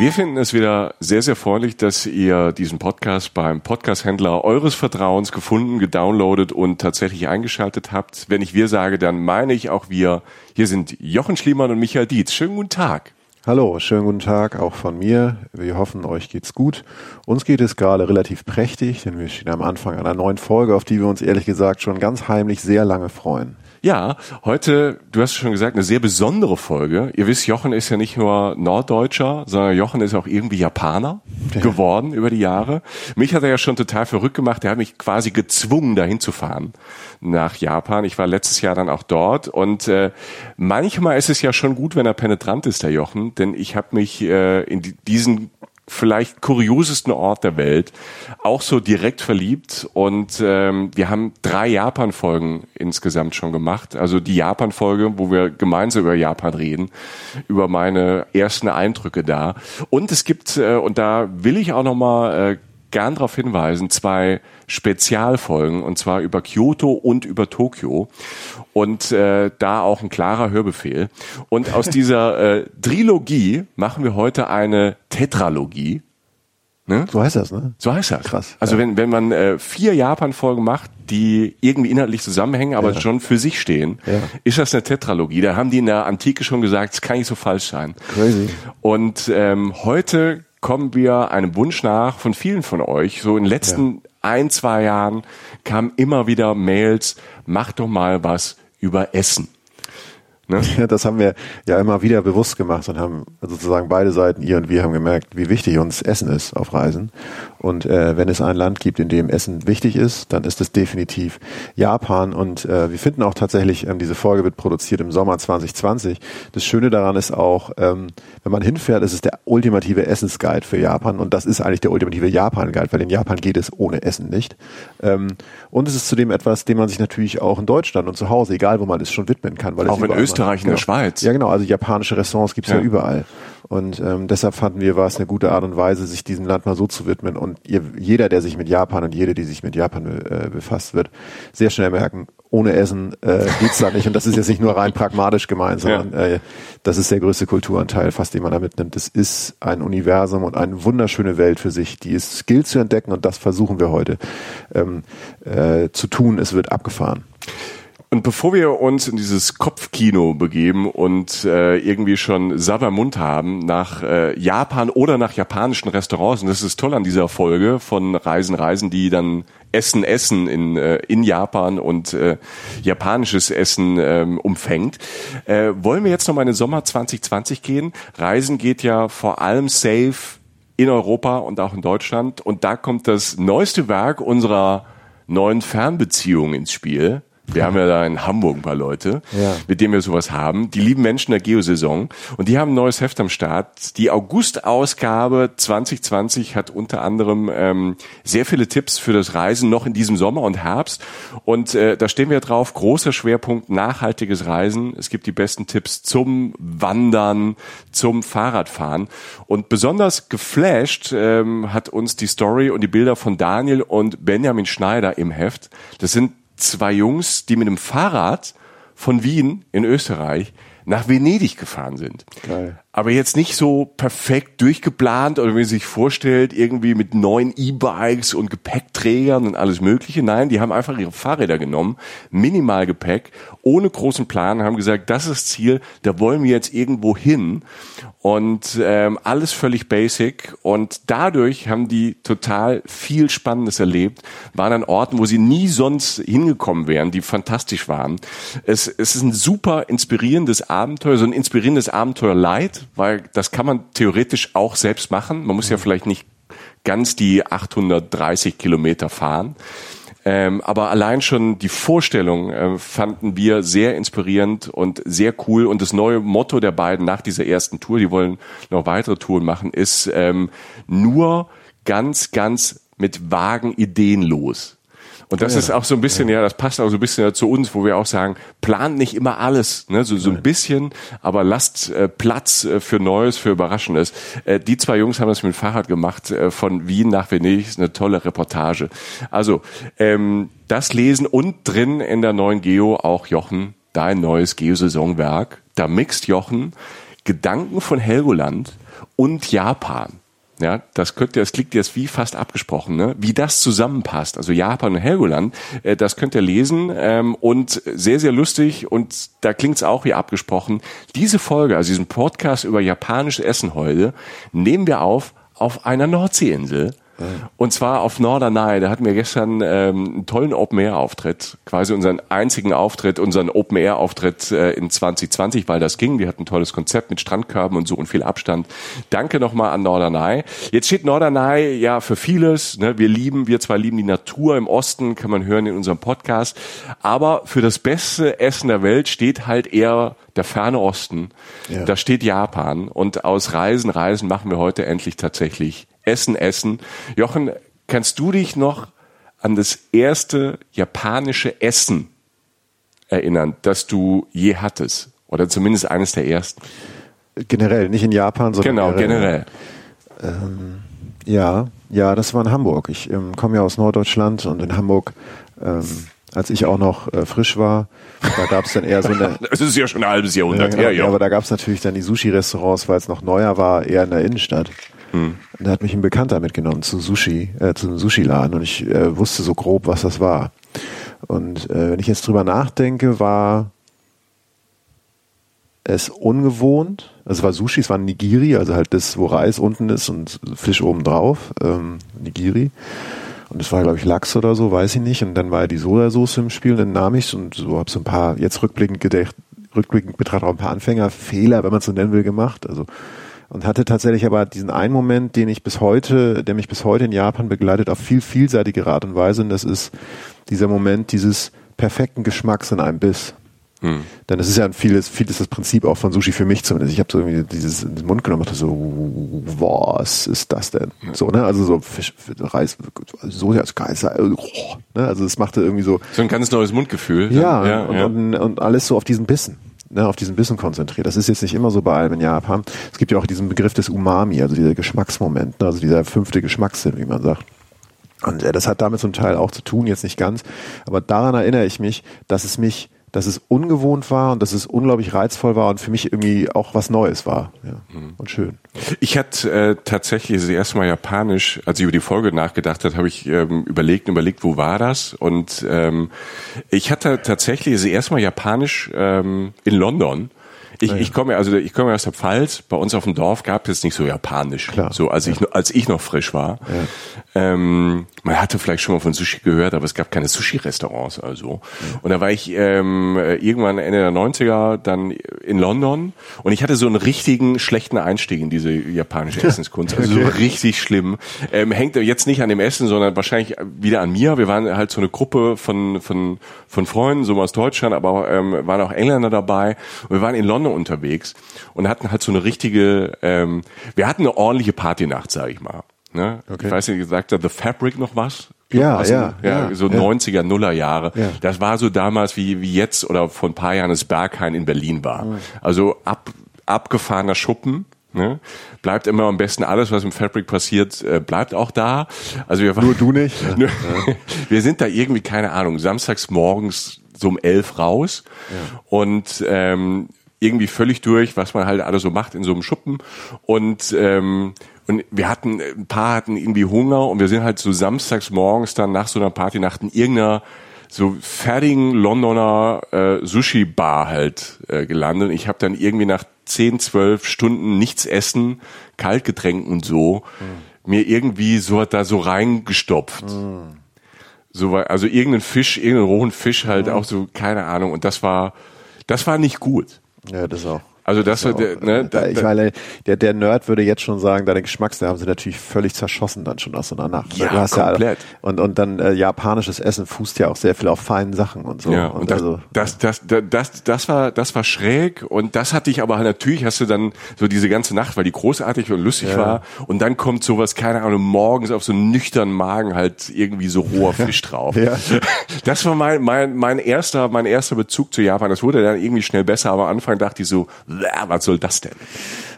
Wir finden es wieder sehr, sehr freundlich, dass ihr diesen Podcast beim Podcast-Händler eures Vertrauens gefunden, gedownloadet und tatsächlich eingeschaltet habt. Wenn ich wir sage, dann meine ich auch wir. Hier sind Jochen Schliemann und Michael Dietz. Schönen guten Tag. Hallo, schönen guten Tag auch von mir. Wir hoffen, euch geht's gut. Uns geht es gerade relativ prächtig, denn wir stehen am Anfang einer neuen Folge, auf die wir uns ehrlich gesagt schon ganz heimlich sehr lange freuen. Ja, heute, du hast schon gesagt, eine sehr besondere Folge. Ihr wisst, Jochen ist ja nicht nur Norddeutscher, sondern Jochen ist auch irgendwie Japaner ja. geworden über die Jahre. Mich hat er ja schon total verrückt gemacht. Er hat mich quasi gezwungen, dahin zu fahren nach Japan. Ich war letztes Jahr dann auch dort und äh, manchmal ist es ja schon gut, wenn er penetrant ist, der Jochen, denn ich habe mich äh, in diesen vielleicht kuriosesten Ort der Welt, auch so direkt verliebt. Und ähm, wir haben drei Japan-Folgen insgesamt schon gemacht. Also die Japan-Folge, wo wir gemeinsam über Japan reden, über meine ersten Eindrücke da. Und es gibt, äh, und da will ich auch nochmal äh, gern darauf hinweisen, zwei Spezialfolgen, und zwar über Kyoto und über Tokio. Und äh, da auch ein klarer Hörbefehl. Und aus dieser äh, Trilogie machen wir heute eine Tetralogie. Ne? So heißt das, ne? So heißt das. Krass. Also ja. wenn, wenn man äh, vier Japan-Folgen macht, die irgendwie inhaltlich zusammenhängen, aber ja. schon für sich stehen, ja. ist das eine Tetralogie. Da haben die in der Antike schon gesagt, es kann nicht so falsch sein. Crazy. Und ähm, heute kommen wir einem Wunsch nach von vielen von euch. So in den letzten ja. ein, zwei Jahren kamen immer wieder Mails, mach doch mal was über Essen. Ne? Ja, das haben wir ja immer wieder bewusst gemacht und haben sozusagen beide Seiten, ihr und wir, haben gemerkt, wie wichtig uns Essen ist auf Reisen. Und äh, wenn es ein Land gibt, in dem Essen wichtig ist, dann ist es definitiv Japan. Und äh, wir finden auch tatsächlich, ähm, diese Folge wird produziert im Sommer 2020. Das Schöne daran ist auch, ähm, wenn man hinfährt, ist es der ultimative Essensguide für Japan. Und das ist eigentlich der ultimative Japan-Guide, weil in Japan geht es ohne Essen nicht. Ähm, und es ist zudem etwas, dem man sich natürlich auch in Deutschland und zu Hause, egal wo man ist, schon widmen kann. Weil auch in Österreich, in der genau. Schweiz. Ja, genau. Also japanische Restaurants gibt's ja. ja überall. Und ähm, deshalb fanden wir, war es eine gute Art und Weise, sich diesem Land mal so zu widmen. Und ihr, jeder, der sich mit Japan und jede, die sich mit Japan äh, befasst wird, sehr schnell merken, ohne Essen äh, geht's da nicht. Und das ist jetzt nicht nur rein pragmatisch gemeint, sondern ja. äh, das ist der größte Kulturanteil, fast den man da mitnimmt. Es ist ein Universum und eine wunderschöne Welt für sich, die es gilt zu entdecken. Und das versuchen wir heute ähm, äh, zu tun. Es wird abgefahren. Und bevor wir uns in dieses Kopfkino begeben und äh, irgendwie schon sauber Mund haben nach äh, Japan oder nach japanischen Restaurants, und das ist toll an dieser Folge von Reisen, Reisen, die dann Essen, Essen in, äh, in Japan und äh, japanisches Essen ähm, umfängt, äh, wollen wir jetzt noch mal in den Sommer 2020 gehen. Reisen geht ja vor allem safe in Europa und auch in Deutschland. Und da kommt das neueste Werk unserer neuen Fernbeziehung ins Spiel. Wir haben ja da in Hamburg ein paar Leute, ja. mit denen wir sowas haben. Die lieben Menschen der Geosaison. Und die haben ein neues Heft am Start. Die August-Ausgabe 2020 hat unter anderem ähm, sehr viele Tipps für das Reisen noch in diesem Sommer und Herbst. Und äh, da stehen wir drauf. Großer Schwerpunkt nachhaltiges Reisen. Es gibt die besten Tipps zum Wandern, zum Fahrradfahren. Und besonders geflasht ähm, hat uns die Story und die Bilder von Daniel und Benjamin Schneider im Heft. Das sind zwei Jungs, die mit dem Fahrrad von Wien in Österreich nach Venedig gefahren sind. Geil. Aber jetzt nicht so perfekt durchgeplant oder wie man sich vorstellt, irgendwie mit neuen E-Bikes und Gepäckträgern und alles Mögliche. Nein, die haben einfach ihre Fahrräder genommen, minimal Gepäck, ohne großen Plan, haben gesagt, das ist Ziel, da wollen wir jetzt irgendwo hin. Und ähm, alles völlig basic. Und dadurch haben die total viel Spannendes erlebt, waren an Orten, wo sie nie sonst hingekommen wären, die fantastisch waren. Es, es ist ein super inspirierendes Abenteuer, so ein inspirierendes Abenteuer Light, weil das kann man theoretisch auch selbst machen. Man muss ja vielleicht nicht ganz die 830 Kilometer fahren. Ähm, aber allein schon die Vorstellung äh, fanden wir sehr inspirierend und sehr cool. Und das neue Motto der beiden nach dieser ersten Tour, die wollen noch weitere Touren machen, ist ähm, nur ganz, ganz mit vagen Ideen los. Und das ja, ist auch so ein bisschen, ja. ja. das passt auch so ein bisschen zu uns, wo wir auch sagen, plant nicht immer alles, ne? so, so ein bisschen, aber lasst äh, Platz äh, für Neues, für Überraschendes. Äh, die zwei Jungs haben das mit dem Fahrrad gemacht, äh, von Wien nach Venedig, ist eine tolle Reportage. Also, ähm, das lesen und drin in der neuen Geo auch Jochen, dein neues Geo-Saisonwerk. Da mixt Jochen Gedanken von Helgoland und Japan. Ja, das könnte, das klingt jetzt wie fast abgesprochen, ne? Wie das zusammenpasst. Also Japan und Helgoland, äh, das könnt ihr lesen ähm, und sehr, sehr lustig und da klingt's auch wie abgesprochen. Diese Folge, also diesen Podcast über japanisches Essen heute, nehmen wir auf auf einer Nordseeinsel und zwar auf Norderney. Da hatten wir gestern ähm, einen tollen Open-Air-Auftritt. Quasi unseren einzigen Auftritt, unseren Open-Air-Auftritt äh, in 2020, weil das ging. Wir hatten ein tolles Konzept mit Strandkörben und so und viel Abstand. Danke nochmal an Norderney. Jetzt steht Norderney ja für vieles. Ne? Wir lieben, wir zwei lieben die Natur im Osten, kann man hören in unserem Podcast. Aber für das beste Essen der Welt steht halt eher der ferne Osten. Ja. Da steht Japan. Und aus Reisen, Reisen machen wir heute endlich tatsächlich Essen, Essen. Jochen, kannst du dich noch an das erste japanische Essen erinnern, das du je hattest? Oder zumindest eines der ersten? Generell, nicht in Japan, sondern genau, generell. generell. Ähm, ja, ja, das war in Hamburg. Ich ähm, komme ja aus Norddeutschland und in Hamburg, ähm, als ich auch noch äh, frisch war, da gab es dann eher so eine. Das ist ja schon ein halbes Jahrhundert ja, genau, her, ja. Aber da gab es natürlich dann die Sushi-Restaurants, weil es noch neuer war, eher in der Innenstadt. Hm. Da hat mich ein Bekannter mitgenommen zu Sushi, äh, zu einem Sushi-Laden und ich äh, wusste so grob, was das war. Und äh, wenn ich jetzt drüber nachdenke, war es ungewohnt. Also es war Sushi, es war Nigiri, also halt das, wo Reis unten ist und Fisch oben drauf, ähm, Nigiri. Und es war, glaube ich, Lachs oder so, weiß ich nicht. Und dann war die Sojasauce im Spiel und dann nahm ich und so habe so ein paar, jetzt rückblickend gedacht, rückblickend betrachtet auch ein paar Anfängerfehler, wenn man es so nennen will, gemacht. Also und hatte tatsächlich aber diesen einen Moment, den ich bis heute, der mich bis heute in Japan begleitet, auf viel vielseitige Art und Weise. Und das ist dieser Moment dieses perfekten Geschmacks in einem Biss. Hm. Denn das ist ja ein vieles, vieles das Prinzip auch von Sushi für mich zumindest. Ich habe so irgendwie dieses in den Mund genommen und dachte so, was ist das denn? So, ne? Also so Fisch, Reis, Soja ist geil. Ne? Also es machte irgendwie so. So ein ganz neues Mundgefühl. Ja, ja, und, ja. Und, und alles so auf diesen Bissen ne, auf diesen Bissen konzentriert. Das ist jetzt nicht immer so bei allem in Japan. Es gibt ja auch diesen Begriff des Umami, also dieser Geschmacksmoment, ne, also dieser fünfte Geschmackssinn, wie man sagt. Und äh, das hat damit zum Teil auch zu tun, jetzt nicht ganz. Aber daran erinnere ich mich, dass es mich dass es ungewohnt war und dass es unglaublich reizvoll war und für mich irgendwie auch was Neues war. Ja. Mhm. Und schön. Ich hatte äh, tatsächlich das erste Mal Japanisch, als ich über die Folge nachgedacht habe, habe ich ähm, überlegt und überlegt, wo war das? Und ähm, ich hatte tatsächlich das erste Mal Japanisch ähm, in London ich, ich komme also ich komme aus der Pfalz. Bei uns auf dem Dorf gab es nicht so Japanisch. Klar. So als ja. ich als ich noch frisch war. Ähm, man hatte vielleicht schon mal von Sushi gehört, aber es gab keine Sushi-Restaurants also. Und da war ich ähm, irgendwann Ende der 90er dann in London und ich hatte so einen richtigen schlechten Einstieg in diese japanische Essenskunst. Also so richtig schlimm. Ähm, hängt jetzt nicht an dem Essen, sondern wahrscheinlich wieder an mir. Wir waren halt so eine Gruppe von von von Freunden, so aus Deutschland, aber ähm, waren auch Engländer dabei. Und wir waren in London unterwegs und hatten halt so eine richtige, ähm, wir hatten eine ordentliche Partynacht, sage ich mal. Ne? Okay. Ich weiß nicht, gesagt hat The Fabric noch was? Ja, was, ja, ja, ja, so ja. 90er, Nuller Jahre. Ja. Das war so damals wie, wie jetzt oder vor ein paar Jahren das Berghain in Berlin war. Mhm. Also ab, abgefahrener Schuppen. Ne? Bleibt immer am besten alles, was im Fabric passiert, äh, bleibt auch da. Also wir Nur du nicht. Wir sind da irgendwie, keine Ahnung, samstags morgens so um elf raus. Und ähm, irgendwie völlig durch, was man halt alles so macht in so einem Schuppen. Und ähm, und wir hatten, ein paar hatten irgendwie Hunger und wir sind halt so samstags morgens dann nach so einer Partynacht in irgendeiner so fertigen Londoner äh, Sushi-Bar halt äh, gelandet. Und ich habe dann irgendwie nach zehn, zwölf Stunden nichts essen, Kaltgetränken und so, mhm. mir irgendwie so da so reingestopft. Mhm. So, also irgendeinen Fisch, irgendeinen rohen Fisch halt mhm. auch so, keine Ahnung. Und das war, das war nicht gut. Ja, das auch. Also das, so, der, ne, da, ich meine, der, der Nerd würde jetzt schon sagen, deine Geschmacksnerven sind natürlich völlig zerschossen dann schon nach so einer Nacht. Ja, komplett. Ja, und, und dann äh, japanisches Essen fußt ja auch sehr viel auf feinen Sachen und so. Ja, und, und das, also, das, das, das, das, das war, das war schräg und das hatte ich aber natürlich hast du dann so diese ganze Nacht, weil die großartig und lustig ja. war und dann kommt sowas, keine Ahnung, morgens auf so einen nüchternen Magen halt irgendwie so roher Fisch drauf. Ja. Das war mein, mein, mein erster, mein erster Bezug zu Japan. Das wurde dann irgendwie schnell besser, aber am Anfang dachte ich so, was soll das denn?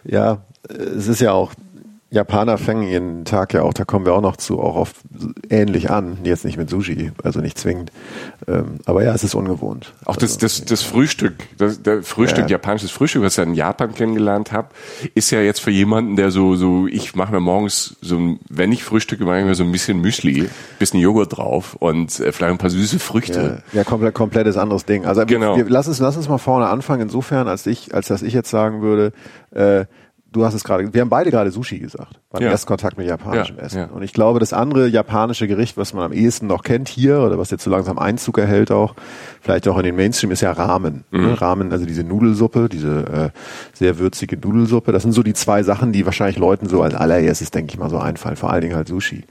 Ja, es ist ja auch Japaner fängen ihren Tag ja auch, da kommen wir auch noch zu, auch oft ähnlich an. Jetzt nicht mit Sushi, also nicht zwingend. Ähm, aber ja, es ist ungewohnt. Auch das, also, das, das Frühstück, das, der Frühstück, ja. japanisches Frühstück, was ich in Japan kennengelernt habe, ist ja jetzt für jemanden, der so, so, ich mache mir morgens so, wenn ich frühstücke, mache ich mir so ein bisschen Müsli, bisschen Joghurt drauf und äh, vielleicht ein paar süße Früchte. Ja, ja komplett, komplettes anderes Ding. Also genau. wir, lass, uns, lass uns mal vorne anfangen, insofern, als ich, als dass ich jetzt sagen würde, äh, du hast es gerade, wir haben beide gerade Sushi gesagt, beim ja. ersten Kontakt mit japanischem ja, Essen. Ja. Und ich glaube, das andere japanische Gericht, was man am ehesten noch kennt hier oder was jetzt so langsam Einzug erhält auch, vielleicht auch in den Mainstream, ist ja Ramen. Mhm. Ne? Ramen, also diese Nudelsuppe, diese äh, sehr würzige Nudelsuppe. Das sind so die zwei Sachen, die wahrscheinlich Leuten so als allererstes, denke ich mal, so einfallen. Vor allen Dingen halt Sushi.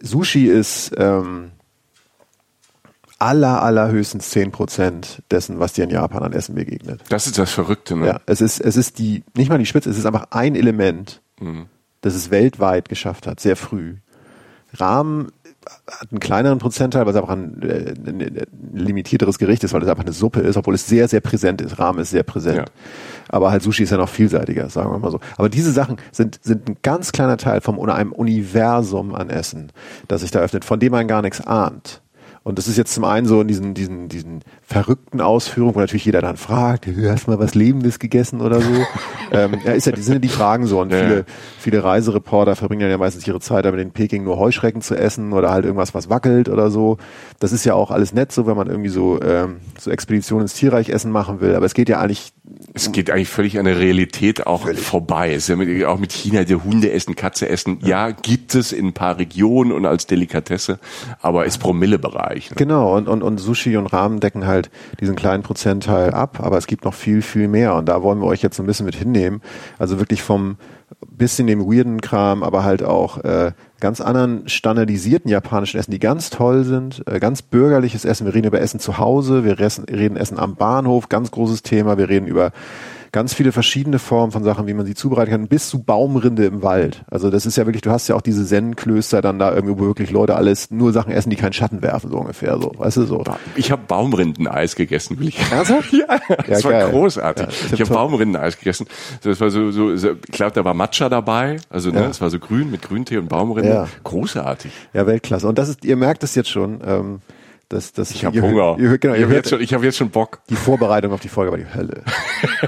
Sushi ist ähm, aller, allerhöchstens zehn Prozent dessen, was dir in Japan an Essen begegnet. Das ist das Verrückte, ne? Ja, es ist, es ist die, nicht mal die Spitze, es ist einfach ein Element, mhm. das es weltweit geschafft hat, sehr früh. Rahmen hat einen kleineren Prozentteil, weil es einfach ein, äh, ein, limitierteres Gericht ist, weil es einfach eine Suppe ist, obwohl es sehr, sehr präsent ist. Rahmen ist sehr präsent. Ja. Aber halt Sushi ist ja noch vielseitiger, sagen wir mal so. Aber diese Sachen sind, sind ein ganz kleiner Teil oder einem Universum an Essen, das sich da öffnet, von dem man gar nichts ahnt. Und das ist jetzt zum einen so in diesen, diesen, diesen verrückten Ausführungen, wo natürlich jeder dann fragt, du hast mal was Lebendes gegessen oder so. ähm, ja, ist ja, die sind ja die Fragen so. Und ja. viele, viele Reisereporter verbringen ja meistens ihre Zeit damit in Peking nur Heuschrecken zu essen oder halt irgendwas, was wackelt oder so. Das ist ja auch alles nett so, wenn man irgendwie so, ähm, so Expeditionen ins Tierreich essen machen will. Aber es geht ja eigentlich es geht eigentlich völlig an der Realität auch völlig. vorbei. Es ist ja mit, auch mit China, der Hunde essen, Katze essen. Ja. ja. gibt es in ein paar Regionen und als Delikatesse, aber ist Promillebereich. Ne? Genau, und, und, und Sushi und Rahmen decken halt diesen kleinen Prozentteil ab, aber es gibt noch viel, viel mehr. Und da wollen wir euch jetzt so ein bisschen mit hinnehmen. Also wirklich vom bisschen dem weirden Kram, aber halt auch äh, ganz anderen standardisierten japanischen Essen, die ganz toll sind, äh, ganz bürgerliches Essen. Wir reden über Essen zu Hause, wir reden Essen am Bahnhof, ganz großes Thema. Wir reden über ganz viele verschiedene Formen von Sachen, wie man sie zubereiten kann, bis zu Baumrinde im Wald. Also das ist ja wirklich, du hast ja auch diese Zen-Klöster dann da irgendwie, wo wirklich Leute alles nur Sachen essen, die keinen Schatten werfen, so ungefähr, so, weißt du, so. Ich habe Baumrindeneis gegessen, will ich. Ernsthaft? ja, das ja, war geil. großartig. Ja, ich habe Baumrindeneis gegessen. Das war so, so, so ich glaube, da war Matcha dabei, also ne, es war so grün mit Grüntee und Baumrinde. Ja. Großartig. Ja, Weltklasse. Und das ist, ihr merkt es jetzt schon, ähm, das, das, ich habe Hunger. Ihr, genau, ich habe jetzt, schon, ich hab jetzt schon Bock. Die Vorbereitung auf die Folge war die Hölle.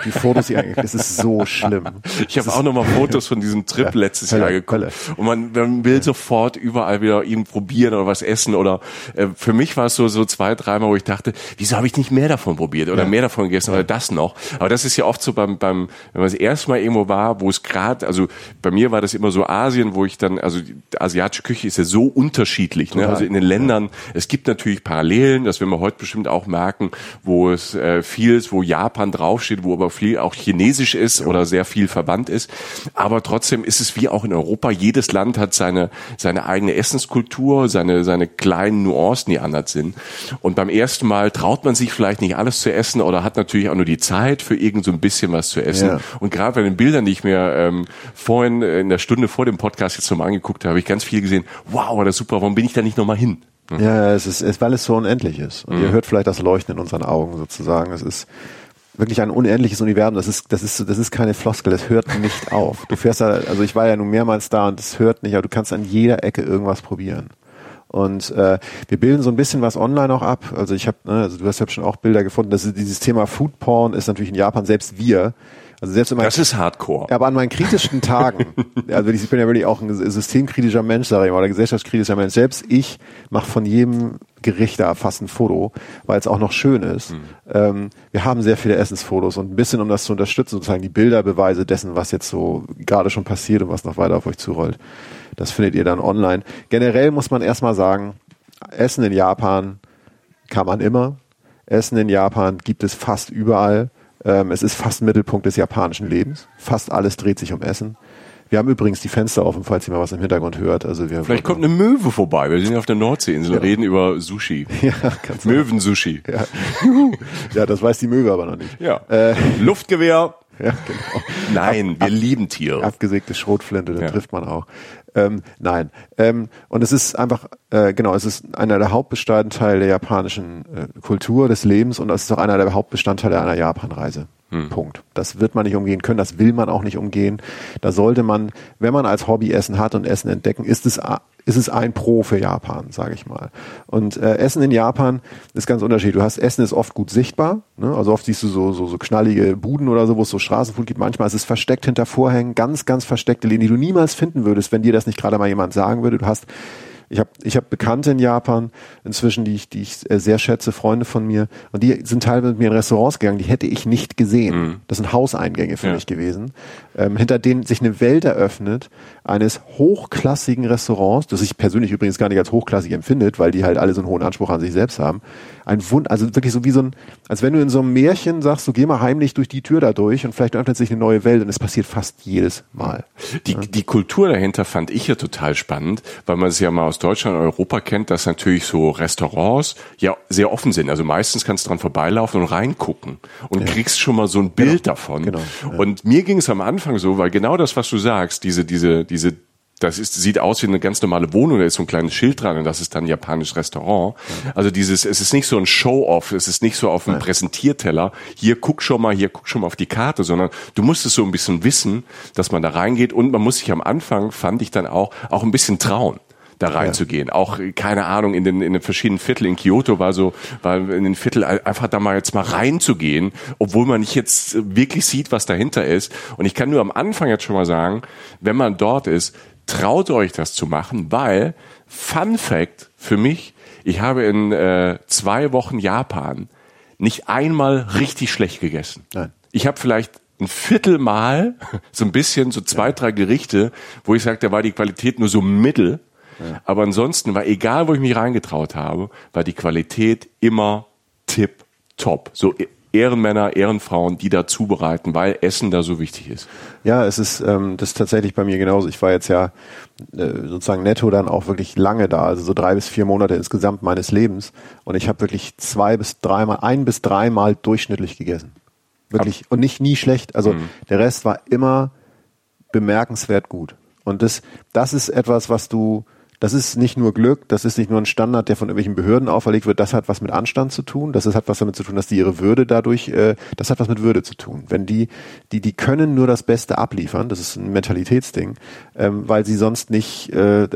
Die Fotos, die eigentlich, das ist so schlimm. Ich habe auch nochmal Fotos von diesem Trip ja, letztes Hölle, Jahr geguckt. Hölle. Und man, man will ja. sofort überall wieder ihn probieren oder was essen. Oder äh, für mich war es so, so zwei, dreimal, wo ich dachte, wieso habe ich nicht mehr davon probiert oder ja. mehr davon gegessen oder das noch. Aber das ist ja oft so beim, beim wenn man das erste Mal irgendwo war, wo es gerade, also bei mir war das immer so Asien, wo ich dann, also die asiatische Küche ist ja so unterschiedlich. Ne? Also in den Ländern, es gibt natürlich Parallelen, das werden wir heute bestimmt auch merken, wo es äh, viel ist, wo Japan draufsteht, wo aber viel auch Chinesisch ist ja. oder sehr viel verwandt ist. Aber trotzdem ist es wie auch in Europa, jedes Land hat seine, seine eigene Essenskultur, seine, seine kleinen Nuancen, die anders sind. Und beim ersten Mal traut man sich vielleicht nicht alles zu essen oder hat natürlich auch nur die Zeit für irgend so ein bisschen was zu essen. Ja. Und gerade bei den Bildern, die ich mir ähm, vorhin in der Stunde vor dem Podcast jetzt nochmal angeguckt habe, habe ich ganz viel gesehen. Wow, das ist super, warum bin ich da nicht nochmal hin? Mhm. Ja, es ist, es, weil es so unendlich ist. Und mhm. ihr hört vielleicht das Leuchten in unseren Augen sozusagen. Es ist wirklich ein unendliches Universum. Das ist, das ist, das ist keine Floskel. Das hört nicht auf. Du fährst da, also ich war ja nun mehrmals da und es hört nicht, aber du kannst an jeder Ecke irgendwas probieren. Und äh, wir bilden so ein bisschen was online auch ab. Also ich habe, ne, also du hast ja schon auch Bilder gefunden. Das ist, dieses Thema Food Porn ist natürlich in Japan selbst wir. Also selbst immer, das ist Hardcore. Aber an meinen kritischsten Tagen, also ich bin ja wirklich auch ein systemkritischer Mensch, sage ich mal, oder gesellschaftskritischer Mensch. Selbst ich mache von jedem Gericht da fast ein Foto, weil es auch noch schön ist. Mhm. Ähm, wir haben sehr viele Essensfotos und ein bisschen, um das zu unterstützen, sozusagen die Bilderbeweise dessen, was jetzt so gerade schon passiert und was noch weiter auf euch zurollt. Das findet ihr dann online. Generell muss man erstmal sagen, Essen in Japan kann man immer. Essen in Japan gibt es fast überall. Ähm, es ist fast Mittelpunkt des japanischen Lebens. Fast alles dreht sich um Essen. Wir haben übrigens die Fenster offen, falls ihr mal was im Hintergrund hört. Also wir Vielleicht kommt eine Möwe vorbei. Wir sind ja auf der Nordseeinsel und ja. reden über Sushi. Ja, ganz Möwensushi. Ja. ja, das weiß die Möwe aber noch nicht. Ja. Äh, Luftgewehr. Ja, genau. Nein, wir ab, lieben Tiere. Abgesägte Schrotflinte, da ja. trifft man auch. Ähm, nein. Ähm, und es ist einfach, äh, genau, es ist einer der Hauptbestandteile der japanischen äh, Kultur, des Lebens und es ist auch einer der Hauptbestandteile einer Japanreise. Hm. Punkt. Das wird man nicht umgehen können, das will man auch nicht umgehen. Da sollte man, wenn man als Hobby Essen hat und Essen entdecken, ist es ist es ein Pro für Japan, sage ich mal. Und äh, Essen in Japan ist ganz unterschiedlich. Du hast Essen ist oft gut sichtbar, ne? also oft siehst du so, so so knallige Buden oder so, wo es so Straßenfood gibt. Manchmal ist es versteckt hinter Vorhängen, ganz ganz versteckte Läden, die du niemals finden würdest, wenn dir das nicht gerade mal jemand sagen würde. Du hast ich habe ich hab Bekannte in Japan inzwischen, die ich, die ich äh, sehr schätze, Freunde von mir, und die sind teilweise mit mir in Restaurants gegangen, die hätte ich nicht gesehen. Mhm. Das sind Hauseingänge für ja. mich gewesen, ähm, hinter denen sich eine Welt eröffnet eines hochklassigen Restaurants, das ich persönlich übrigens gar nicht als hochklassig empfindet, weil die halt alle so einen hohen Anspruch an sich selbst haben. Ein Wund, also wirklich so wie so ein, als wenn du in so einem Märchen sagst, du geh mal heimlich durch die Tür da durch und vielleicht öffnet sich eine neue Welt und es passiert fast jedes Mal. Die, ja. die Kultur dahinter fand ich ja total spannend, weil man es ja mal aus aus Deutschland und Europa kennt, dass natürlich so Restaurants ja sehr offen sind. Also meistens kannst du dran vorbeilaufen und reingucken und ja. kriegst schon mal so ein Bild genau. davon. Genau. Ja. Und mir ging es am Anfang so, weil genau das, was du sagst, diese, diese, diese das ist, sieht aus wie eine ganz normale Wohnung, da ist so ein kleines Schild dran und das ist dann ein japanisches Restaurant. Also dieses, es ist nicht so ein Show-off, es ist nicht so auf einem Präsentierteller, hier guck schon mal, hier guck schon mal auf die Karte, sondern du musst es so ein bisschen wissen, dass man da reingeht und man muss sich am Anfang, fand ich dann auch, auch ein bisschen trauen da reinzugehen. Ja. Auch, keine Ahnung, in den, in den verschiedenen Vierteln in Kyoto war so, war in den Viertel einfach da mal jetzt mal reinzugehen, obwohl man nicht jetzt wirklich sieht, was dahinter ist. Und ich kann nur am Anfang jetzt schon mal sagen, wenn man dort ist, traut euch das zu machen, weil, Fun Fact für mich, ich habe in äh, zwei Wochen Japan nicht einmal richtig schlecht gegessen. Nein. Ich habe vielleicht ein Viertelmal so ein bisschen, so zwei, drei Gerichte, wo ich sage, da war die Qualität nur so mittel. Aber ansonsten war egal, wo ich mich reingetraut habe, war die Qualität immer tip top. So Ehrenmänner, Ehrenfrauen, die da zubereiten, weil Essen da so wichtig ist. Ja, es ist ähm, das ist tatsächlich bei mir genauso. Ich war jetzt ja äh, sozusagen netto dann auch wirklich lange da, also so drei bis vier Monate insgesamt meines Lebens. Und ich habe wirklich zwei bis dreimal, ein bis dreimal durchschnittlich gegessen. Wirklich. Ab und nicht nie schlecht. Also mhm. der Rest war immer bemerkenswert gut. Und das, das ist etwas, was du, das ist nicht nur Glück, das ist nicht nur ein Standard, der von irgendwelchen Behörden auferlegt wird, das hat was mit Anstand zu tun, das hat was damit zu tun, dass die ihre Würde dadurch, äh, das hat was mit Würde zu tun. Wenn die, die, die können nur das Beste abliefern, das ist ein Mentalitätsding, ähm, weil sie sonst nicht, äh,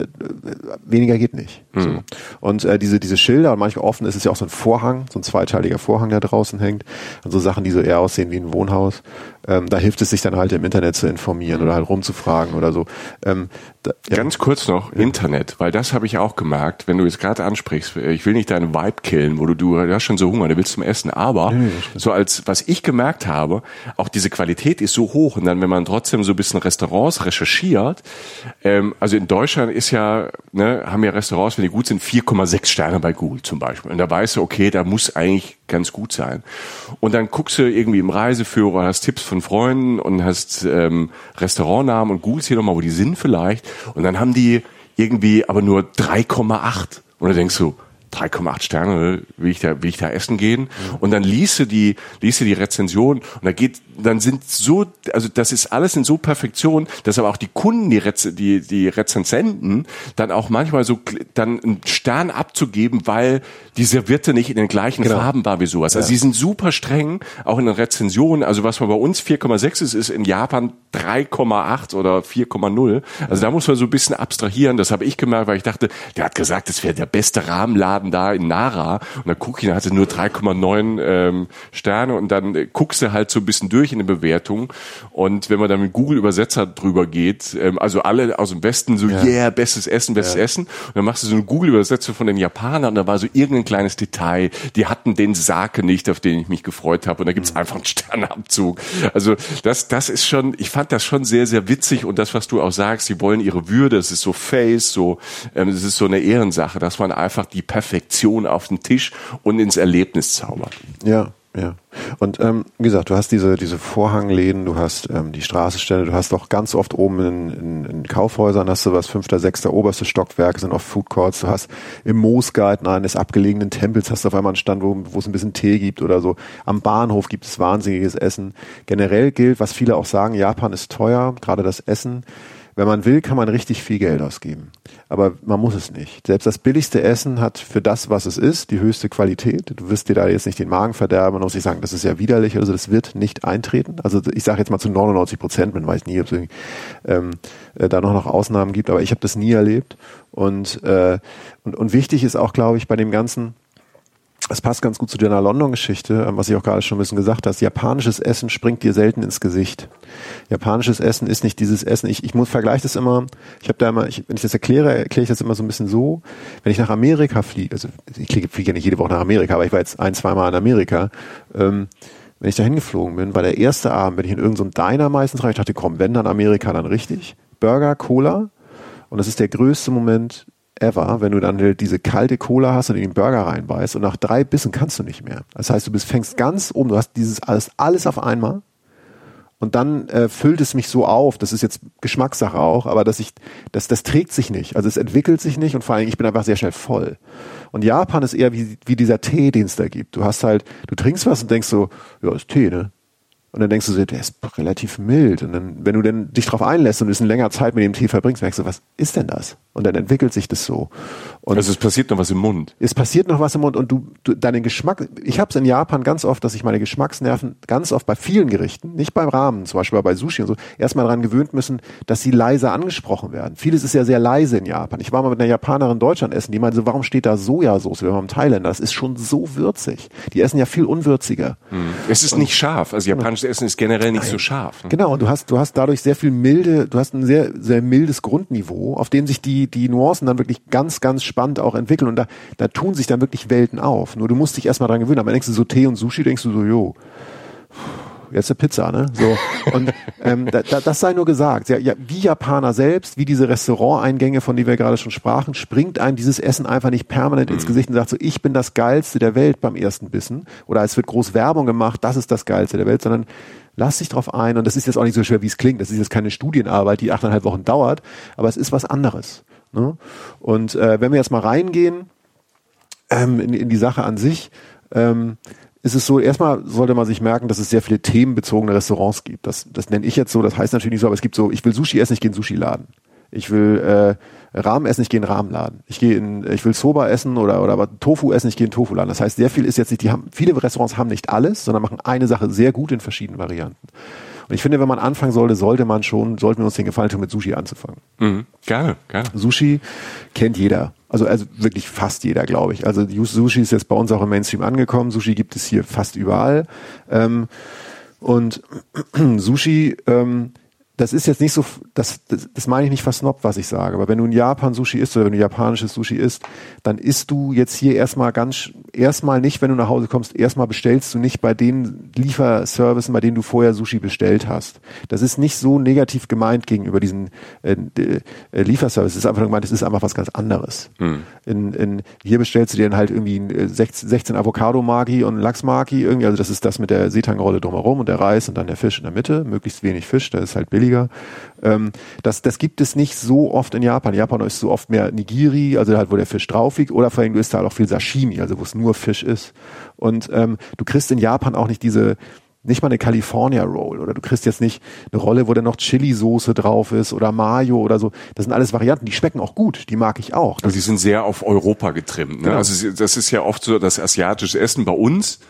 weniger geht nicht. Mhm. So. Und äh, diese, diese Schilder, und manchmal offen ist es ja auch so ein Vorhang, so ein zweiteiliger Vorhang, der draußen hängt, und so Sachen, die so eher aussehen wie ein Wohnhaus. Ähm, da hilft es sich dann halt im Internet zu informieren oder halt rumzufragen oder so. Ähm, ja. Ganz kurz noch. Internet, weil das habe ich auch gemerkt, wenn du jetzt gerade ansprichst, ich will nicht deinen Vibe killen, wo du, du hast schon so Hunger, du willst zum Essen, aber nee, so als, was ich gemerkt habe, auch diese Qualität ist so hoch und dann, wenn man trotzdem so ein bisschen Restaurants recherchiert, ähm, also in Deutschland ist ja, ne, haben ja Restaurants, wenn die gut sind, 4,6 Sterne bei Google zum Beispiel und da weißt du, okay, da muss eigentlich ganz gut sein. Und dann guckst du irgendwie im Reiseführer, hast Tipps von Freunden und hast ähm, Restaurantnamen und googelst hier nochmal, wo die sind vielleicht. Und dann haben die irgendwie aber nur 3,8. Und dann denkst du, 3,8 Sterne, will ich da, will ich da essen gehen? Und dann liest du die, liest du die Rezension und da geht dann sind so, also das ist alles in so Perfektion, dass aber auch die Kunden, die, Rez die, die Rezensenten, dann auch manchmal so dann einen Stern abzugeben, weil die Serviette nicht in den gleichen genau. Farben war wie sowas. Also ja. sie sind super streng, auch in den Rezensionen. Also was man bei uns 4,6 ist, ist in Japan 3,8 oder 4,0. Also da muss man so ein bisschen abstrahieren. Das habe ich gemerkt, weil ich dachte, der hat gesagt, das wäre der beste Rahmenladen da in Nara. Und dann gucke ich, da hatte nur 3,9 ähm, Sterne und dann äh, guckst du halt so ein bisschen durch in den Bewertungen. Und wenn man dann mit Google Übersetzer drüber geht, ähm, also alle aus dem Westen so, ja. yeah, bestes Essen, bestes ja. Essen. Und dann machst du so eine Google Übersetzung von den Japanern und da war so irgendein kleines Detail. Die hatten den Sake nicht, auf den ich mich gefreut habe. Und da gibt's mhm. einfach einen Sternabzug. Also das, das ist schon, ich fand das schon sehr, sehr witzig. Und das, was du auch sagst, sie wollen ihre Würde, es ist so Face, so, ähm, es ist so eine Ehrensache, dass man einfach die Perfektion auf den Tisch und ins Erlebnis zaubert. Ja, ja. Und ähm, wie gesagt, du hast diese, diese Vorhangläden, du hast ähm, die Straßenstände, du hast auch ganz oft oben in, in, in Kaufhäusern hast du was fünfter, sechster, oberste Stockwerk sind oft Food Courts. Du hast im Moosgarten eines abgelegenen Tempels hast du auf einmal einen Stand, wo, wo es ein bisschen Tee gibt oder so. Am Bahnhof gibt es wahnsinniges Essen. Generell gilt, was viele auch sagen, Japan ist teuer, gerade das Essen. Wenn man will, kann man richtig viel Geld ausgeben. Aber man muss es nicht. Selbst das billigste Essen hat für das, was es ist, die höchste Qualität. Du wirst dir da jetzt nicht den Magen verderben und muss ich sagen, das ist ja widerlich. Also das wird nicht eintreten. Also ich sage jetzt mal zu 99 Prozent, man weiß nie, ob es ähm, äh, da noch, noch Ausnahmen gibt, aber ich habe das nie erlebt. Und, äh, und, und wichtig ist auch, glaube ich, bei dem Ganzen, es passt ganz gut zu deiner London-Geschichte, ähm, was ich auch gerade schon ein bisschen gesagt hast. Japanisches Essen springt dir selten ins Gesicht. Japanisches Essen ist nicht dieses Essen. Ich, ich muss vergleiche das immer. Ich habe da immer, ich, wenn ich das erkläre, erkläre ich das immer so ein bisschen so. Wenn ich nach Amerika fliege, also ich fliege ja nicht jede Woche nach Amerika, aber ich war jetzt ein, zwei Mal in Amerika. Ähm, wenn ich da hingeflogen bin, war der erste Abend, wenn ich in irgendeinem so Diner meistens rein, ich dachte, komm, wenn dann Amerika, dann richtig. Burger, Cola. Und das ist der größte Moment ever, wenn du dann diese kalte Cola hast und in den Burger reinbeißt und nach drei Bissen kannst du nicht mehr. Das heißt, du bist, fängst ganz oben, du hast dieses alles, alles auf einmal und dann äh, füllt es mich so auf, das ist jetzt Geschmackssache auch, aber dass ich, das, das trägt sich nicht. Also es entwickelt sich nicht und vor allem, ich bin einfach sehr schnell voll. Und Japan ist eher wie, wie dieser Tee, den es da gibt. Du hast halt, du trinkst was und denkst so, ja, ist Tee, ne? Und dann denkst du so, der ist relativ mild. Und dann, wenn du dann dich darauf einlässt und ein bisschen länger Zeit mit dem Tee verbringst, merkst du, was ist denn das? Und dann entwickelt sich das so. Und also es passiert noch was im Mund. Es passiert noch was im Mund und du, du deinen Geschmack, ich habe es in Japan ganz oft, dass ich meine Geschmacksnerven ganz oft bei vielen Gerichten, nicht beim Rahmen, zum Beispiel bei Sushi und so, erstmal daran gewöhnt müssen, dass sie leise angesprochen werden. Vieles ist ja sehr leise in Japan. Ich war mal mit einer Japanerin in Deutschland essen, die meinte so, warum steht da Sojasauce? Wir im Thailänder, das ist schon so würzig. Die essen ja viel unwürziger. Hm. Es ist und, nicht scharf. Also japanisches Essen ist generell nicht so scharf. Ne? Genau, und du hast, du hast dadurch sehr viel milde, du hast ein sehr, sehr mildes Grundniveau, auf dem sich die, die Nuancen dann wirklich ganz, ganz spannend auch entwickeln. Und da, da tun sich dann wirklich Welten auf. Nur du musst dich erstmal dran gewöhnen. Aber denkst du so Tee und Sushi, denkst du so, jo, jetzt eine Pizza, ne? So. Und ähm, da, da, das sei nur gesagt. Ja, ja, wie Japaner selbst, wie diese Restauranteingänge, von denen wir gerade schon sprachen, springt einem dieses Essen einfach nicht permanent ins mhm. Gesicht und sagt so, ich bin das Geilste der Welt beim ersten Bissen. Oder es wird groß Werbung gemacht, das ist das Geilste der Welt, sondern lass dich drauf ein. Und das ist jetzt auch nicht so schwer, wie es klingt. Das ist jetzt keine Studienarbeit, die achteinhalb Wochen dauert, aber es ist was anderes. Ne? Und äh, wenn wir jetzt mal reingehen ähm, in, in die Sache an sich, ähm, ist es so, erstmal sollte man sich merken, dass es sehr viele themenbezogene Restaurants gibt. Das, das nenne ich jetzt so, das heißt natürlich nicht so, aber es gibt so, ich will Sushi essen, ich gehe in Sushi-Laden. Ich will äh, Rahmen essen, ich gehe in Rahmenladen. Ich gehe in, ich will Soba essen oder oder Tofu essen, ich gehe in Tofu-Laden. Das heißt, sehr viel ist jetzt nicht, die haben, viele Restaurants haben nicht alles, sondern machen eine Sache sehr gut in verschiedenen Varianten. Und ich finde, wenn man anfangen sollte, sollte man schon, sollten wir uns den Gefallen tun, mit Sushi anzufangen. Mhm. Gerne, gerne. Sushi kennt jeder. Also, also wirklich fast jeder, glaube ich. Also Sushi ist jetzt bei uns auch im Mainstream angekommen. Sushi gibt es hier fast überall. Ähm, und Sushi ähm, das ist jetzt nicht so, das, das, das meine ich nicht versnobbt, was ich sage, aber wenn du in Japan Sushi isst oder wenn du japanisches Sushi isst, dann isst du jetzt hier erstmal ganz, erstmal nicht, wenn du nach Hause kommst, erstmal bestellst du nicht bei den Lieferservicen, bei denen du vorher Sushi bestellt hast. Das ist nicht so negativ gemeint gegenüber diesen äh, äh, Lieferservice. Es ist einfach gemeint, es ist einfach was ganz anderes. Hm. In, in, hier bestellst du dir dann halt irgendwie 16, 16 Avocado-Magi und Lachs-Magi irgendwie, also das ist das mit der Seetangrolle drumherum und der Reis und dann der Fisch in der Mitte, möglichst wenig Fisch, das ist halt billig billiger. Ähm, das, das gibt es nicht so oft in Japan. In Japan ist so oft mehr Nigiri, also halt, wo der Fisch drauf liegt, oder vor allem ist da halt auch viel Sashimi, also wo es nur Fisch ist. Und ähm, du kriegst in Japan auch nicht diese nicht mal eine California Roll oder du kriegst jetzt nicht eine Rolle, wo da noch Chili-Soße drauf ist oder Mayo oder so. Das sind alles Varianten, die schmecken auch gut, die mag ich auch. Das also die sind sehr auf Europa getrimmt. Ne? Genau. Also das ist ja oft so das asiatische Essen bei uns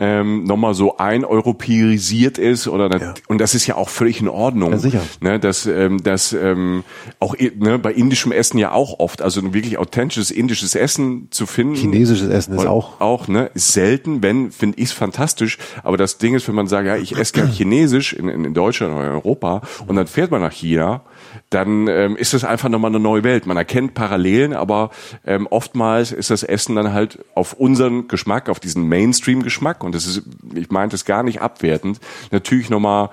ähm, nochmal so eineuropäisiert ist oder ja. und das ist ja auch völlig in Ordnung. Ja, sicher. Ne, dass ähm, das ähm, auch ne, bei indischem Essen ja auch oft, also ein wirklich authentisches indisches Essen zu finden. Chinesisches Essen ist auch auch ne ist selten, wenn finde ich es fantastisch. Aber das Ding ist, wenn man sagt, ja ich esse gerne Chinesisch in, in Deutschland oder in Europa und dann fährt man nach China dann ähm, ist es einfach nochmal eine neue Welt. Man erkennt Parallelen, aber ähm, oftmals ist das Essen dann halt auf unseren Geschmack, auf diesen Mainstream-Geschmack, und das ist, ich meinte es gar nicht abwertend, natürlich nochmal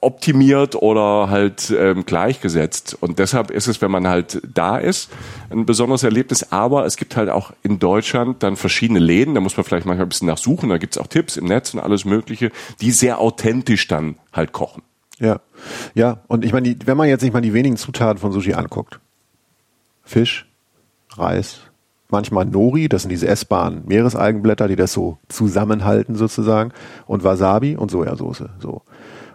optimiert oder halt ähm, gleichgesetzt. Und deshalb ist es, wenn man halt da ist, ein besonderes Erlebnis. Aber es gibt halt auch in Deutschland dann verschiedene Läden, da muss man vielleicht manchmal ein bisschen nachsuchen, da gibt's auch Tipps im Netz und alles Mögliche, die sehr authentisch dann halt kochen. Ja, ja. Und ich meine, wenn man jetzt nicht mal die wenigen Zutaten von Sushi anguckt, Fisch, Reis, manchmal Nori, das sind diese essbaren Meeresalgenblätter, die das so zusammenhalten sozusagen, und Wasabi und Sojasauce. So.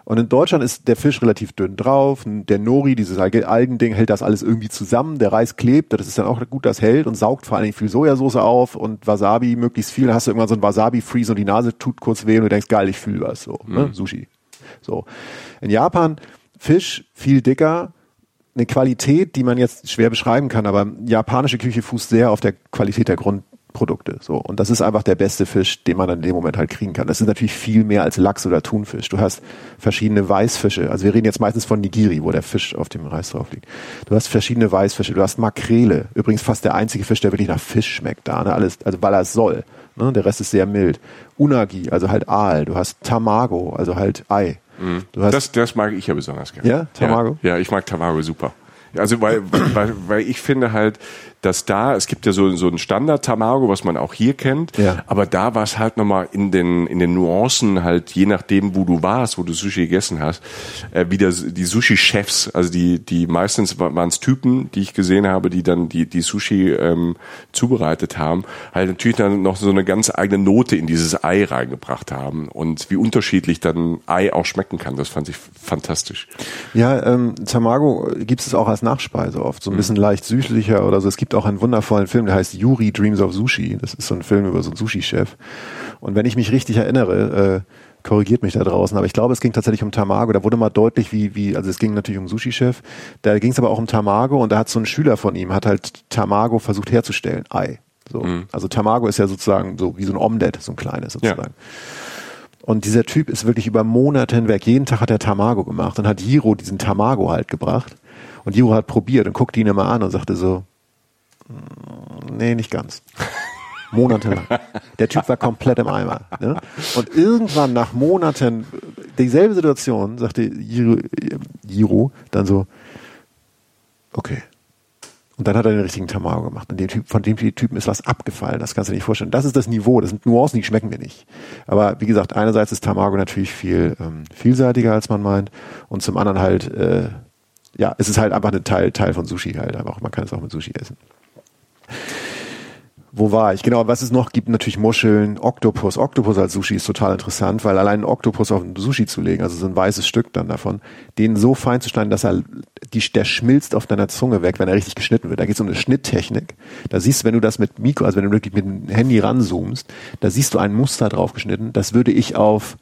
Und in Deutschland ist der Fisch relativ dünn drauf. Der Nori, dieses Algending, hält das alles irgendwie zusammen. Der Reis klebt, das ist dann auch gut, das hält und saugt vor allen Dingen viel Sojasauce auf und Wasabi möglichst viel. Dann hast du irgendwann so ein Wasabi-Freeze und die Nase tut kurz weh und du denkst, geil, ich fühle was. So, ne? mhm. ne? Sushi. So. In Japan Fisch viel dicker, eine Qualität, die man jetzt schwer beschreiben kann, aber japanische Küche fußt sehr auf der Qualität der Grundprodukte. So. Und das ist einfach der beste Fisch, den man in dem Moment halt kriegen kann. Das ist natürlich viel mehr als Lachs oder Thunfisch. Du hast verschiedene Weißfische. Also wir reden jetzt meistens von Nigiri, wo der Fisch auf dem Reis drauf liegt. Du hast verschiedene Weißfische. Du hast Makrele. Übrigens fast der einzige Fisch, der wirklich nach Fisch schmeckt da. Ne? Alles, also weil er es soll. Ne? Der Rest ist sehr mild. Unagi, also halt Aal. Du hast Tamago, also halt Ei. Mhm. das, das mag ich ja besonders gerne. Ja, Tamago? Ja, ja ich mag Tamago super. Also weil, weil, weil ich finde halt, dass da, es gibt ja so, so ein Standard-Tamago, was man auch hier kennt, ja. aber da war es halt nochmal in den, in den Nuancen halt, je nachdem, wo du warst, wo du Sushi gegessen hast, äh, wieder die Sushi-Chefs, also die, die meistens waren es Typen, die ich gesehen habe, die dann die, die Sushi ähm, zubereitet haben, halt natürlich dann noch so eine ganz eigene Note in dieses Ei reingebracht haben und wie unterschiedlich dann Ei auch schmecken kann, das fand ich fantastisch. Ja, ähm, Tamago gibt es auch als Nachspeise oft, so ein bisschen mhm. leicht süßlicher oder so. Es gibt auch einen wundervollen Film, der heißt Yuri Dreams of Sushi. Das ist so ein Film über so einen Sushi-Chef. Und wenn ich mich richtig erinnere, äh, korrigiert mich da draußen, aber ich glaube, es ging tatsächlich um Tamago. Da wurde mal deutlich, wie, wie, also es ging natürlich um Sushi-Chef. Da ging es aber auch um Tamago und da hat so ein Schüler von ihm, hat halt Tamago versucht herzustellen. Ei. So. Mhm. Also Tamago ist ja sozusagen so wie so ein Omelette, so ein kleines sozusagen. Ja. Und dieser Typ ist wirklich über Monate hinweg, jeden Tag hat er Tamago gemacht und hat Jiro diesen Tamago halt gebracht. Und Jiro hat probiert und guckte ihn immer an und sagte so, Nee, nicht ganz. Monatelang. Der Typ war komplett im Eimer. Ne? Und irgendwann nach Monaten, dieselbe Situation, sagte Jiro, Jiro dann so, okay. Und dann hat er den richtigen Tamago gemacht. Und dem typ, von dem Typen ist was abgefallen. Das kannst du dir nicht vorstellen. Das ist das Niveau. Das sind Nuancen, die schmecken mir nicht. Aber wie gesagt, einerseits ist Tamago natürlich viel ähm, vielseitiger, als man meint. Und zum anderen halt, äh, ja, es ist halt einfach ein Teil, Teil von Sushi halt. Aber auch, man kann es auch mit Sushi essen. Wo war ich? Genau, was es noch gibt, natürlich Muscheln, Oktopus. Oktopus als Sushi ist total interessant, weil allein einen Oktopus auf ein Sushi zu legen, also so ein weißes Stück dann davon, den so fein zu schneiden, dass er, die, der schmilzt auf deiner Zunge weg, wenn er richtig geschnitten wird. Da geht es um eine Schnitttechnik. Da siehst du, wenn du das mit Mikro, also wenn du wirklich mit dem Handy ranzoomst, da siehst du ein Muster drauf geschnitten. Das würde ich auf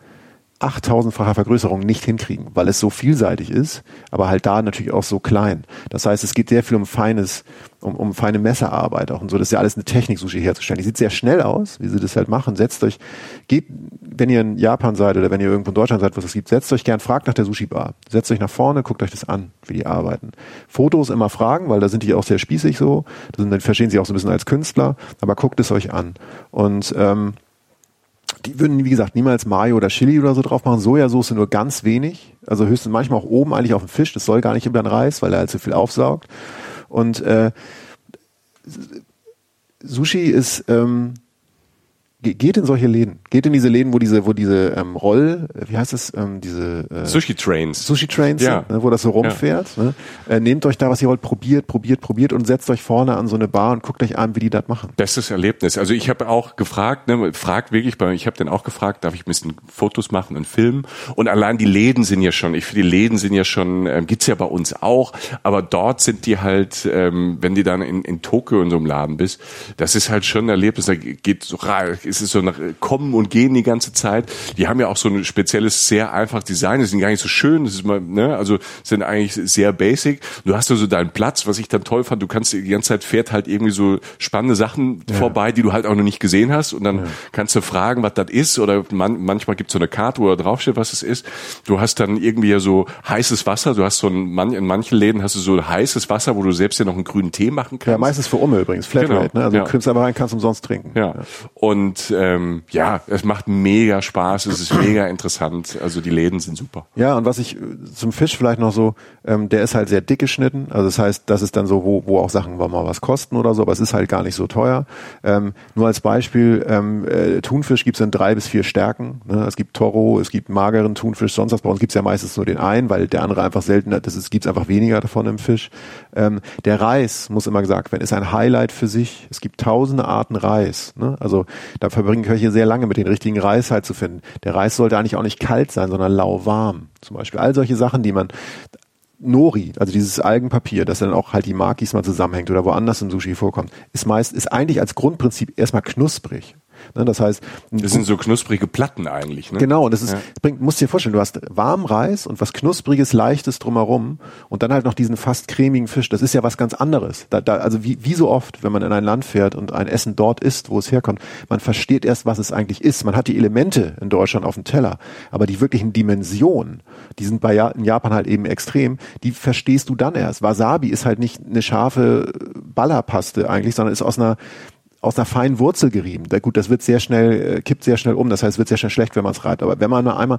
8000-facher Vergrößerung nicht hinkriegen, weil es so vielseitig ist, aber halt da natürlich auch so klein. Das heißt, es geht sehr viel um feines, um, um feine Messerarbeit auch und so. Das ist ja alles eine Technik, Sushi herzustellen. Die sieht sehr schnell aus, wie sie das halt machen. Setzt euch, geht, wenn ihr in Japan seid oder wenn ihr irgendwo in Deutschland seid, was es gibt, setzt euch gern, fragt nach der Sushi-Bar. Setzt euch nach vorne, guckt euch das an, wie die arbeiten. Fotos immer fragen, weil da sind die auch sehr spießig so. Da sind, dann verstehen sie auch so ein bisschen als Künstler, aber guckt es euch an. Und ähm, die würden, wie gesagt, niemals Mayo oder Chili oder so drauf machen. Sojasauce nur ganz wenig. Also höchstens manchmal auch oben eigentlich auf dem Fisch. Das soll gar nicht über den Reis, weil er halt so viel aufsaugt. Und äh, Sushi ist ähm, geht in solche Läden. Geht in diese Läden, wo diese, wo diese ähm, Roll, wie heißt es, ähm, diese äh, Sushi Trains. Sushi Trains, ja. ne, wo das so rumfährt. Ja. Ne? Äh, nehmt euch da, was ihr wollt, probiert, probiert, probiert und setzt euch vorne an so eine Bar und guckt euch an, wie die das machen. Bestes Erlebnis. Also ich habe auch gefragt, ne, fragt wirklich bei ich habe dann auch gefragt, darf ich ein bisschen Fotos machen und filmen? Und allein die Läden sind ja schon, ich finde die Läden sind ja schon, ähm, gibt's ja bei uns auch, aber dort sind die halt, ähm, wenn die dann in, in Tokio in so einem Laden bist, das ist halt schon ein Erlebnis. Da geht so, ist es so nach Kommen und Gehen die ganze Zeit. Die haben ja auch so ein spezielles, sehr einfaches Design. Die sind gar nicht so schön. Das ist mal, ne, also sind eigentlich sehr basic. Du hast also deinen Platz, was ich dann toll fand. Du kannst die ganze Zeit fährt halt irgendwie so spannende Sachen ja. vorbei, die du halt auch noch nicht gesehen hast. Und dann ja. kannst du fragen, was das ist. Oder man, manchmal gibt es so eine Karte, wo da draufsteht, was es ist. Du hast dann irgendwie ja so heißes Wasser. Du hast so ein, in manchen Läden hast du so heißes Wasser, wo du selbst ja noch einen grünen Tee machen kannst. Ja, meistens für Umme übrigens. Flatrate, genau. ne? Also ja. du kriegst aber rein, kannst umsonst trinken. Ja. Und ähm, ja, es macht mega Spaß, es ist mega interessant. Also die Läden sind super. Ja, und was ich äh, zum Fisch vielleicht noch so, ähm, der ist halt sehr dick geschnitten. Also das heißt, das ist dann so, wo, wo auch Sachen mal was kosten oder so, aber es ist halt gar nicht so teuer. Ähm, nur als Beispiel, ähm, äh, Thunfisch gibt's in drei bis vier Stärken. Ne? Es gibt Toro, es gibt mageren Thunfisch, sonst was. Bei uns gibt's ja meistens nur den einen, weil der andere einfach seltener, das ist, gibt's einfach weniger davon im Fisch. Ähm, der Reis, muss immer gesagt werden, ist ein Highlight für sich. Es gibt tausende Arten Reis. Ne? Also da verbringen Köche sehr lange mit den richtigen Reis halt zu finden. Der Reis sollte eigentlich auch nicht kalt sein, sondern lauwarm. Zum Beispiel all solche Sachen, die man Nori, also dieses Algenpapier, das dann auch halt die Makis mal zusammenhängt oder woanders im Sushi vorkommt, ist meist, ist eigentlich als Grundprinzip erstmal knusprig. Ne, das heißt, das sind so knusprige Platten eigentlich. Ne? Genau, und das ist, ja. bringt, musst dir vorstellen, du hast warmen Reis und was knuspriges, leichtes drumherum und dann halt noch diesen fast cremigen Fisch. Das ist ja was ganz anderes. Da, da, also wie, wie so oft, wenn man in ein Land fährt und ein Essen dort isst, wo es herkommt, man versteht erst, was es eigentlich ist. Man hat die Elemente in Deutschland auf dem Teller, aber die wirklichen Dimensionen, die sind bei in Japan halt eben extrem. Die verstehst du dann erst. Wasabi ist halt nicht eine scharfe Ballerpaste eigentlich, sondern ist aus einer aus einer feinen Wurzel gerieben. Da, gut, das wird sehr schnell, äh, kippt sehr schnell um. Das heißt, es wird sehr schnell schlecht, wenn man es reibt. Aber wenn man nur einmal,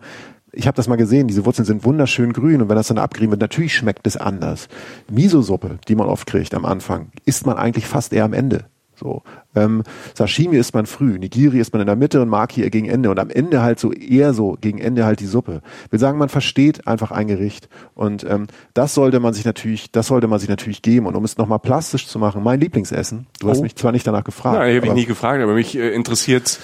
ich habe das mal gesehen, diese Wurzeln sind wunderschön grün und wenn das dann abgerieben wird, natürlich schmeckt es anders. Miso-Suppe, die man oft kriegt am Anfang, isst man eigentlich fast eher am Ende. So. Ähm, Sashimi isst man früh, Nigiri isst man in der Mitte und Maki gegen Ende und am Ende halt so eher so gegen Ende halt die Suppe. Ich will sagen, man versteht einfach ein Gericht und ähm, das sollte man sich natürlich, das sollte man sich natürlich geben und um es nochmal plastisch zu machen, mein Lieblingsessen. Du oh. hast mich zwar nicht danach gefragt. Nein, habe ich nie gefragt, aber mich äh, interessiert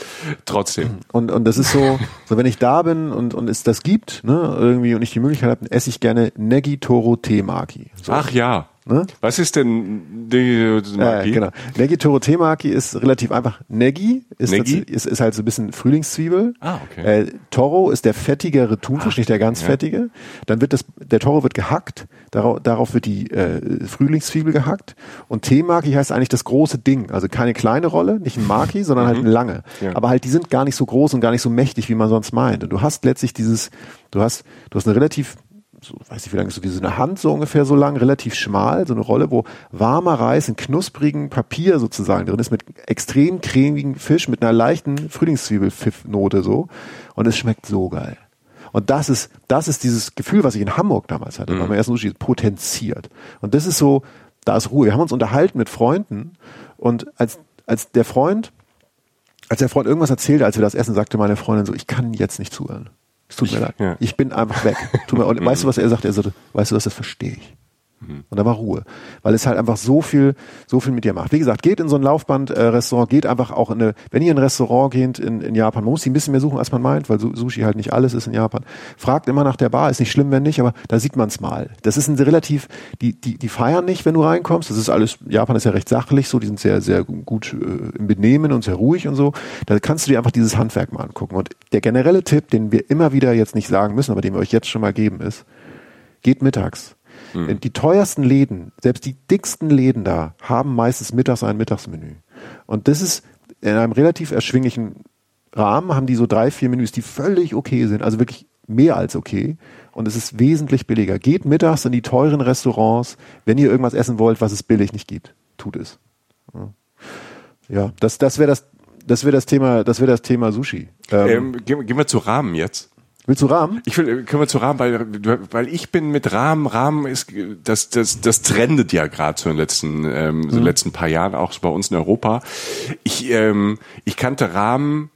trotzdem. Und und das ist so, so wenn ich da bin und und es das gibt, ne irgendwie und ich die Möglichkeit habe, esse ich gerne Negi Toro Temaki. So. Ach ja. Ne? Was ist denn Negi Temaki? Ja, genau. Negi Toro Temaki ist relativ einfach. Negi ist, Negi? ist, ist halt so ein bisschen Frühlingszwiebel. Ah, okay. Äh, Toro ist der fettigere Thunfisch, Ach, nicht der ganz ja. fettige. Dann wird das, der Toro wird gehackt, darauf, darauf wird die äh, Frühlingszwiebel gehackt. Und Temaki heißt eigentlich das große Ding. Also keine kleine Rolle, nicht ein Maki, sondern halt mhm. halt eine lange. Ja. Aber halt, die sind gar nicht so groß und gar nicht so mächtig, wie man sonst meint. Und du hast letztlich dieses, du hast, du hast eine relativ so, weiß ich wie lang ist so wie so eine Hand so ungefähr so lang, relativ schmal, so eine Rolle, wo warmer Reis in knusprigen Papier sozusagen drin ist, mit extrem cremigen Fisch, mit einer leichten Frühlingszwiebelpfiffnote so. Und es schmeckt so geil. Und das ist, das ist dieses Gefühl, was ich in Hamburg damals hatte, mhm. beim ersten Sushi, potenziert. Und das ist so, da ist Ruhe. Wir haben uns unterhalten mit Freunden und als, als der Freund, als der Freund irgendwas erzählte, als wir das essen, sagte meine Freundin so, ich kann jetzt nicht zuhören. Es tut mir leid. Ja. Ich bin einfach weg. Tut mir, und weißt du, was er sagt? Er sagte, weißt du was, das verstehe ich. Und da war Ruhe. Weil es halt einfach so viel, so viel mit dir macht. Wie gesagt, geht in so ein Laufband-Restaurant, geht einfach auch in eine, wenn ihr in ein Restaurant geht in, in Japan, man muss ein bisschen mehr suchen, als man meint, weil Sushi halt nicht alles ist in Japan. Fragt immer nach der Bar, ist nicht schlimm, wenn nicht, aber da sieht man es mal. Das ist ein relativ, die, die, die feiern nicht, wenn du reinkommst. Das ist alles, Japan ist ja recht sachlich so, die sind sehr, sehr gut äh, im Benehmen und sehr ruhig und so. Da kannst du dir einfach dieses Handwerk mal angucken. Und der generelle Tipp, den wir immer wieder jetzt nicht sagen müssen, aber den wir euch jetzt schon mal geben, ist, geht mittags Mhm. Die teuersten Läden, selbst die dicksten Läden da, haben meistens mittags ein Mittagsmenü. Und das ist in einem relativ erschwinglichen Rahmen, haben die so drei, vier Menüs, die völlig okay sind, also wirklich mehr als okay. Und es ist wesentlich billiger. Geht mittags in die teuren Restaurants, wenn ihr irgendwas essen wollt, was es billig nicht gibt. Tut es. Ja, das, das wäre das, das wäre das Thema, das wäre das Thema Sushi. Ähm, ähm, gehen, gehen wir zu Rahmen jetzt. Willst du Rahmen? Ich will, können wir zu Rahmen, weil, weil ich bin mit Rahmen, Rahmen ist, das, das, das trendet ja gerade so in den letzten, ähm, so mhm. letzten paar Jahren auch bei uns in Europa. Ich, ähm, ich kannte Rahmen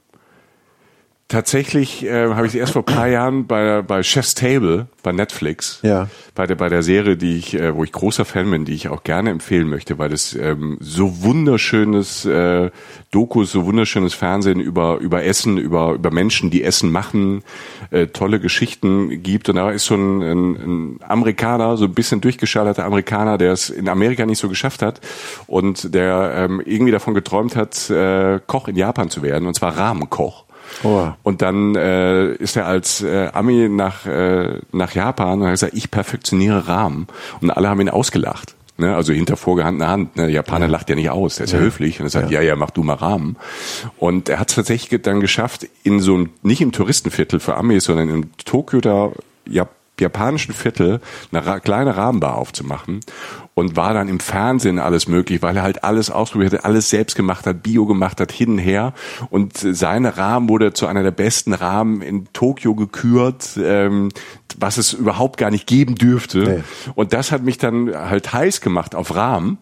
Tatsächlich äh, habe ich sie erst vor paar Jahren bei, bei Chef's Table bei Netflix, ja. bei der bei der Serie, die ich, äh, wo ich großer Fan bin, die ich auch gerne empfehlen möchte, weil es ähm, so wunderschönes äh, Dokus, so wunderschönes Fernsehen über über Essen, über über Menschen, die Essen machen, äh, tolle Geschichten gibt. Und da ist so ein, ein, ein Amerikaner, so ein bisschen durchgeschalterter Amerikaner, der es in Amerika nicht so geschafft hat und der ähm, irgendwie davon geträumt hat, äh, Koch in Japan zu werden, und zwar Rahmenkoch. Oh. Und dann äh, ist er als äh, Ami nach, äh, nach Japan und hat gesagt, ich perfektioniere Rahmen. Und alle haben ihn ausgelacht. Ne, also hinter vorgehandener Hand. Ne, der Japaner ja. lacht ja nicht aus, der ist ja, ja höflich und er sagt, ja. ja, ja, mach du mal Rahmen. Und er hat es tatsächlich dann geschafft, in so einem, nicht im Touristenviertel für Amis, sondern im Tokio da Jap japanischen Viertel eine kleine Rahmenbar aufzumachen und war dann im Fernsehen alles möglich, weil er halt alles ausprobiert hat, alles selbst gemacht hat, Bio gemacht hat, hin und her. Und seine Rahmen wurde zu einer der besten Rahmen in Tokio gekürt, ähm, was es überhaupt gar nicht geben dürfte. Nee. Und das hat mich dann halt heiß gemacht auf Rahmen.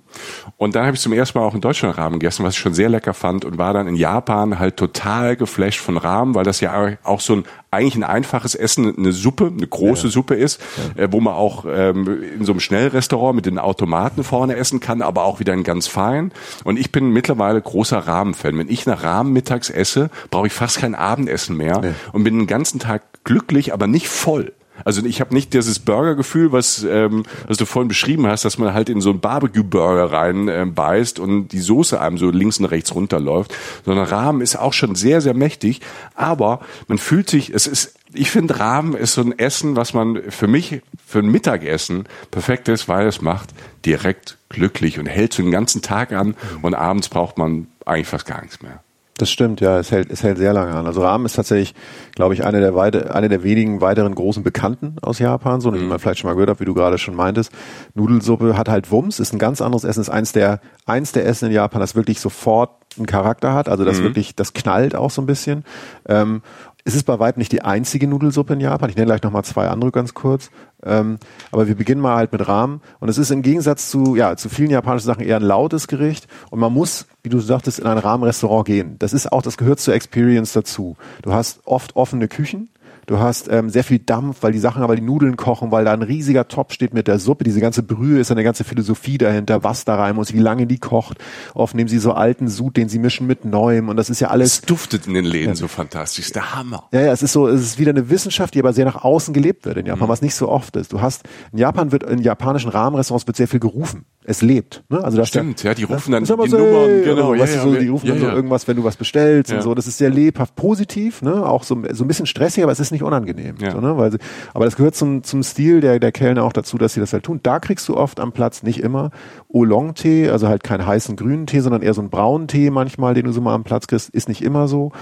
Und dann habe ich zum ersten Mal auch in Deutschland Rahmen gegessen, was ich schon sehr lecker fand und war dann in Japan halt total geflasht von Rahmen, weil das ja auch so ein eigentlich ein einfaches Essen, eine Suppe, eine große ja. Suppe ist, ja. äh, wo man auch ähm, in so einem Schnellrestaurant mit den Automaten vorne essen kann, aber auch wieder ein ganz fein. Und ich bin mittlerweile großer Rahmenfan. Wenn ich nach Rahmen mittags esse, brauche ich fast kein Abendessen mehr nee. und bin den ganzen Tag glücklich, aber nicht voll. Also ich habe nicht dieses Burgergefühl, was, ähm, was du vorhin beschrieben hast, dass man halt in so einen Barbecue-Burger rein äh, beißt und die Soße einem so links und rechts runterläuft, sondern Rahmen ist auch schon sehr, sehr mächtig, aber man fühlt sich, es ist, ich finde Rahmen ist so ein Essen, was man für mich, für ein Mittagessen perfekt ist, weil es macht direkt glücklich und hält so den ganzen Tag an und abends braucht man eigentlich fast gar nichts mehr. Das stimmt, ja, es hält, es hält sehr lange an. Also Ramen ist tatsächlich, glaube ich, eine der, weite, eine der wenigen weiteren großen Bekannten aus Japan, so, die mhm. man vielleicht schon mal gehört hat, wie du gerade schon meintest. Nudelsuppe hat halt Wumms, ist ein ganz anderes Essen, ist eins der, eins der Essen in Japan, das wirklich sofort einen Charakter hat, also das mhm. wirklich, das knallt auch so ein bisschen. Ähm, es ist bei weitem nicht die einzige Nudelsuppe in Japan. Ich nenne gleich nochmal zwei andere ganz kurz. Ähm, aber wir beginnen mal halt mit Rahmen. Und es ist im Gegensatz zu, ja, zu vielen japanischen Sachen eher ein lautes Gericht. Und man muss, wie du sagtest, in ein Rahmenrestaurant gehen. Das ist auch, das gehört zur Experience dazu. Du hast oft offene Küchen. Du hast ähm, sehr viel Dampf, weil die Sachen aber die Nudeln kochen, weil da ein riesiger Topf steht mit der Suppe. Diese ganze Brühe ist eine ganze Philosophie dahinter, was da rein muss, wie lange die kocht. Oft nehmen sie so alten Sud, den sie mischen mit neuem und das ist ja alles. Es duftet in den Läden ja. so fantastisch, der Hammer. Ja, ja, es ist so, es ist wieder eine Wissenschaft, die aber sehr nach außen gelebt wird in Japan, mhm. was nicht so oft ist. Du hast, in Japan wird, in japanischen Rahmenrestaurants wird sehr viel gerufen. Es lebt. Ne? Also das Stimmt, ja, die rufen dann die so, Nummern, genau, ja, ja, so, die rufen ja, dann so irgendwas, wenn du was bestellst und so. Das ist sehr lebhaft, positiv, ne? Auch so, so ein bisschen stressig, aber es ist nicht unangenehm. Ja. So, ne? Weil sie, aber das gehört zum, zum Stil der, der Kellner auch dazu, dass sie das halt tun. Da kriegst du oft am Platz, nicht immer, Oolong-Tee, also halt keinen heißen grünen Tee, sondern eher so einen braunen Tee manchmal, den du so mal am Platz kriegst, ist nicht immer so.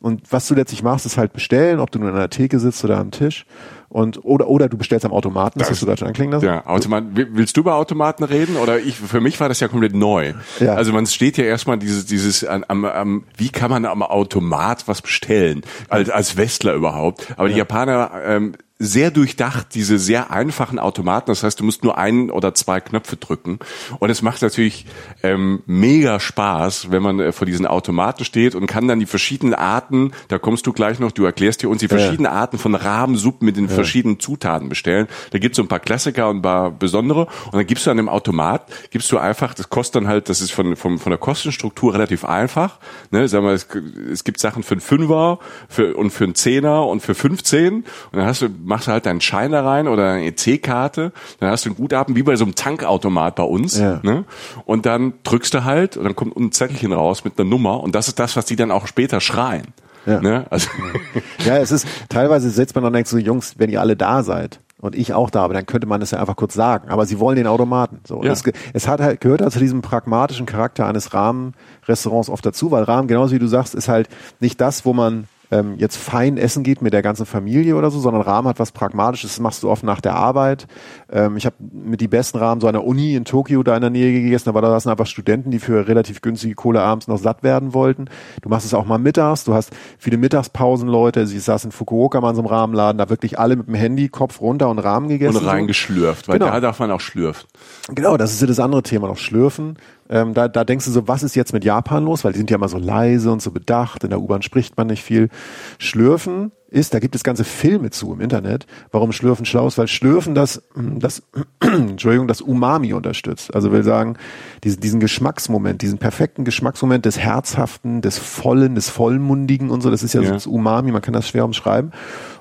Und was du letztlich machst, ist halt bestellen, ob du nur an der Theke sitzt oder am Tisch. Und, oder, oder du bestellst am Automaten, das, das hast du gerade schon anklingen lassen. Ja, Automat, willst du über Automaten reden? Oder ich, für mich war das ja komplett neu. Ja. Also man steht ja erstmal dieses, dieses, am, am, wie kann man am Automat was bestellen? Als, als Westler überhaupt. Aber ja. die Japaner, ähm, sehr durchdacht, diese sehr einfachen Automaten. Das heißt, du musst nur ein oder zwei Knöpfe drücken. Und es macht natürlich ähm, mega Spaß, wenn man äh, vor diesen Automaten steht und kann dann die verschiedenen Arten, da kommst du gleich noch, du erklärst dir uns die verschiedenen ja. Arten von Rahmensuppen mit den ja. verschiedenen Zutaten bestellen. Da gibt's so ein paar Klassiker und ein paar besondere. Und dann gibst du an dem Automat, gibst du einfach, das kostet dann halt, das ist von, von, von der Kostenstruktur relativ einfach. Ne? Sag mal, es, es gibt Sachen für einen Fünfer für, und für einen Zehner und für 15. Und dann hast du machst du halt deinen Schein da rein oder eine EC-Karte, dann hast du ein Guthaben wie bei so einem Tankautomat bei uns. Ja. Ne? Und dann drückst du halt und dann kommt ein Zettelchen raus mit einer Nummer und das ist das, was die dann auch später schreien. Ja. Ne? Also ja, es ist teilweise setzt man dann denkt so, Jungs, wenn ihr alle da seid, und ich auch da, aber dann könnte man es ja einfach kurz sagen. Aber sie wollen den Automaten. So, ja. es, es hat halt gehört halt zu diesem pragmatischen Charakter eines Rahmenrestaurants oft dazu, weil Rahmen, genauso wie du sagst, ist halt nicht das, wo man ähm, jetzt fein essen geht mit der ganzen Familie oder so, sondern Rahmen hat was Pragmatisches, das machst du oft nach der Arbeit. Ähm, ich habe mit die besten Rahmen so einer Uni in Tokio da in der Nähe gegessen, aber da saßen einfach Studenten, die für relativ günstige Kohle abends noch satt werden wollten. Du machst es auch mal mittags, du hast viele Mittagspausenleute, sie saß in Fukuoka mal in so einem Rahmenladen, da wirklich alle mit dem Handy, Kopf runter und Rahmen gegessen. Und reingeschlürft, weil genau. da darf man auch schlürfen. Genau, das ist ja das andere Thema, noch schlürfen. Ähm, da, da denkst du so, was ist jetzt mit Japan los? Weil die sind ja immer so leise und so bedacht. In der U-Bahn spricht man nicht viel. Schlürfen ist, da gibt es ganze Filme zu im Internet, warum Schlürfen schlau ist, weil Schlürfen das, das, Entschuldigung, das Umami unterstützt. Also will sagen, diesen, diesen Geschmacksmoment, diesen perfekten Geschmacksmoment des Herzhaften, des Vollen, des Vollmundigen und so, das ist ja, ja. so das Umami, man kann das schwer umschreiben.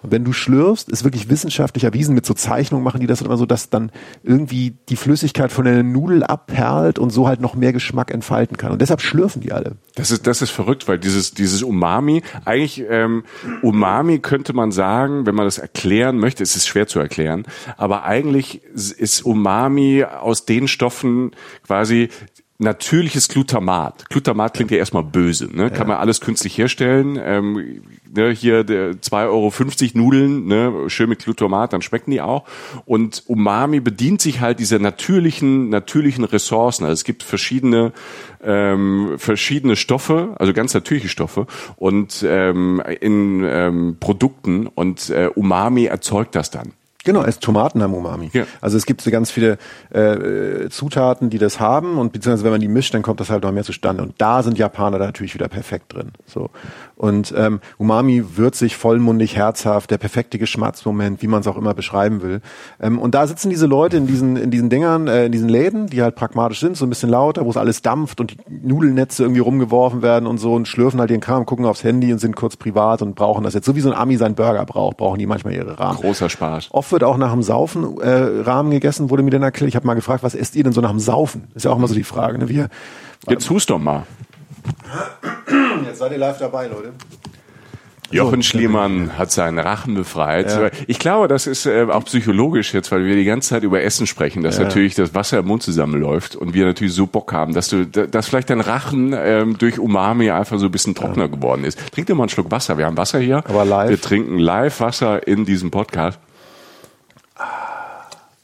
Und wenn du schlürfst, ist wirklich wissenschaftlich erwiesen, mit so Zeichnungen machen die das immer so, dass dann irgendwie die Flüssigkeit von der Nudel abperlt und so halt noch mehr Geschmack entfalten kann. Und deshalb schlürfen die alle. Das ist, das ist verrückt, weil dieses, dieses Umami, eigentlich ähm, Umami könnte man sagen, wenn man das erklären möchte, es ist schwer zu erklären, aber eigentlich ist Umami aus den Stoffen quasi natürliches Glutamat. Glutamat klingt ja erstmal böse, ne? Kann man alles künstlich herstellen. Ähm, ne, hier der 2,50 Euro Nudeln, ne, schön mit Glutamat, dann schmecken die auch. Und Umami bedient sich halt dieser natürlichen, natürlichen Ressourcen. Also es gibt verschiedene, ähm, verschiedene Stoffe, also ganz natürliche Stoffe und ähm, in ähm, Produkten und äh, Umami erzeugt das dann. Genau, es Tomaten haben Umami. Ja. Also es gibt so ganz viele äh, Zutaten, die das haben und beziehungsweise wenn man die mischt, dann kommt das halt noch mehr zustande. Und da sind Japaner natürlich wieder perfekt drin. So und ähm, Umami würzig, vollmundig, herzhaft, der perfekte Geschmacksmoment, wie man es auch immer beschreiben will. Ähm, und da sitzen diese Leute in diesen in diesen Dingern, äh, in diesen Läden, die halt pragmatisch sind, so ein bisschen lauter, wo es alles dampft und die Nudelnetze irgendwie rumgeworfen werden und so und schlürfen halt ihren Kram, gucken aufs Handy und sind kurz privat und brauchen das jetzt so wie so ein Ami sein Burger braucht, brauchen die manchmal ihre Rahmen. Großer Spaß. Oft wird auch nach dem Saufen äh, Rahmen gegessen, wurde mir dann erklärt. Ich habe mal gefragt, was esst ihr denn so nach dem Saufen? Ist ja auch mal so die Frage. Ne? Wir, Jetzt hust doch mal. Jetzt seid ihr live dabei, Leute. Jochen Schliemann hat seinen Rachen befreit. Ja. Ich glaube, das ist äh, auch psychologisch jetzt, weil wir die ganze Zeit über Essen sprechen, dass ja. natürlich das Wasser im Mund zusammenläuft und wir natürlich so Bock haben, dass du, dass vielleicht dein Rachen ähm, durch Umami einfach so ein bisschen trockener ja. geworden ist. Trink dir mal einen Schluck Wasser. Wir haben Wasser hier. Aber live. Wir trinken live Wasser in diesem Podcast.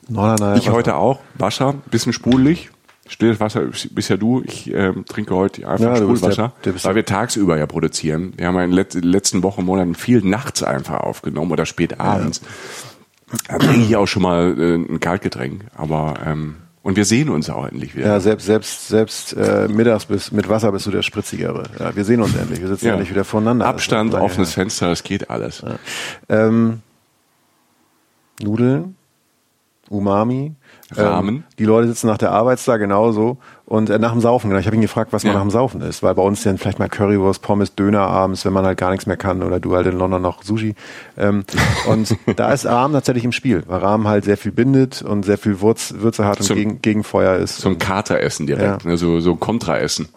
Nein, ich heute auch. Wasser, bisschen sprudelig. Stilles Wasser bist ja du. Ich ähm, trinke heute einfach ja, Sprudelwasser, der, der weil wir tagsüber ja produzieren. Wir haben ja in den letzten Wochen, Monaten viel nachts einfach aufgenommen oder spät abends. Ja. Da trinke ich auch schon mal äh, ein Kaltgetränk. Aber ähm, und wir sehen uns auch endlich wieder. Ja, selbst selbst selbst äh, mittags bis mit Wasser bist du der spritzigere. Ja, wir sehen uns endlich. Wir sitzen ja. endlich wieder voneinander. Abstand, offenes Fenster, es geht alles. Ja. Ähm, Nudeln, Umami. Rahmen. Ähm, die Leute sitzen nach der Arbeitstag genauso und äh, nach dem Saufen. Genau. Ich habe ihn gefragt, was ja. man nach dem Saufen ist, weil bei uns dann vielleicht mal Currywurst, Pommes, Döner abends, wenn man halt gar nichts mehr kann oder du halt in London noch Sushi. Ähm, und da ist Rahmen tatsächlich im Spiel, weil Rahmen halt sehr viel bindet und sehr viel Wurz, Würze hat und so gegen, gegen Feuer ist. So ein Kateressen direkt, ja. ne? so, so Kontraessen.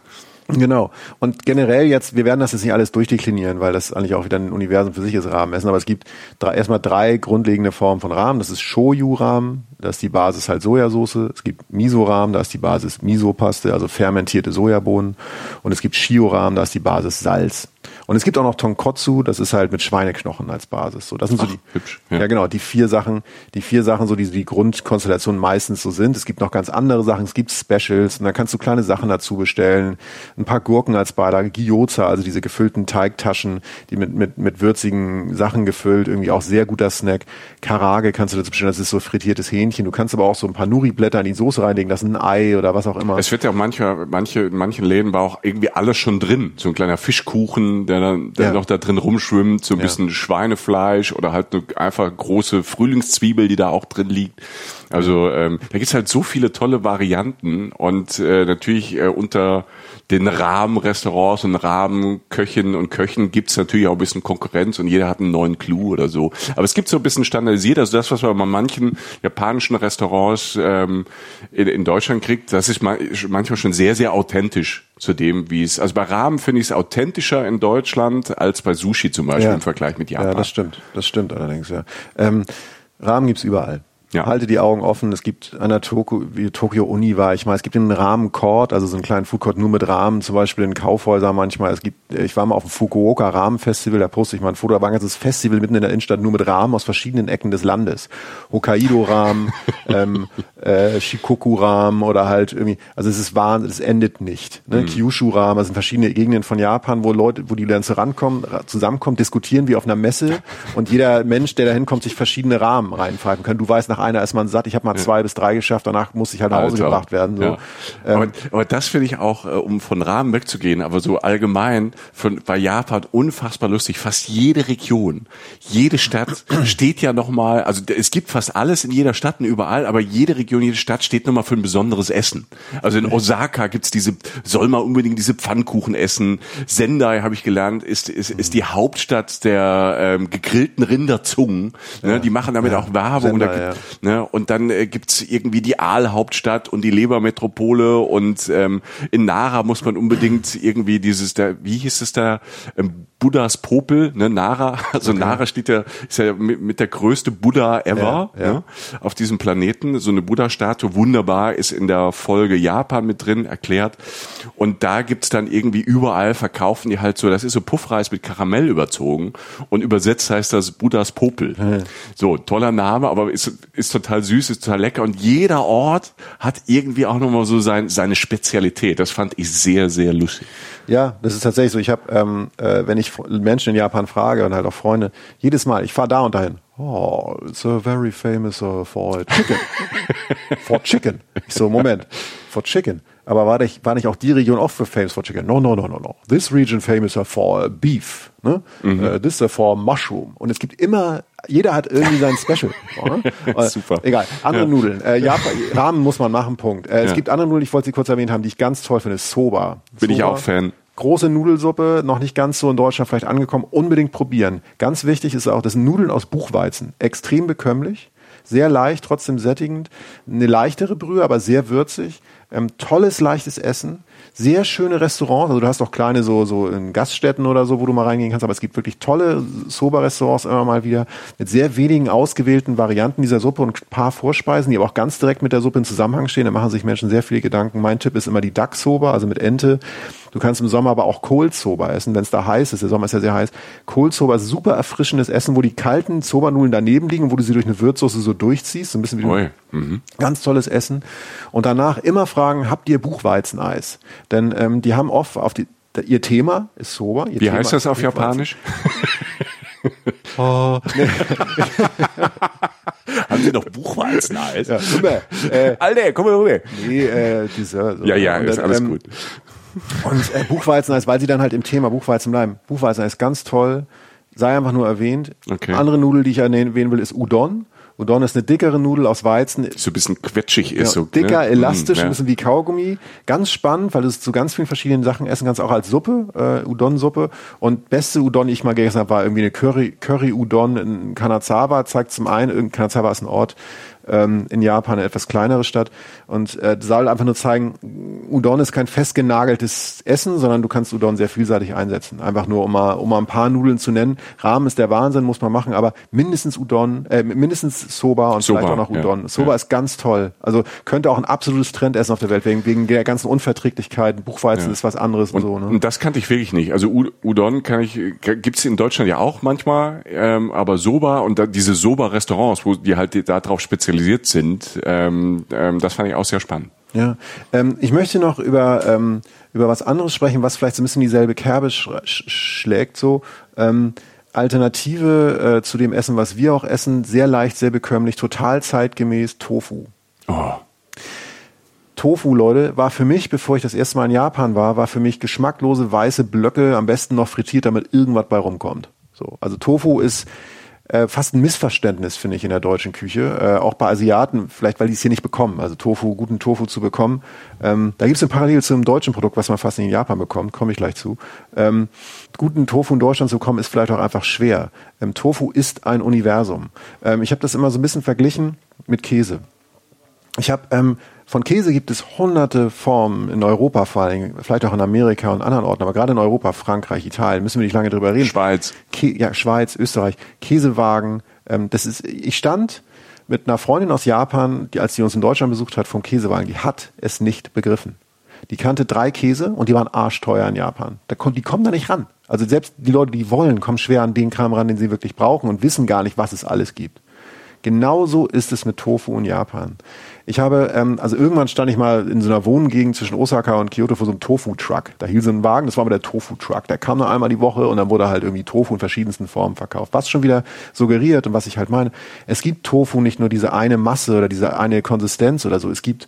Genau. Und generell jetzt, wir werden das jetzt nicht alles durchdeklinieren, weil das eigentlich auch wieder ein Universum für sich ist, Rahmenessen. Aber es gibt drei, erstmal drei grundlegende Formen von Rahmen. Das ist Shoyu-Rahmen, da ist die Basis halt Sojasauce. Es gibt Miso-Rahmen, da ist die Basis Miso-Paste, also fermentierte Sojabohnen. Und es gibt Shio-Rahmen, da ist die Basis Salz. Und es gibt auch noch Tonkotsu, das ist halt mit Schweineknochen als Basis. So, das sind so Ach, die, hübsch, ja. ja. genau, die vier Sachen, die vier Sachen, so die die Grundkonstellation meistens so sind. Es gibt noch ganz andere Sachen, es gibt Specials und da kannst du kleine Sachen dazu bestellen. Ein paar Gurken als Beilage, Gyoza, also diese gefüllten Teigtaschen, die mit, mit, mit würzigen Sachen gefüllt, irgendwie auch sehr guter Snack. Karage kannst du dazu bestellen, das ist so frittiertes Hähnchen. Du kannst aber auch so ein paar Nuri-Blätter in die Soße reinlegen, das ist ein Ei oder was auch immer. Es wird ja auch manche, manche, in manchen Läden war auch irgendwie alles schon drin. So ein kleiner Fischkuchen, der der, der ja. noch da drin rumschwimmt, so ein ja. bisschen Schweinefleisch oder halt eine einfach große Frühlingszwiebel, die da auch drin liegt. Also ähm, da gibt's halt so viele tolle Varianten und äh, natürlich äh, unter den Rahmenrestaurants und Rahmenköchinnen und Köchen gibt's natürlich auch ein bisschen Konkurrenz und jeder hat einen neuen Clou oder so. Aber es gibt so ein bisschen standardisiert, also das, was man bei manchen japanischen Restaurants ähm, in, in Deutschland kriegt, das ist manchmal schon sehr, sehr authentisch zu dem, wie es, also bei Rahmen finde ich es authentischer in Deutschland als bei Sushi zum Beispiel ja. im Vergleich mit Japan. Ja, das stimmt, das stimmt allerdings, ja. Ähm, Rahmen gibt's überall. Ja. Halte die Augen offen. Es gibt an der Tokio, Tokio Uni war ich mal, es gibt einen Rahmencourt, also so einen kleinen Foodcourt nur mit Rahmen, zum Beispiel in Kaufhäusern manchmal. Es gibt, ich war mal auf dem Fukuoka Rahmenfestival, da poste ich mal ein Foto, da war ein ganzes Festival mitten in der Innenstadt nur mit Rahmen aus verschiedenen Ecken des Landes. Hokkaido-Rahmen, ähm, äh, Shikoku-Rahmen oder halt irgendwie, also es ist Wahnsinn, es endet nicht. Ne? Mhm. Kyushu-Rahmen, das sind verschiedene Gegenden von Japan, wo Leute, wo die dann rankommen, zusammenkommen, diskutieren wie auf einer Messe und jeder Mensch, der da hinkommt, sich verschiedene Rahmen reinpfeifen kann. Du weißt nach einer ist man satt. Ich habe mal zwei bis drei geschafft, danach muss ich halt nach Hause Alter. gebracht werden. So. Ja. Ähm, aber, aber, das finde ich auch, äh, um von Rahmen wegzugehen, aber so allgemein von, bei Japan unfassbar lustig. Fast jede Region, jede Stadt steht ja nochmal, also es gibt fast alles in jeder Stadt und überall, aber jede Region, jede Stadt steht nochmal für ein besonderes Essen. Also in Osaka gibt's diese, soll man unbedingt diese Pfannkuchen essen. Sendai, habe ich gelernt, ist, ist, ist die Hauptstadt der ähm, gegrillten Rinderzungen. Ne? Die machen damit ja. auch Werbung. Sendai, da, ja. Ne? Und dann äh, gibt's irgendwie die Aalhauptstadt und die Lebermetropole und ähm, in Nara muss man unbedingt irgendwie dieses, da, wie hieß es da, ähm, Buddhas Popel, ne, Nara, also okay. Nara steht ja, ist ja mit, mit der größte Buddha ever ja, ja. Ne, auf diesem Planeten. So eine Buddha-Statue, wunderbar, ist in der Folge Japan mit drin erklärt. Und da gibt's dann irgendwie überall, verkaufen die halt so, das ist so Puffreis mit Karamell überzogen und übersetzt heißt das Buddhas Popel. Ja. So, toller Name, aber ist, ist total süß, ist total lecker und jeder Ort hat irgendwie auch nochmal so sein, seine Spezialität. Das fand ich sehr, sehr lustig. Ja, das ist tatsächlich so. Ich habe, ähm, äh, wenn ich Menschen in Japan frage und halt auch Freunde, jedes Mal, ich fahre da und dahin. Oh, it's a very famous uh, for chicken. for chicken. Ich so, Moment, for chicken. Aber war nicht, war nicht auch die Region auch für famous for chicken? No, no, no, no, no. This region famous for beef. Ne? Mhm. Uh, this is for mushroom. Und es gibt immer, jeder hat irgendwie sein Special. ne? Super. Egal. Andere ja. Nudeln. Äh, Japan, Rahmen muss man machen, Punkt. Äh, es ja. gibt andere Nudeln, ich wollte sie kurz erwähnt haben, die ich ganz toll finde. Soba. Bin Soba. ich auch Fan große Nudelsuppe, noch nicht ganz so in Deutschland vielleicht angekommen, unbedingt probieren. Ganz wichtig ist auch, das Nudeln aus Buchweizen. Extrem bekömmlich, sehr leicht, trotzdem sättigend. Eine leichtere Brühe, aber sehr würzig. Ähm, tolles, leichtes Essen sehr schöne Restaurants. Also du hast auch kleine so, so in Gaststätten oder so, wo du mal reingehen kannst, aber es gibt wirklich tolle Soba-Restaurants immer mal wieder mit sehr wenigen ausgewählten Varianten dieser Suppe und ein paar Vorspeisen, die aber auch ganz direkt mit der Suppe in Zusammenhang stehen. Da machen sich Menschen sehr viele Gedanken. Mein Tipp ist immer die Duck-Soba, also mit Ente. Du kannst im Sommer aber auch Kohlsoba essen, wenn es da heiß ist. Der Sommer ist ja sehr heiß. Kohlsoba ist super erfrischendes Essen, wo die kalten Soba-Nudeln daneben liegen, wo du sie durch eine Würzsoße so durchziehst. So ein bisschen wie du, mhm. ganz tolles Essen. Und danach immer fragen, habt ihr Buchweizeneis? Denn ähm, die haben oft auf die, ihr Thema ist Soba. Wie Thema heißt das auf Japanisch? oh. Haben Sie noch Buchweizeneis? Ja, äh, Alter, komm mal rüber. Nee, äh, dieser. So. Ja, ja, ist alles ähm, gut. Und äh, Buchweizeneis, weil sie dann halt im Thema Buchweizen bleiben. Buchweizeneis ganz toll, sei einfach nur erwähnt. Okay. Andere Nudel, die ich erwähnen will, ist Udon. Udon ist eine dickere Nudel aus Weizen. So ein bisschen quetschig ist. Ja, so, dicker, ne? elastisch, mm, ja. ein bisschen wie Kaugummi. Ganz spannend, weil du es zu ganz vielen verschiedenen Sachen essen kannst, auch als Suppe, äh, Udon-Suppe. Und beste Udon, die ich mal gegessen habe, war irgendwie eine Curry, Curry-Udon in Kanazawa. Zeigt zum einen, Kanazawa ist ein Ort, ähm, in Japan, eine etwas kleinere Stadt. Und äh, soll einfach nur zeigen, Udon ist kein festgenageltes Essen, sondern du kannst Udon sehr vielseitig einsetzen. Einfach nur, um mal, um mal ein paar Nudeln zu nennen. Rahmen ist der Wahnsinn, muss man machen, aber mindestens Udon, äh, mindestens Soba und Soba, vielleicht auch noch Udon. Ja, Soba ja. ist ganz toll. Also könnte auch ein absolutes Trendessen auf der Welt wegen, wegen der ganzen Unverträglichkeiten. Buchweizen ja. ist was anderes und, und so. Ne? Und das kannte ich wirklich nicht. Also Udon kann ich, gibt's in Deutschland ja auch manchmal, ähm, aber Soba und da, diese Soba-Restaurants, wo die halt darauf spezialisiert sind, ähm, ähm, das fand ich auch sehr spannend. Ja, ähm, ich möchte noch über, ähm, über was anderes sprechen, was vielleicht so ein bisschen dieselbe Kerbe sch schlägt. So ähm, Alternative äh, zu dem Essen, was wir auch essen, sehr leicht, sehr bekömmlich, total zeitgemäß Tofu. Oh. Tofu, Leute, war für mich, bevor ich das erste Mal in Japan war, war für mich geschmacklose weiße Blöcke, am besten noch frittiert, damit irgendwas bei rumkommt. So, also Tofu ist äh, fast ein Missverständnis, finde ich, in der deutschen Küche. Äh, auch bei Asiaten, vielleicht weil die es hier nicht bekommen. Also Tofu, guten Tofu zu bekommen. Ähm, da gibt es ein Parallel zu einem deutschen Produkt, was man fast nicht in Japan bekommt, komme ich gleich zu. Ähm, guten Tofu in Deutschland zu bekommen, ist vielleicht auch einfach schwer. Ähm, Tofu ist ein Universum. Ähm, ich habe das immer so ein bisschen verglichen mit Käse. Ich habe ähm, von Käse gibt es hunderte Formen in Europa vor allem, vielleicht auch in Amerika und anderen Orten, aber gerade in Europa, Frankreich, Italien, müssen wir nicht lange drüber reden. Schweiz. Kä ja, Schweiz, Österreich, Käsewagen. Ähm, das ist, ich stand mit einer Freundin aus Japan, die als sie uns in Deutschland besucht hat, vom Käsewagen, die hat es nicht begriffen. Die kannte drei Käse und die waren arschteuer in Japan. Da die kommen da nicht ran. Also selbst die Leute, die wollen, kommen schwer an den Kram ran, den sie wirklich brauchen und wissen gar nicht, was es alles gibt. Genauso ist es mit Tofu in Japan. Ich habe, ähm, also irgendwann stand ich mal in so einer Wohngegend zwischen Osaka und Kyoto vor so einem Tofu-Truck. Da hielt so ein Wagen, das war mal der Tofu-Truck. Der kam nur einmal die Woche und dann wurde halt irgendwie Tofu in verschiedensten Formen verkauft. Was schon wieder suggeriert und was ich halt meine, es gibt Tofu nicht nur diese eine Masse oder diese eine Konsistenz oder so. Es gibt,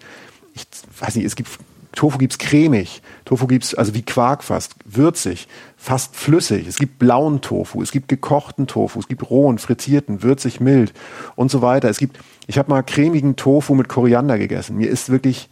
ich weiß nicht, es gibt Tofu gibt's cremig, Tofu gibt's also wie Quark fast, würzig, fast flüssig. Es gibt blauen Tofu, es gibt gekochten Tofu, es gibt rohen, frittierten, würzig, mild und so weiter. Es gibt, ich habe mal cremigen Tofu mit Koriander gegessen. Mir ist wirklich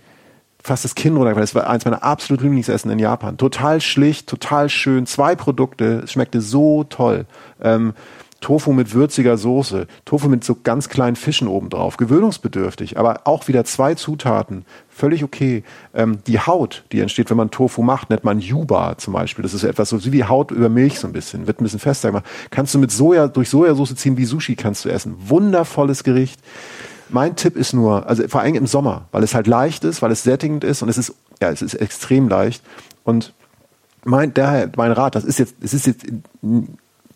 fast das Kinn runtergefallen. Das war eins meiner absolut Lieblingsessen in Japan. Total schlicht, total schön. Zwei Produkte, es schmeckte so toll. Ähm, Tofu mit würziger Soße, Tofu mit so ganz kleinen Fischen obendrauf, gewöhnungsbedürftig, aber auch wieder zwei Zutaten, völlig okay. Ähm, die Haut, die entsteht, wenn man Tofu macht, nennt man Yuba zum Beispiel. Das ist etwas so wie Haut über Milch so ein bisschen, wird ein bisschen fester gemacht. Kannst du mit Soja, durch Sojasauce ziehen wie Sushi kannst du essen. Wundervolles Gericht. Mein Tipp ist nur, also vor allem im Sommer, weil es halt leicht ist, weil es sättigend ist und es ist, ja, es ist extrem leicht und mein, daher, mein Rat, das ist jetzt, es ist jetzt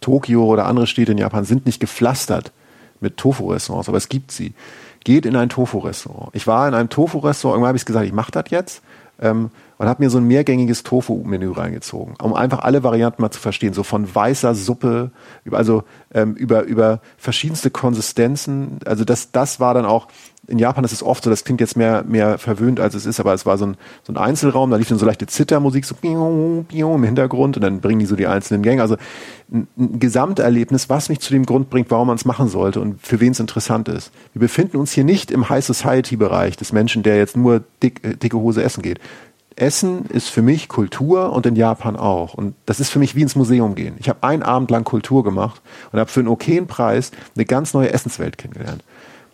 Tokio oder andere Städte in Japan sind nicht gepflastert mit Tofu-Restaurants, aber es gibt sie. Geht in ein Tofu-Restaurant. Ich war in einem Tofu-Restaurant, irgendwann habe ich gesagt, ich mache das jetzt. Ähm, und habe mir so ein mehrgängiges Tofu-Menü reingezogen, um einfach alle Varianten mal zu verstehen. So von weißer Suppe, also ähm, über, über verschiedenste Konsistenzen. Also das, das war dann auch, in Japan ist es oft so, das klingt jetzt mehr, mehr verwöhnt als es ist, aber es war so ein, so ein Einzelraum, da lief dann so leichte Zittermusik, so im Hintergrund und dann bringen die so die einzelnen Gänge. Also ein, ein Gesamterlebnis, was mich zu dem Grund bringt, warum man es machen sollte und für wen es interessant ist. Wir befinden uns hier nicht im High Society Bereich des Menschen, der jetzt nur dick, äh, dicke Hose essen geht. Essen ist für mich Kultur und in Japan auch. Und das ist für mich wie ins Museum gehen. Ich habe einen Abend lang Kultur gemacht und habe für einen okayen Preis eine ganz neue Essenswelt kennengelernt.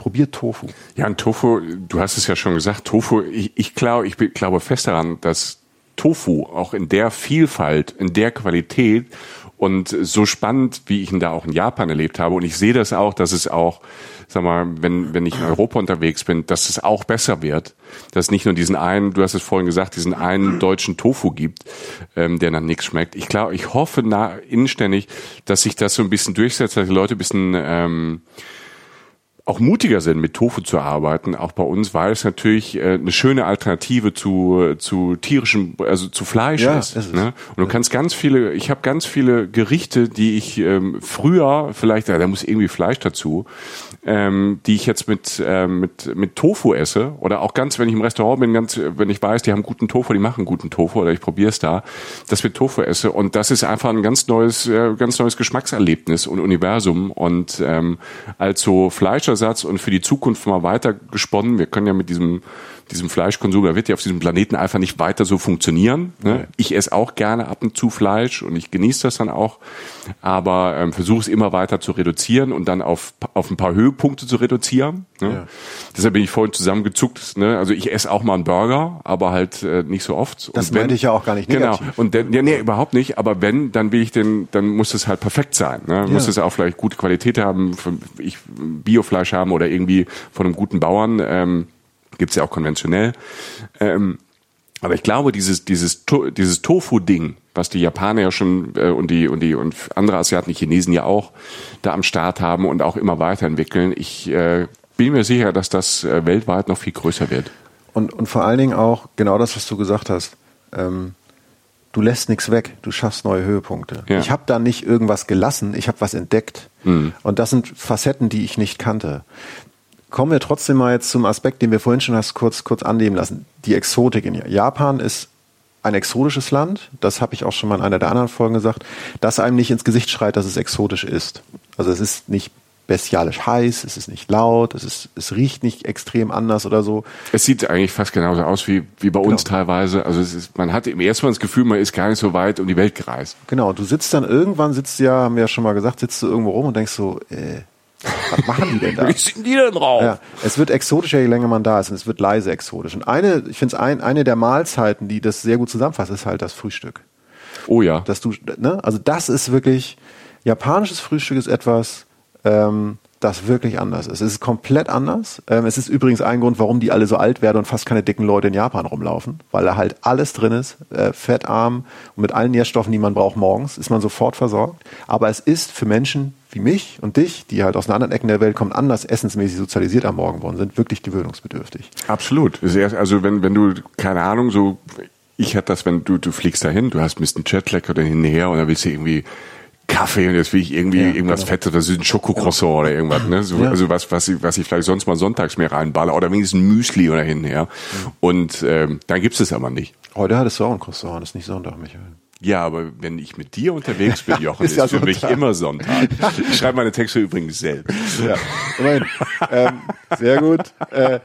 Probiert Tofu. Ja, und Tofu, du hast es ja schon gesagt, Tofu, ich, ich glaube, ich glaube fest daran, dass Tofu auch in der Vielfalt, in der Qualität und so spannend, wie ich ihn da auch in Japan erlebt habe. Und ich sehe das auch, dass es auch, sag mal, wenn, wenn ich in Europa unterwegs bin, dass es auch besser wird. Dass es nicht nur diesen einen, du hast es vorhin gesagt, diesen einen deutschen Tofu gibt, ähm, der nach nichts schmeckt. Ich glaube, ich hoffe na, inständig, dass sich das so ein bisschen durchsetzt, dass die Leute ein bisschen ähm, auch mutiger sind, mit Tofu zu arbeiten, auch bei uns, weil es natürlich äh, eine schöne Alternative zu, zu tierischem, also zu Fleisch ja, ist. ist ne? Und du kannst ganz viele, ich habe ganz viele Gerichte, die ich ähm, früher, vielleicht, ja, da muss irgendwie Fleisch dazu, ähm, die ich jetzt mit, ähm, mit, mit Tofu esse. Oder auch ganz, wenn ich im Restaurant bin, ganz, wenn ich weiß, die haben guten Tofu, die machen guten Tofu oder ich probiere es da, dass wir Tofu esse. Und das ist einfach ein ganz neues, äh, ganz neues Geschmackserlebnis und Universum. Und ähm, als so Fleischer Fleischersatz und für die Zukunft mal weiter gesponnen. Wir können ja mit diesem, diesem Fleischkonsum, der wird ja auf diesem Planeten einfach nicht weiter so funktionieren. Ne? Ich esse auch gerne ab und zu Fleisch und ich genieße das dann auch, aber ähm, versuche es immer weiter zu reduzieren und dann auf, auf ein paar Höhepunkte zu reduzieren. Ne? Ja. Deshalb bin ich vorhin zusammengezuckt. Ne? Also ich esse auch mal einen Burger, aber halt äh, nicht so oft. Das meinte ich ja auch gar nicht genau. negativ. Genau. Und dann, ja, nee, überhaupt nicht. Aber wenn, dann will ich den, dann muss es halt perfekt sein. Ne? Ja. Muss es auch vielleicht gute Qualität haben, ich Biofleisch haben oder irgendwie von einem guten Bauern. Ähm, Gibt ja auch konventionell. Ähm, aber ich glaube, dieses, dieses, dieses Tofu-Ding, was die Japaner ja schon äh, und die und die und andere Asiaten, die Chinesen ja auch da am Start haben und auch immer weiterentwickeln, ich äh, bin mir sicher, dass das äh, weltweit noch viel größer wird. Und, und vor allen Dingen auch genau das, was du gesagt hast. Ähm, du lässt nichts weg, du schaffst neue Höhepunkte. Ja. Ich habe da nicht irgendwas gelassen, ich habe was entdeckt. Mhm. Und das sind Facetten, die ich nicht kannte. Kommen wir trotzdem mal jetzt zum Aspekt, den wir vorhin schon hast kurz, kurz annehmen lassen. Die Exotik in Japan ist ein exotisches Land. Das habe ich auch schon mal in einer der anderen Folgen gesagt, dass einem nicht ins Gesicht schreit, dass es exotisch ist. Also es ist nicht bestialisch heiß, es ist nicht laut, es, ist, es riecht nicht extrem anders oder so. Es sieht eigentlich fast genauso aus wie, wie bei uns genau. teilweise. Also es ist, man hat im ersten Mal das Gefühl, man ist gar nicht so weit um die Welt gereist. Genau, du sitzt dann irgendwann, sitzt ja, haben wir ja schon mal gesagt, sitzt du irgendwo rum und denkst so, äh, was machen die denn da? Wie sind die denn drauf? Ja, es wird exotischer, je länger man da ist und es wird leise exotisch. Und eine, ich finde es ein, eine der Mahlzeiten, die das sehr gut zusammenfasst, ist halt das Frühstück. Oh ja. Dass du, ne? Also das ist wirklich, japanisches Frühstück ist etwas, ähm, das wirklich anders ist. Es ist komplett anders. Ähm, es ist übrigens ein Grund, warum die alle so alt werden und fast keine dicken Leute in Japan rumlaufen, weil da halt alles drin ist, äh, fettarm und mit allen Nährstoffen, die man braucht morgens, ist man sofort versorgt. Aber es ist für Menschen wie mich und dich, die halt aus den anderen Ecken der Welt kommen, anders essensmäßig sozialisiert am Morgen worden sind, wirklich gewöhnungsbedürftig. Absolut. Also wenn, wenn du, keine Ahnung, so, ich hatte das, wenn du, du fliegst dahin, du hast ein bisschen Jetlag oder hinher und dann willst du irgendwie Kaffee und jetzt will ich irgendwie ja, irgendwas genau. Fettes, das ist ein Schokocroissant genau. oder irgendwas, ne? So, ja. Also was, was ich, was ich vielleicht sonst mal sonntags mehr reinballe oder wenigstens ein Müsli oder hinher. Mhm. Und ähm, dann gibt's es aber nicht. Heute hattest du auch ein Croissant, das ist nicht Sonntag, Michael. Ja, aber wenn ich mit dir unterwegs bin, Jochen, ist, ist ja für mich immer Sonntag. Ich schreibe meine Texte übrigens selbst. Ja, immerhin. ähm, sehr gut. Äh,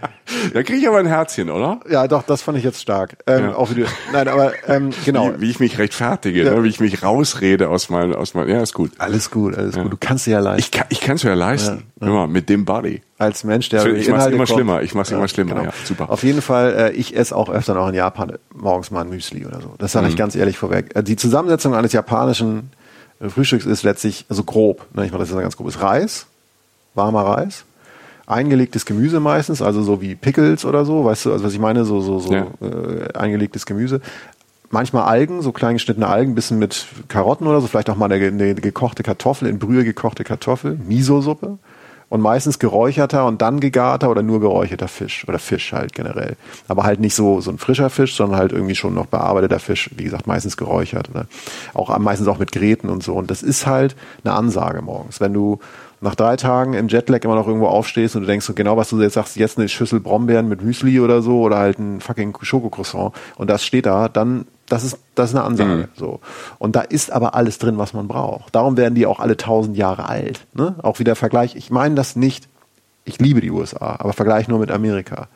da kriege ich aber ein Herzchen, oder? Ja, doch, das fand ich jetzt stark. Ähm, ja. auch wie du, nein, aber ähm, genau. Wie, wie ich mich rechtfertige, ja. ne? wie ich mich rausrede aus meinem, aus meinem, ja, ist gut. Alles gut, alles gut. Du kannst dir ja leisten. Ich kann, es ja leisten. Immer mit dem Body als Mensch, der ich mache immer kommt. schlimmer. Ich mache es immer schlimmer. Genau. Ja, super. Auf jeden Fall, äh, ich esse auch öfter noch in Japan morgens mal ein Müsli oder so. Das sage mhm. ich ganz ehrlich vorweg. Äh, die Zusammensetzung eines japanischen äh, Frühstücks ist letztlich also grob. Ne? Ich mache das ist ganz grob. Ist Reis, warmer Reis, eingelegtes Gemüse meistens, also so wie Pickles oder so, weißt du, also was ich meine, so so so ja. äh, eingelegtes Gemüse. Manchmal Algen, so klein geschnittene Algen, bisschen mit Karotten oder so, vielleicht auch mal eine, eine gekochte Kartoffel, in Brühe gekochte Kartoffel, Miso-Suppe und meistens geräucherter und dann gegarter oder nur geräucherter Fisch oder Fisch halt generell. Aber halt nicht so, so ein frischer Fisch, sondern halt irgendwie schon noch bearbeiteter Fisch, wie gesagt, meistens geräuchert oder auch meistens auch mit Gräten und so. Und das ist halt eine Ansage morgens. Wenn du nach drei Tagen im Jetlag immer noch irgendwo aufstehst und du denkst so genau, was du jetzt sagst, jetzt eine Schüssel Brombeeren mit Müsli oder so oder halt ein fucking Schokocroissant und das steht da, dann das ist, das ist eine Ansage. Mhm. So. Und da ist aber alles drin, was man braucht. Darum werden die auch alle tausend Jahre alt. Ne? Auch wieder Vergleich. Ich meine das nicht, ich liebe die USA, aber Vergleich nur mit Amerika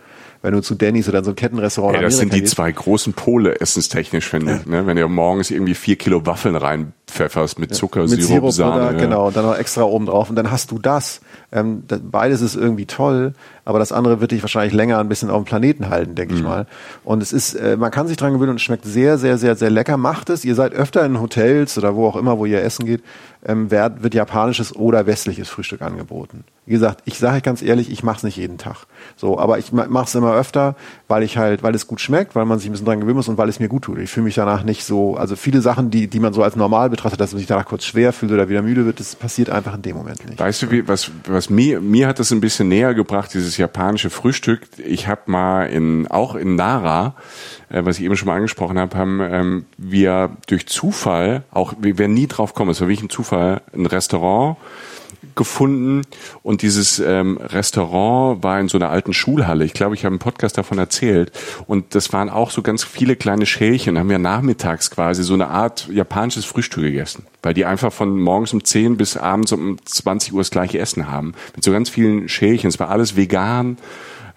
wenn du zu Denny's oder so ein Kettenrestaurant hey, Das sind die gehst. zwei großen Pole essenstechnisch, finde ja. ich. Ne? Wenn du morgens irgendwie vier Kilo Waffeln reinpfefferst mit Zucker, ja, mit Sirup, Sirup Sahne. Oder, ja. Genau, und dann noch extra oben drauf und dann hast du das. Ähm, das, beides ist irgendwie toll, aber das andere wird dich wahrscheinlich länger ein bisschen auf dem Planeten halten, denke mhm. ich mal. Und es ist, äh, man kann sich dran gewöhnen und es schmeckt sehr, sehr, sehr, sehr lecker. Macht es. Ihr seid öfter in Hotels oder wo auch immer, wo ihr essen geht, ähm, wird, wird japanisches oder westliches Frühstück angeboten. Wie gesagt, ich sage ganz ehrlich, ich mache es nicht jeden Tag. So, aber ich mache es immer öfter, weil ich halt, weil es gut schmeckt, weil man sich ein bisschen dran gewöhnen muss und weil es mir gut tut. Ich fühle mich danach nicht so, also viele Sachen, die, die man so als normal betrachtet, dass man sich danach kurz schwer fühlt oder wieder müde wird, das passiert einfach in dem Moment nicht. Weißt du, wie, was, was mir, mir hat das ein bisschen näher gebracht, dieses japanische Frühstück. Ich habe mal in, auch in Nara, äh, was ich eben schon mal angesprochen habe, haben ähm, wir durch Zufall, auch wir werden nie drauf kommen, es war wirklich ein Zufall, ein Restaurant gefunden und dieses ähm, Restaurant war in so einer alten Schulhalle. Ich glaube, ich habe einen Podcast davon erzählt und das waren auch so ganz viele kleine Schälchen. Da haben wir nachmittags quasi so eine Art japanisches Frühstück gegessen, weil die einfach von morgens um 10 bis abends um 20 Uhr das gleiche Essen haben mit so ganz vielen Schälchen. Es war alles vegan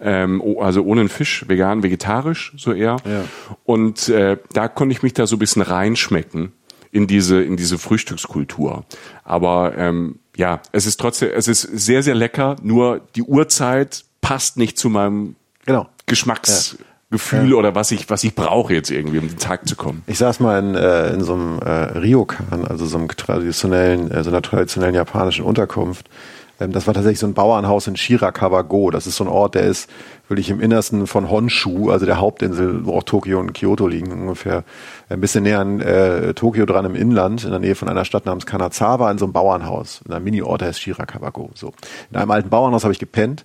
ähm, also ohne Fisch, vegan, vegetarisch so eher. Ja. Und äh, da konnte ich mich da so ein bisschen reinschmecken in diese in diese Frühstückskultur. Aber ähm, ja, es ist trotzdem, es ist sehr sehr lecker. Nur die Uhrzeit passt nicht zu meinem genau. Geschmacks. Ja. Gefühl ja. oder was ich was ich brauche jetzt irgendwie, um den Tag zu kommen. Ich saß mal in, äh, in so einem äh, Ryokan, also so einem traditionellen, äh, so einer traditionellen japanischen Unterkunft ähm, das war tatsächlich so ein Bauernhaus in Shirakawa-go. Das ist so ein Ort, der ist wirklich im Innersten von Honshu, also der Hauptinsel, wo auch Tokio und Kyoto liegen, ungefähr ein bisschen näher an äh, Tokio dran im Inland, in der Nähe von einer Stadt namens Kanazawa, in so einem Bauernhaus. In einem Mini-Ort, der heißt Shirakawa-go. So. In einem alten Bauernhaus habe ich gepennt.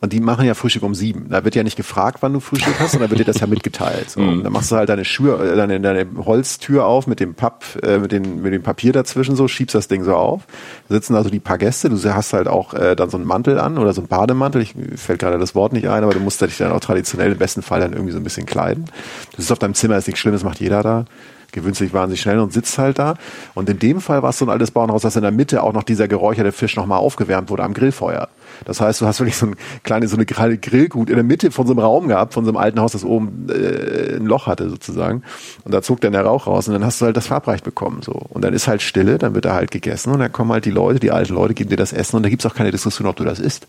Und die machen ja Frühstück um sieben. Da wird ja nicht gefragt, wann du Frühstück hast, sondern wird dir das ja mitgeteilt. So. Und dann machst du halt deine Schuhe, äh, deine, deine Holztür auf mit dem Papp, äh, mit, den, mit dem Papier dazwischen so, schiebst das Ding so auf. Da sitzen also die paar Gäste, du hast halt auch äh, dann so einen Mantel an oder so einen Bademantel. Ich fällt gerade das Wort nicht ein, aber du musst dich dann auch traditionell im besten Fall dann irgendwie so ein bisschen kleiden. Das ist auf deinem Zimmer, ist nichts Schlimmes, macht jeder da gewöhnt sich wahnsinnig schnell und sitzt halt da. Und in dem Fall war es so ein altes Bauernhaus, dass in der Mitte auch noch dieser geräucherte Fisch nochmal aufgewärmt wurde am Grillfeuer. Das heißt, du hast wirklich so ein kleine, so eine kleine Grillgut in der Mitte von so einem Raum gehabt, von so einem alten Haus, das oben äh, ein Loch hatte sozusagen. Und da zog dann der Rauch raus und dann hast du halt das Farbreich bekommen. so. Und dann ist halt Stille, dann wird da halt gegessen und dann kommen halt die Leute, die alten Leute, geben dir das Essen und da gibt's auch keine Diskussion, ob du das isst.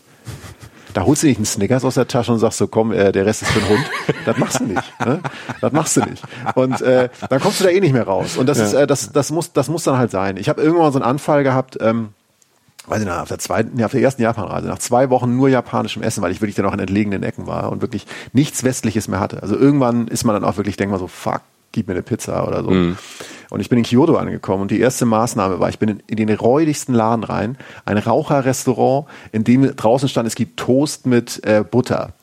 Da holst du nicht einen Snickers aus der Tasche und sagst so, komm, äh, der Rest ist für den Hund. Das machst du nicht. Ne? Das machst du nicht. Und äh, dann kommst du da eh nicht mehr raus. Und das ja. ist, äh, das, das muss, das muss dann halt sein. Ich habe irgendwann so einen Anfall gehabt. Ähm, weiß ich nicht, auf der zweiten, ja, auf der ersten Japanreise, nach zwei Wochen nur japanischem Essen, weil ich wirklich dann auch in entlegenen Ecken war und wirklich nichts Westliches mehr hatte. Also irgendwann ist man dann auch wirklich, denkt man so, fuck, gib mir eine Pizza oder so. Mhm. Und ich bin in Kyoto angekommen und die erste Maßnahme war, ich bin in, den räudigsten Laden rein, ein Raucherrestaurant, in dem draußen stand, es gibt Toast mit äh, Butter.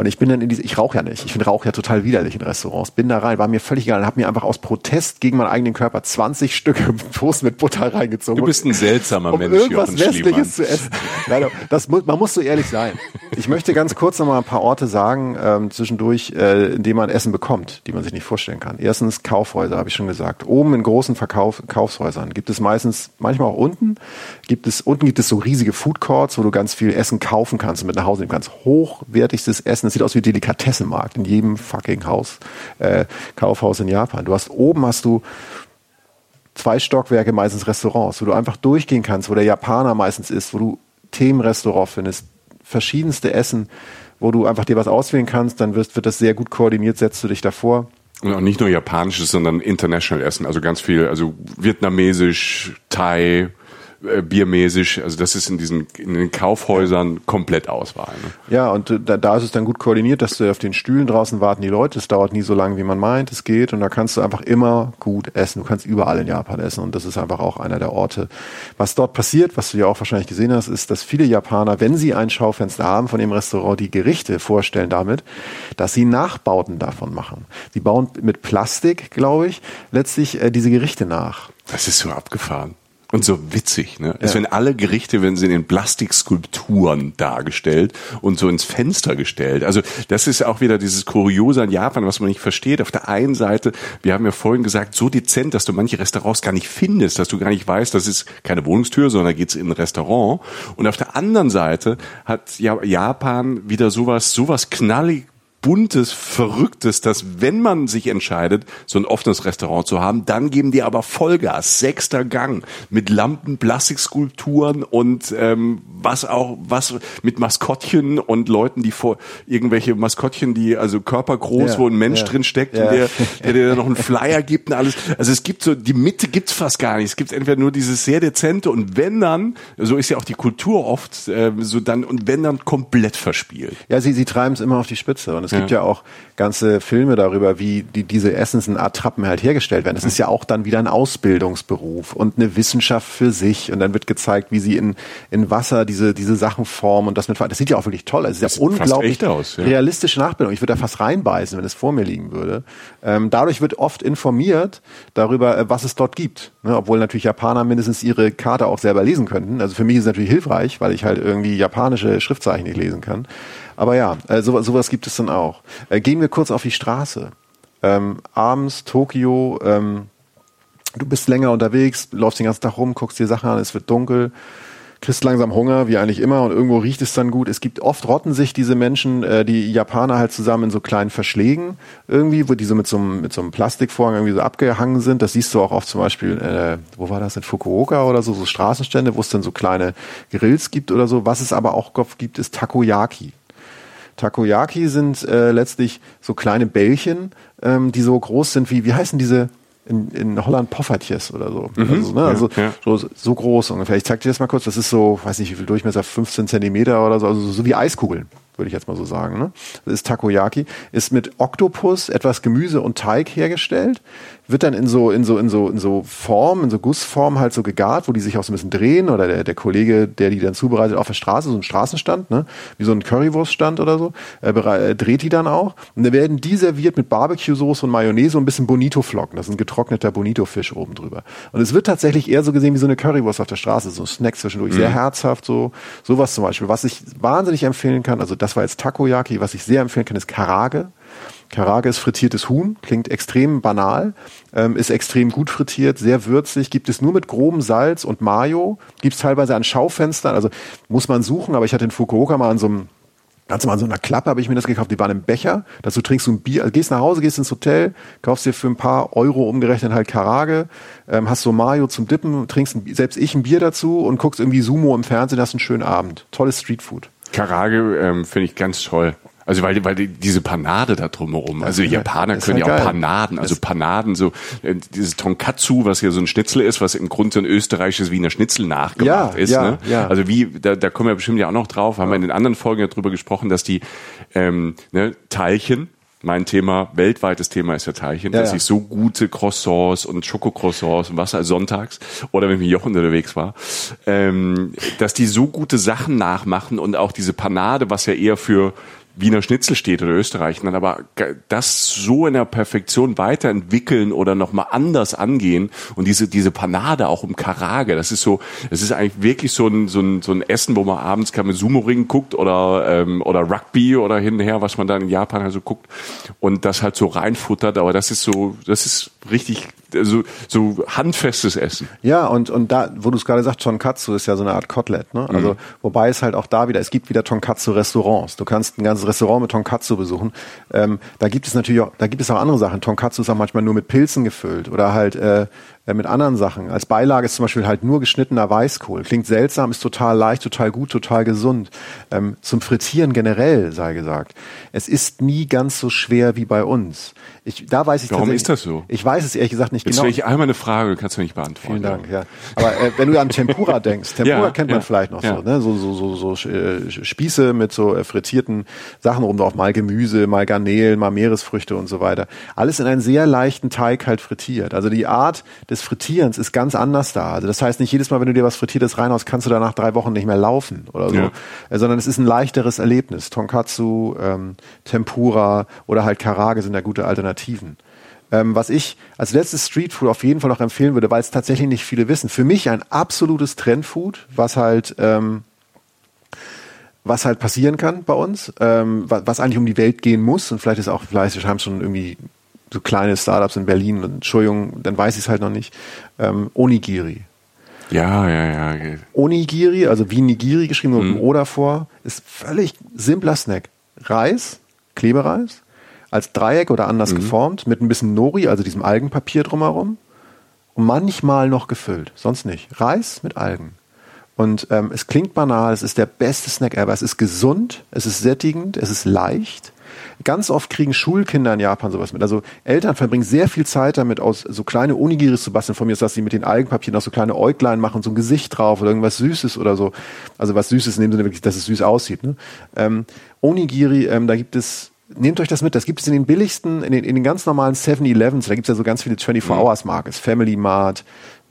Und ich bin dann in diese, ich rauche ja nicht. Ich finde Rauch ja total widerlich in Restaurants. Bin da rein, war mir völlig egal. Habe mir einfach aus Protest gegen meinen eigenen Körper 20 Stücke Toast mit Butter reingezogen. Du bist ein seltsamer um Mensch. irgendwas Westliches zu essen. Leider, das, man muss so ehrlich sein. Ich möchte ganz kurz noch mal ein paar Orte sagen, ähm, zwischendurch, äh, in denen man Essen bekommt, die man sich nicht vorstellen kann. Erstens Kaufhäuser, habe ich schon gesagt. Oben in großen Verkauf, Kaufhäusern gibt es meistens, manchmal auch unten, gibt es, unten gibt es so riesige Food Courts, wo du ganz viel Essen kaufen kannst und mit nach Hause nehmen kannst. Hochwertigstes Essen. Das sieht aus wie Delikatessenmarkt in jedem fucking Haus, äh, Kaufhaus in Japan. Du hast oben hast du zwei Stockwerke meistens Restaurants, wo du einfach durchgehen kannst, wo der Japaner meistens ist, wo du Themenrestaurant findest, verschiedenste Essen, wo du einfach dir was auswählen kannst, dann wird, wird das sehr gut koordiniert, setzt du dich davor. Und auch nicht nur japanisches, sondern international Essen, also ganz viel, also vietnamesisch, Thai, äh, biermäßig. Also das ist in diesen in den Kaufhäusern komplett Auswahl. Ne? Ja, und äh, da, da ist es dann gut koordiniert, dass du auf den Stühlen draußen warten die Leute. Es dauert nie so lange, wie man meint. Es geht und da kannst du einfach immer gut essen. Du kannst überall in Japan essen und das ist einfach auch einer der Orte. Was dort passiert, was du ja auch wahrscheinlich gesehen hast, ist, dass viele Japaner, wenn sie ein Schaufenster haben von dem Restaurant, die Gerichte vorstellen damit, dass sie Nachbauten davon machen. Sie bauen mit Plastik, glaube ich, letztlich äh, diese Gerichte nach. Das ist so abgefahren. Und so witzig, ne? Es werden alle Gerichte, wenn sie in Plastikskulpturen dargestellt und so ins Fenster gestellt. Also das ist auch wieder dieses Kuriose an Japan, was man nicht versteht. Auf der einen Seite, wir haben ja vorhin gesagt, so dezent, dass du manche Restaurants gar nicht findest, dass du gar nicht weißt, das ist keine Wohnungstür, sondern geht's in ein Restaurant. Und auf der anderen Seite hat Japan wieder sowas, sowas knallig buntes, verrücktes, dass wenn man sich entscheidet, so ein offenes Restaurant zu haben, dann geben die aber Vollgas, sechster Gang mit Lampen, Plastikskulpturen und ähm, was auch was mit Maskottchen und Leuten, die vor irgendwelche Maskottchen, die also körpergroß, ja, wo ein Mensch ja, drin steckt ja. und der, der dir noch einen Flyer gibt und alles. Also es gibt so die Mitte gibt's fast gar nicht. Es gibt entweder nur dieses sehr dezente und wenn dann, so ist ja auch die Kultur oft, äh, so dann und wenn dann komplett verspielt. Ja, sie sie treiben es immer auf die Spitze und es gibt ja auch ganze Filme darüber, wie die, diese Essensattrappen halt hergestellt werden. Das ist ja auch dann wieder ein Ausbildungsberuf und eine Wissenschaft für sich. Und dann wird gezeigt, wie sie in, in Wasser diese, diese Sachen formen und das mit, das sieht ja auch wirklich toll aus. Es ist ja unglaublich aus, ja. realistische Nachbildung. Ich würde da fast reinbeißen, wenn es vor mir liegen würde. Ähm, dadurch wird oft informiert darüber, äh, was es dort gibt. Ne? Obwohl natürlich Japaner mindestens ihre Karte auch selber lesen könnten. Also für mich ist es natürlich hilfreich, weil ich halt irgendwie japanische Schriftzeichen nicht lesen kann. Aber ja, äh, sowas, sowas gibt es dann auch. Äh, gehen wir kurz auf die Straße. Ähm, abends Tokio, ähm, du bist länger unterwegs, läufst den ganzen Tag rum, guckst dir Sachen an, es wird dunkel, kriegst langsam Hunger, wie eigentlich immer, und irgendwo riecht es dann gut. Es gibt oft rotten sich diese Menschen, äh, die Japaner halt zusammen in so kleinen Verschlägen irgendwie, wo die so mit so einem, mit so einem Plastikvorhang irgendwie so abgehangen sind. Das siehst du auch oft zum Beispiel, äh, wo war das, in Fukuoka oder so, so Straßenstände, wo es dann so kleine Grills gibt oder so. Was es aber auch gibt, ist Takoyaki. Takoyaki sind äh, letztlich so kleine Bällchen, ähm, die so groß sind wie, wie heißen diese in, in Holland Poffertjes oder so. Mhm, also, ne, also ja. so, so groß ungefähr. Ich zeig dir das mal kurz. Das ist so, weiß nicht wie viel Durchmesser, 15 Zentimeter oder so, also so wie Eiskugeln würde ich jetzt mal so sagen. Ne? Das ist Takoyaki, ist mit Oktopus, etwas Gemüse und Teig hergestellt, wird dann in so, in so, in so, in so Form, in so Gussform halt so gegart, wo die sich auch so ein bisschen drehen oder der, der Kollege, der die dann zubereitet, auf der Straße, so ein Straßenstand, ne? wie so ein Currywurststand oder so, äh, äh, dreht die dann auch. Und dann werden die serviert mit Barbecue-Soße und Mayonnaise und ein bisschen Bonito-Flocken. Das ist ein getrockneter Bonito-Fisch oben drüber. Und es wird tatsächlich eher so gesehen wie so eine Currywurst auf der Straße, so ein Snack zwischendurch, mhm. sehr herzhaft, so sowas zum Beispiel. Was ich wahnsinnig empfehlen kann, also das war jetzt Takoyaki. Was ich sehr empfehlen kann, ist Karage. Karage ist frittiertes Huhn, klingt extrem banal, ähm, ist extrem gut frittiert, sehr würzig, gibt es nur mit grobem Salz und Mayo, gibt es teilweise an Schaufenstern, also muss man suchen, aber ich hatte in Fukuoka mal an so einem Ganz mal so einer Klappe habe ich mir das gekauft. Die waren im Becher. Dazu trinkst du ein Bier. Also gehst nach Hause, gehst ins Hotel, kaufst dir für ein paar Euro umgerechnet halt Karage, ähm, hast so Mayo zum Dippen, trinkst ein, selbst ich ein Bier dazu und guckst irgendwie Sumo im Fernsehen, hast einen schönen Abend. Tolles Streetfood. Karage ähm, finde ich ganz toll. Also weil, weil die, diese Panade da drumherum, also die Japaner können ja auch Panaden, also Panaden, so äh, dieses Tonkatsu, was ja so ein Schnitzel ist, was im Grunde so ein österreichisches Wiener Schnitzel nachgemacht Ja, ist. ja, ne? ja. Also wie, da, da kommen wir bestimmt ja auch noch drauf, haben wir in den anderen Folgen ja drüber gesprochen, dass die ähm, ne, Teilchen, mein Thema, weltweites Thema ist ja Teilchen, Ja, dass ja. ich so gute Croissants und Schokocroissants und was als sonntags oder wenn ich mit Jochen unterwegs war, ähm, dass die so gute Sachen nachmachen und auch diese Panade, was ja eher für Wiener Schnitzel steht oder Österreich, dann aber das so in der Perfektion weiterentwickeln oder nochmal anders angehen und diese, diese Panade auch im Karage, das ist so, das ist eigentlich wirklich so ein, so ein, so ein Essen, wo man abends kann mit Sumo-Ring guckt oder, ähm, oder Rugby oder hin und her, was man dann in Japan halt so guckt und das halt so reinfuttert, aber das ist so, das ist richtig, so, so handfestes Essen. Ja, und, und da, wo du es gerade sagst, Tonkatsu ist ja so eine Art Kotelett, ne? Also, wobei es halt auch da wieder, es gibt wieder Tonkatsu-Restaurants. Du kannst ein ganzes Restaurant mit Tonkatsu besuchen. Ähm, da gibt es natürlich auch, da gibt es auch andere Sachen. Tonkatsu ist auch manchmal nur mit Pilzen gefüllt oder halt äh, äh, mit anderen Sachen. Als Beilage ist zum Beispiel halt nur geschnittener Weißkohl. Klingt seltsam, ist total leicht, total gut, total gesund. Ähm, zum Frittieren generell, sei gesagt. Es ist nie ganz so schwer wie bei uns. Ich, da weiß ich Warum ist das so? Ich weiß es ehrlich gesagt nicht Jetzt genau. stelle ich einmal eine Frage, kannst du nicht beantworten. Vielen Dank, ja. Aber äh, wenn du an Tempura denkst, Tempura Ja, kennt man ja, vielleicht noch ja. so, ne? So, so, so, so äh, Spieße mit so äh, frittierten Sachen rum drauf, mal Gemüse, mal Garnelen, mal Meeresfrüchte und so weiter. Alles in einen sehr leichten Teig halt frittiert. Also die Art des Frittierens ist ganz anders da. Also das heißt nicht jedes Mal, wenn du dir was Frittiertes reinhaust, kannst du danach drei Wochen nicht mehr laufen oder so. Ja. Äh, sondern es ist ein leichteres Erlebnis. Tonkatsu, ähm, Tempura oder halt Karage sind da gute Alternativen. Ähm, was ich als letztes Streetfood auf jeden Fall noch empfehlen würde, weil es tatsächlich nicht viele wissen. Für mich ein absolutes Trendfood, was halt ähm, was halt passieren kann bei uns, ähm, was, was eigentlich um die Welt gehen muss und vielleicht ist auch, vielleicht haben schon irgendwie so kleine Startups in Berlin und Entschuldigung, dann weiß ich es halt noch nicht. Ähm, Onigiri. Ja, ja, ja. Onigiri, also wie Nigiri geschrieben, nur mit dem O davor, ist völlig simpler Snack. Reis, Klebereis, als Dreieck oder anders geformt, mit ein bisschen Nori, also diesem Algenpapier drumherum, und manchmal noch gefüllt, sonst nicht. Reis mit Algen. Und ähm, es klingt banal, es ist der beste Snack ever. Es ist gesund, es ist sättigend, es ist leicht. Ganz oft kriegen Schulkinder in Japan sowas mit. Also Eltern verbringen sehr viel Zeit damit, aus so kleine Onigiris zu basteln. Von mir ist, dass sie mit den Algenpapieren auch so kleine Äuglein machen, so ein Gesicht drauf oder irgendwas Süßes oder so. Also was Süßes in dem Sinne wirklich, dass es süß aussieht. Ne? Ähm, Onigiri, ähm, da gibt es Nehmt euch das mit, das gibt es in den billigsten, in den, in den ganz normalen 7-Elevens, da gibt es ja so ganz viele 24-Hours-Markets, Family Mart,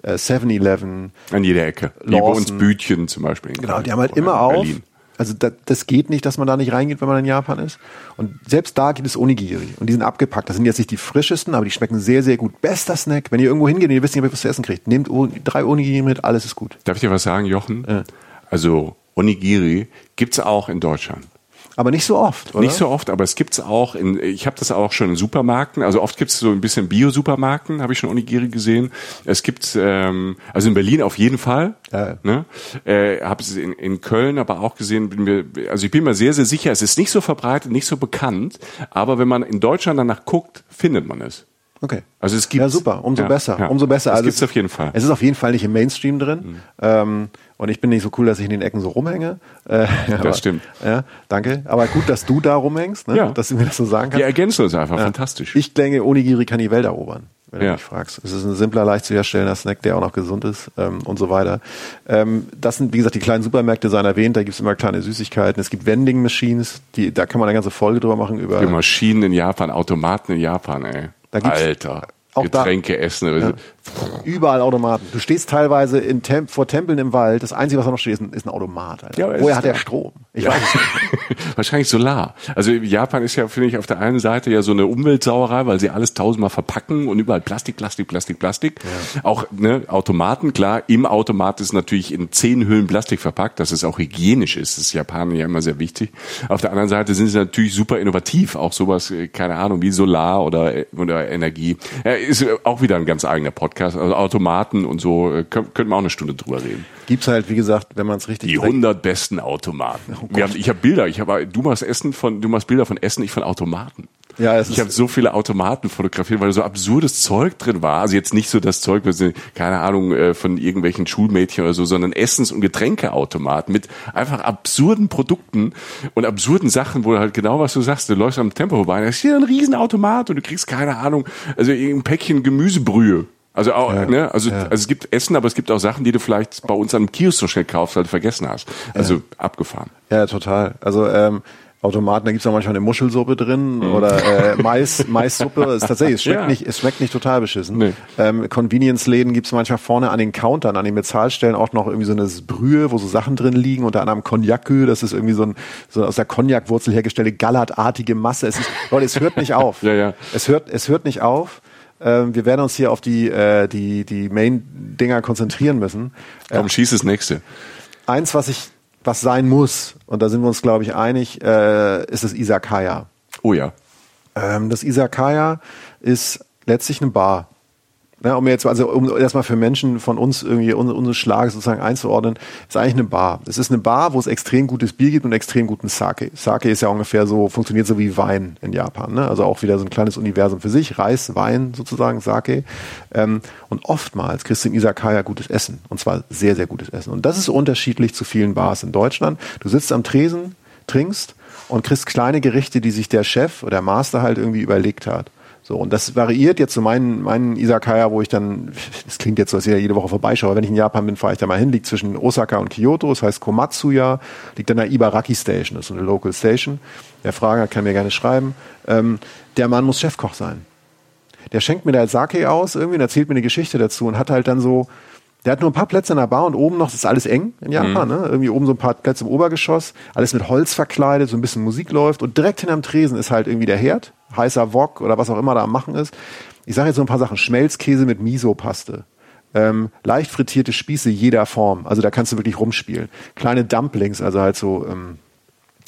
äh, 7-Eleven, An jeder Ecke. Wie bei uns. Bütchen zum Beispiel. in Genau, die haben halt immer auf. Berlin. Also da, das geht nicht, dass man da nicht reingeht, wenn man in Japan ist. Und selbst da gibt es Onigiri. Und die sind abgepackt. Das sind jetzt nicht die frischesten, aber die schmecken sehr, sehr gut. Bester Snack. Wenn ihr irgendwo hingeht und ihr wisst nicht, ob ihr was zu essen kriegt, nehmt drei Onigiri mit, alles ist gut. Darf ich dir was sagen, Jochen? Also Onigiri gibt's auch in Deutschland. Aber nicht so oft, oder? Nicht so oft, aber es gibt's auch in, ich habe das auch schon in Supermärkten, also oft gibt's so ein bisschen Bio-Supermärkten, habe ich schon Onigiri gesehen. Es gibt, ähm, also in Berlin auf jeden Fall, Ja. ne? äh, habe es in, in Köln aber auch gesehen, bin mir, also ich bin mir sehr, sehr sicher, es ist nicht so verbreitet, nicht so bekannt, aber wenn man in Deutschland danach guckt, findet man es. Okay. Also es gibt Ja, super. Umso ja, besser. ja. Umso besser. Es Also gibt's auf jeden Fall. Mhm. Es ist auf jeden Fall nicht im Mainstream drin. Ähm, und ich bin nicht so cool, dass ich in den Ecken so rumhänge. Äh, aber, stimmt. Ja, danke. Aber gut, dass du da rumhängst, ne? Ja. dass du mir das so sagen kannst. Wir ergänzen uns einfach, fantastisch. Ich denke, Onigiri kann die Welt erobern, wenn du Ja. mich fragst. Es ist ein simpler, leicht zu herstellender Snack, der auch noch gesund ist ähm, und so weiter. Ähm, das sind, wie gesagt, die kleinen Supermärkte, seien erwähnt, da gibt's immer kleine Süßigkeiten. Es gibt Vending Machines, die, da kann man eine ganze Folge drüber machen über Die Maschinen in Japan, Automaten in Japan, ey. Da gibt's Alter. auch da- Getränke essen. Überall Automaten. Du stehst teilweise in Tem vor Tempeln im Wald, das Einzige, was da noch steht, ist ein, ist ein Automat. Alter. Ja, Woher hat der. Strom? Ich Ja. weiß es nicht. Wahrscheinlich Solar. Also Japan ist ja, finde ich, auf der einen Seite ja so eine Umweltsauerei, weil sie alles tausendmal verpacken und überall Plastik, Plastik, Plastik, Plastik. Auch ne, Automaten, klar, im Automat ist natürlich in zehn Hüllen Plastik verpackt, dass es auch hygienisch ist. Das ist Japanern ja immer sehr wichtig. Auf der anderen Seite sind sie natürlich super innovativ, auch sowas, äh, keine Ahnung, wie Solar oder, äh, oder Energie. Ja, ist äh, auch wieder ein ganz eigener Podcast. Also Automaten und so, äh, könnt, könnten wir auch eine Stunde drüber reden. Gibt's halt, wie gesagt, wenn man es richtig Die 100 besten Automaten. Wir haben, ich habe Bilder. Ich habe, du machst Essen von, du machst Bilder von Essen, ich von Automaten. Ja, ich habe so viele Automaten fotografiert, weil so absurdes Zeug drin war. Also jetzt nicht so das Zeug, was keine Ahnung äh, von irgendwelchen Schulmädchen oder so, sondern Essens- und Getränkeautomaten mit einfach absurden Produkten und absurden Sachen, wo du halt genau was du sagst. Du läufst am Tempo vorbei, da ist hier ein Riesenautomat und du kriegst keine Ahnung, also ein Päckchen Gemüsebrühe also auch, ja, ne, also, ja. also es gibt Essen, aber es gibt auch Sachen, die du vielleicht bei uns am Kiosk so schnell kaufst, weil du vergessen hast. Also ja. abgefahren. Ja, total. Also ähm, Automaten, da gibt's auch manchmal eine Muschelsuppe drin mhm. oder äh, Mais, Maissuppe. ist tatsächlich, es schmeckt ja. nicht, es schmeckt nicht total beschissen. Nee. Ähm, Convenience-Läden gibt's manchmal vorne an den Countern, an den Bezahlstellen auch noch irgendwie so eine Brühe, wo so Sachen drin liegen, unter anderem Cognac, das ist irgendwie so ein so aus der Cognac-Wurzel hergestellte gallertartige Masse. Es ist, Leute, es hört nicht auf. ja, ja. Es hört, es hört nicht auf. Ähm, wir werden uns hier auf die, äh, die, die Main-Dinger konzentrieren müssen. Komm, ähm, schieß das nächste. Eins, was ich, was sein muss, und da sind wir uns, glaube ich, einig, äh, ist das Isakaya. Oh ja. Ähm, das Isakaya ist letztlich eine Bar. Ne, um jetzt, also um erstmal für Menschen von uns irgendwie unsere Schlage sozusagen einzuordnen, ist eigentlich eine Bar. Es ist eine Bar, wo es extrem gutes Bier gibt und extrem guten Sake. Sake ist ja ungefähr so, funktioniert so wie Wein in Japan. Ne? Also auch wieder so ein kleines Universum für sich. Reis, Wein sozusagen, Sake. Ähm, und oftmals kriegst du in Isakaya gutes Essen. Und zwar sehr, sehr gutes Essen. Und das ist unterschiedlich zu vielen Bars in Deutschland. Du sitzt am Tresen, trinkst und kriegst kleine Gerichte, die sich der Chef oder der Master halt irgendwie überlegt hat. So, und das variiert jetzt zu so meinen, meinen Isakaya, wo ich dann, das klingt jetzt so, als ich ja jede Woche vorbeischaue, wenn ich in Japan bin, fahre ich da mal hin, liegt zwischen Osaka und Kyoto, das heißt Komatsuya, liegt an der Ibaraki Station, das ist eine Local Station. Der Frager kann mir gerne schreiben. Ähm, der Mann muss Chefkoch sein. Der schenkt mir da Sake aus, irgendwie, und erzählt mir eine Geschichte dazu und hat halt dann so, der hat nur ein paar Plätze in der Bar und oben noch, das ist alles eng in Japan, mhm. ne? Irgendwie oben so ein paar Plätze im Obergeschoss, alles mit Holz verkleidet, so ein bisschen Musik läuft und direkt hinterm Tresen ist halt irgendwie der Herd, heißer Wok oder was auch immer da am Machen ist. Ich sage jetzt so ein paar Sachen. Schmelzkäse mit Miso-Paste. Ähm, leicht frittierte Spieße jeder Form. Also da kannst du wirklich rumspielen. Kleine Dumplings, also halt so, ähm,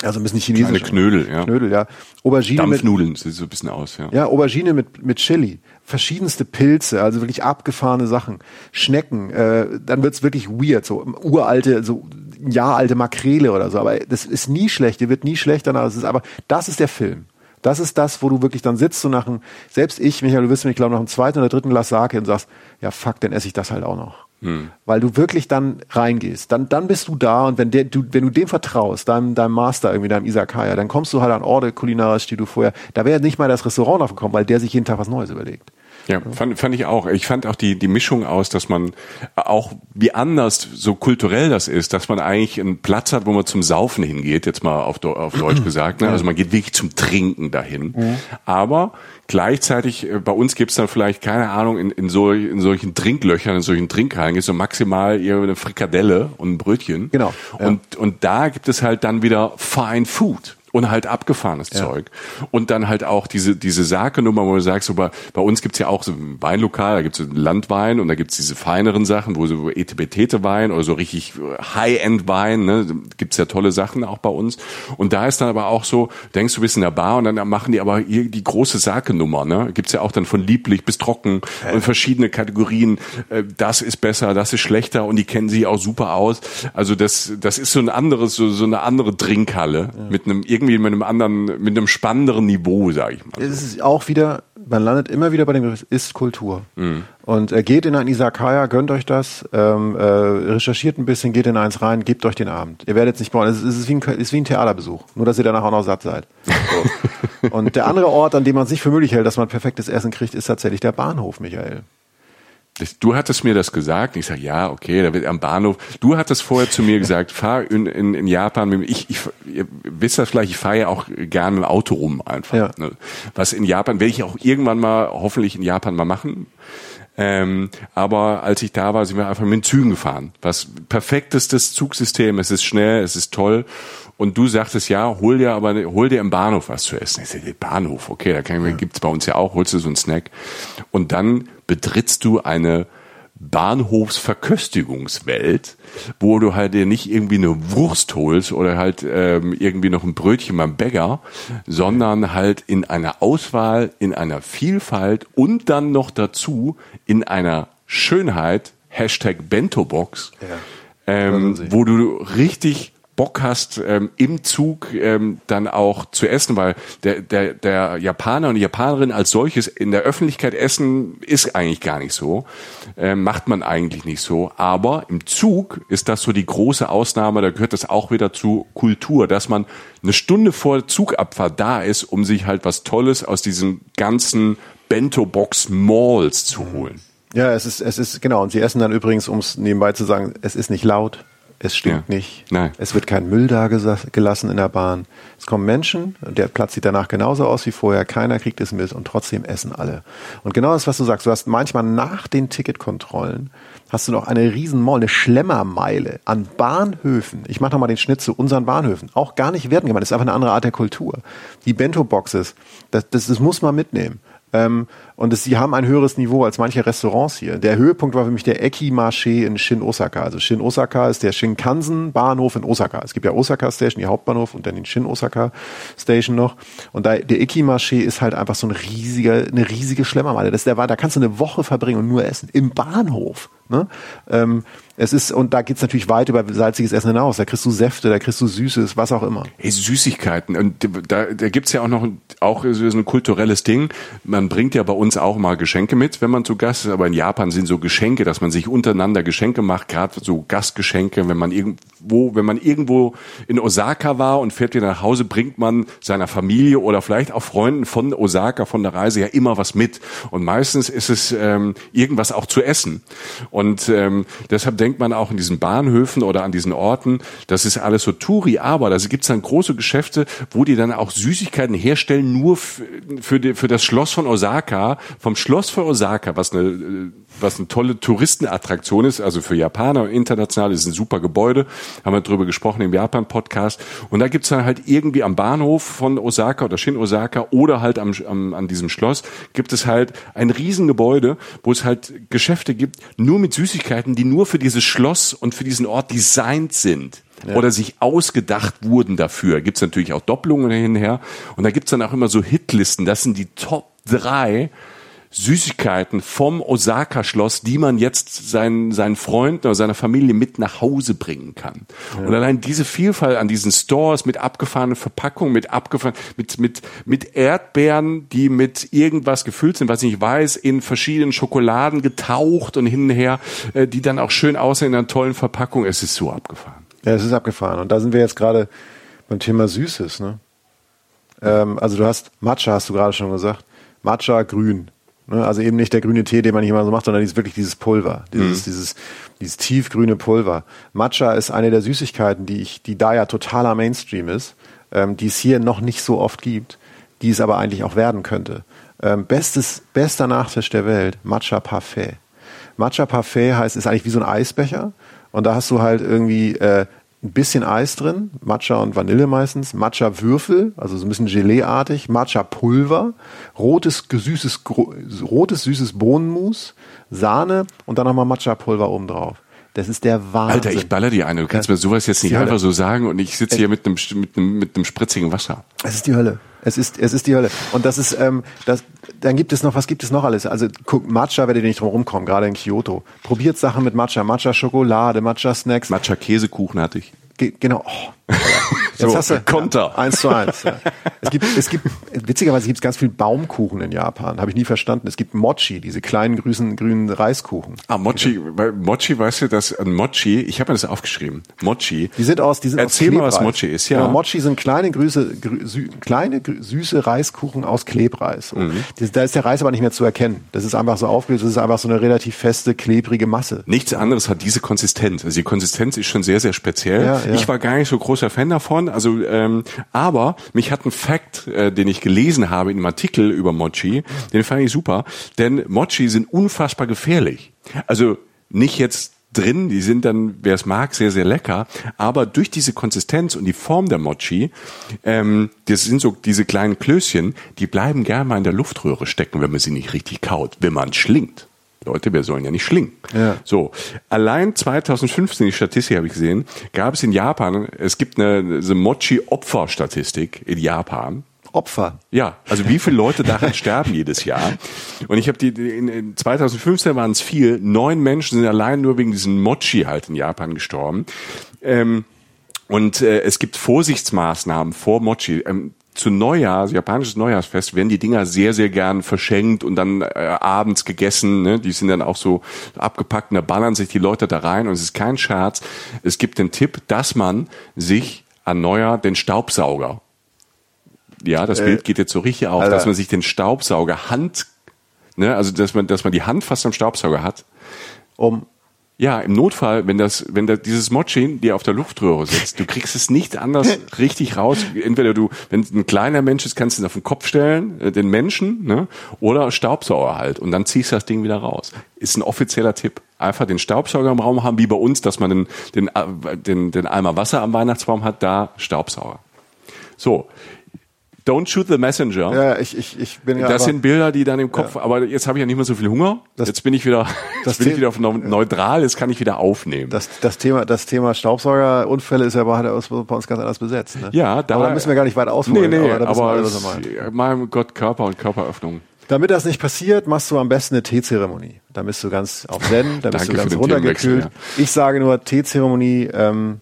also ein bisschen chinesisch. Kleine Knödel, ja. Knödel, ja. Aubergine Dampfnudeln, sieht so ein bisschen aus, ja. Ja, Aubergine mit, mit Chili verschiedenste Pilze, also wirklich abgefahrene Sachen, Schnecken, äh, dann wird's wirklich weird, so uralte, so ein Jahr alte Makrele oder so, aber das ist nie schlecht, die wird nie schlechter, das ist, aber das ist der Film. Das ist das, wo du wirklich dann sitzt, so nach einem, selbst ich, Michael, du wirst mich, glaube nach dem zweiten oder dritten Glas Sake und sagst, ja fuck, dann esse ich das halt auch noch. Hm. Weil du wirklich dann reingehst, dann, dann bist du da und wenn, der, du, wenn du dem vertraust, deinem, deinem Master, irgendwie deinem Isakaya, dann kommst du halt an Orte kulinarisch, die du vorher, da wäre nicht mal das Restaurant aufgekommen, weil der sich jeden Tag was Neues überlegt. Ja, fand, fand ich auch. Ich fand auch die, die Mischung aus, dass man auch wie anders so kulturell das ist, dass man eigentlich einen Platz hat, wo man zum Saufen hingeht, jetzt mal auf, auf Deutsch gesagt. Ne? Also man geht wirklich zum Trinken dahin. Mhm. Aber gleichzeitig, äh, bei uns gibt's dann vielleicht, keine Ahnung, in, in, so, in solchen Trinklöchern, in solchen Trinkhallen gibt so maximal eine Frikadelle und ein Brötchen. Genau. Ja. Und, und da gibt es halt dann wieder Fine Food und halt abgefahrenes ja. Zeug. Und dann halt auch diese, diese Sake-Nummer, wo du sagst, so bei, bei uns gibt's ja auch so ein Weinlokal, da gibt's so Landwein und da gibt's diese feineren Sachen, wo so Etepetete-Wein oder so richtig High-End-Wein, ne, gibt's ja tolle Sachen auch bei uns. Und da ist dann aber auch so, denkst du bist in der Bar und dann machen die aber hier die große Sake-Nummer, ne, gibt's ja auch dann von lieblich bis trocken ja. und verschiedene Kategorien, äh, das ist besser, das ist schlechter und die kennen sich auch super aus. Also das, das ist so ein anderes, so, so eine andere Trinkhalle ja. mit einem irgendwie mit einem anderen, mit einem spannenderen Niveau, sage ich mal. Es ist auch wieder, man landet immer wieder bei dem Begriff, ist Kultur. Mhm. Und äh, geht in ein Isakaya, gönnt euch das, ähm, äh, recherchiert ein bisschen, geht in eins rein, gebt euch den Abend. Ihr werdet es nicht brauchen. Es ist, wie ein, ist wie ein Theaterbesuch, nur dass ihr danach auch noch satt seid. So. Und der andere Ort, an dem man sich für möglich hält, dass man perfektes Essen kriegt, ist tatsächlich der Bahnhof, Michael. Du hattest mir das gesagt. Ich sage, ja, okay, da wird am Bahnhof. Du hattest vorher zu mir gesagt, fahr in, in, in Japan. Ich, ich, ihr wisst das vielleicht, ich fahre ja auch gerne mit dem Auto rum einfach. Ja. Ne? Was in Japan, werde ich auch irgendwann mal, hoffentlich in Japan mal machen. Ähm, aber als ich da war, sind wir einfach mit den Zügen gefahren. Was perfektestes Zugsystem. Es ist schnell, es ist toll. Und du sagtest, ja, hol dir aber, hol dir im Bahnhof was zu essen. Ich sage, Bahnhof, okay, da kann, ja. gibt's bei uns ja auch, holst du so einen Snack. Und dann betrittst du eine Bahnhofsverköstigungswelt, wo du halt dir nicht irgendwie eine Wurst holst oder halt ähm, irgendwie noch ein Brötchen beim Bäcker, sondern halt in einer Auswahl, in einer Vielfalt und dann noch dazu in einer Schönheit, Hashtag Bentobox, ja. ähm, wo du richtig Bock hast, ähm, im Zug ähm, dann auch zu essen, weil der, der, der Japaner und die Japanerin als solches in der Öffentlichkeit essen ist eigentlich gar nicht so, ähm, macht man eigentlich nicht so. Aber im Zug ist das so die große Ausnahme, da gehört das auch wieder zu Kultur, dass man eine Stunde vor Zugabfahrt da ist, um sich halt was Tolles aus diesen ganzen Bento-Box-Malls zu holen. Ja, es ist, es ist, genau. Und sie essen dann übrigens, um es nebenbei zu sagen, es ist nicht laut, es stinkt ja. nicht, Nein. es wird kein Müll da gelassen in der Bahn. Es kommen Menschen, der Platz sieht danach genauso aus wie vorher, keiner kriegt es mit und trotzdem essen alle. Und genau das, was du sagst, du hast manchmal nach den Ticketkontrollen hast du noch eine Riesenmall, eine Schlemmermeile an Bahnhöfen. Ich mache nochmal den Schnitt zu unseren Bahnhöfen. Auch gar nicht werten gemeint, das ist einfach eine andere Art der Kultur. Die Bento-Boxes, das, das, das muss man mitnehmen. Ähm, und es, sie haben ein höheres Niveau als manche Restaurants hier. Der Höhepunkt war für mich der Eki Marché in Shin Osaka. Also Shin Osaka ist der Shinkansen Bahnhof in Osaka. Es gibt ja Osaka Station, die Hauptbahnhof und dann den Shin Osaka Station noch. Und da, der Eki Marché ist halt einfach so ein riesiger, eine riesige Schlemmermeile. Das der, da kannst du eine Woche verbringen und nur essen. Im Bahnhof. Ne? Ähm, es ist, und da geht's natürlich weit über salziges Essen hinaus. Da kriegst du Säfte, da kriegst du Süßes, was auch immer. Ey, Süßigkeiten. Und da, da gibt's ja auch noch auch so ein kulturelles Ding. Man bringt ja bei uns auch mal Geschenke mit, wenn man zu Gast ist. Aber in Japan sind so Geschenke, dass man sich untereinander Geschenke macht, gerade so Gastgeschenke, wenn man irgendwo, wenn man irgendwo in Osaka war und fährt wieder nach Hause, bringt man seiner Familie oder vielleicht auch Freunden von Osaka, von der Reise ja immer was mit. Und meistens ist es ähm, irgendwas auch zu essen. Und ähm, deshalb denkt man auch in diesen Bahnhöfen oder an diesen Orten, das ist alles so Touri, aber da gibt es dann große Geschäfte, wo die dann auch Süßigkeiten herstellen, nur für, die, für das Schloss von Osaka, vom Schloss von Osaka, was eine, was eine tolle Touristenattraktion ist, also für Japaner international, ist ein super Gebäude, haben wir drüber gesprochen im Japan-Podcast. Und da gibt's dann halt irgendwie am Bahnhof von Osaka oder Shin Osaka oder halt am, am, an diesem Schloss, gibt es halt ein Riesengebäude, wo es halt Geschäfte gibt, nur mit Süßigkeiten, die nur für dieses Schloss und für diesen Ort designt sind. Ja. Oder sich ausgedacht wurden dafür. Gibt's natürlich auch Doppelungen hinher. Und da gibt's dann auch immer so Hitlisten. Das sind die Top drei Süßigkeiten vom Osaka-Schloss, die man jetzt seinen, seinen Freunden oder seiner Familie mit nach Hause bringen kann. Ja. Und allein diese Vielfalt an diesen Stores mit abgefahrenen Verpackungen, mit abgefahren, mit, mit, mit Erdbeeren, die mit irgendwas gefüllt sind, was ich nicht weiß, in verschiedenen Schokoladen getaucht und hin und her, äh, die dann auch schön aussehen in einer tollen Verpackung. Es ist so abgefahren. Ja, es ist abgefahren. Und da sind wir jetzt gerade beim Thema Süßes, ne? Ähm, also du hast Matcha, hast du gerade schon gesagt. Matcha grün. Ne? Also eben nicht der grüne Tee, den man hier mal so macht, sondern dieses, wirklich dieses Pulver, dieses, mhm. dieses, dieses tiefgrüne Pulver. Matcha ist eine der Süßigkeiten, die ich, die da ja totaler Mainstream ist, ähm, die es hier noch nicht so oft gibt, die es aber eigentlich auch werden könnte. Ähm, bestes, bester Nachtisch der Welt, Matcha Parfait. Matcha Parfait heißt, ist eigentlich wie so ein Eisbecher und da hast du halt irgendwie äh, ein bisschen Eis drin, Matcha und Vanille meistens, Matcha-Würfel, also so ein bisschen Gelee-artig, Matcha-Pulver, rotes, süßes, rotes, süßes Bohnenmus, Sahne und dann nochmal Matcha-Pulver oben drauf. Das ist der Wahnsinn. Alter, ich baller dir eine. Du kannst mir sowas jetzt nicht einfach so sagen und ich sitze hier mit einem, mit einem, mit einem spritzigen Wasser. Es ist die Hölle. Es ist, es ist die Hölle. Und das ist, ähm, das, dann gibt es noch, was gibt es noch alles? Also guck, Matcha werdet ihr nicht drum rumkommen, gerade in Kyoto. Probiert Sachen mit Matcha, Matcha Schokolade, Matcha Snacks. Matcha Käsekuchen hatte ich. Ge genau. Oh. Jetzt so, hast du Konter. Eins zu eins. Ja. Es gibt, es gibt, witzigerweise gibt es ganz viel Baumkuchen in Japan. Habe ich nie verstanden. Es gibt Mochi, diese kleinen grüßen, grünen Reiskuchen. Ah, Mochi, weil Mochi, weißt du, dass ein Mochi, ich habe mir das aufgeschrieben. Mochi. Die sind aus, die sind Erzähl aus mal, was Mochi ist, ja. Genau, Mochi sind kleine, grüße, grü, sü, kleine, süße Reiskuchen aus Klebreis. Mhm. Da ist der Reis aber nicht mehr zu erkennen. Das ist einfach so aufgelöst. Das ist einfach so eine relativ feste, klebrige Masse. Nichts anderes hat diese Konsistenz. Also die Konsistenz ist schon sehr, sehr speziell. Ja, ja. Ich war gar nicht so großer Fan davon. Also, ähm, aber mich hat ein Fact, äh, den ich gelesen habe in einem Artikel über Mochi, den fand ich super, denn Mochi sind unfassbar gefährlich. Also nicht jetzt drin, die sind dann, wer es mag, sehr, sehr lecker, aber durch diese Konsistenz und die Form der Mochi, ähm, das sind so diese kleinen Klößchen, die bleiben gerne mal in der Luftröhre stecken, wenn man sie nicht richtig kaut, wenn man schlingt. Leute, wir sollen ja nicht schlingen. Ja. So, allein 2015, die Statistik habe ich gesehen, gab es in Japan, es gibt eine, eine Mochi-Opfer-Statistik in Japan. Opfer. Ja, also wie viele Leute daran sterben jedes Jahr. Und ich habe die, in, in 2015 waren es viel, neun Menschen sind allein nur wegen diesem Mochi halt in Japan gestorben. Ähm, Und äh, es gibt Vorsichtsmaßnahmen vor Mochi. Ähm, zu Neujahr, also japanisches Neujahrsfest, werden die Dinger sehr, sehr gern verschenkt und dann äh, abends gegessen. Ne? Die sind dann auch so abgepackt und da ballern sich die Leute da rein und es ist kein Scherz. Es gibt den Tipp, dass man sich an Neujahr den Staubsauger, ja, das äh, Bild geht jetzt so richtig auf, Alter. dass man sich den Staubsauger Hand, ne, also dass man, dass man die Hand fast am Staubsauger hat. Um ja, im Notfall, wenn das, wenn da dieses Motschin dir auf der Luftröhre sitzt, du kriegst es nicht anders richtig raus. Entweder du, wenn es ein kleiner Mensch ist, kannst du ihn auf den Kopf stellen, äh, den Menschen, ne? oder Staubsauger halt. Und dann ziehst du das Ding wieder raus. Ist ein offizieller Tipp. Einfach den Staubsauger im Raum haben, wie bei uns, dass man den, den, äh, den, den Eimer Wasser am Weihnachtsbaum hat, da Staubsauger. So, Don't shoot the messenger. Ja, ich, ich, ich bin ja. Das sind Bilder, die dann im Kopf, ja. aber jetzt habe ich ja nicht mehr so viel Hunger. Das, jetzt bin ich wieder, das bin ich wieder auf neutral, jetzt kann ich wieder aufnehmen. Das, das Thema, das Thema Staubsaugerunfälle ist ja bei uns ganz anders besetzt. Ne? Ja, da. Aber da müssen wir gar nicht weit ausholen. Nee, nee, aber, aber es, mein Gott, Körper und Körperöffnung. Damit das nicht passiert, machst du am besten eine Teezeremonie. Da bist du ganz auf Zen, da bist du ganz runtergekühlt. Ja. Ich sage nur Teezeremonie, ähm,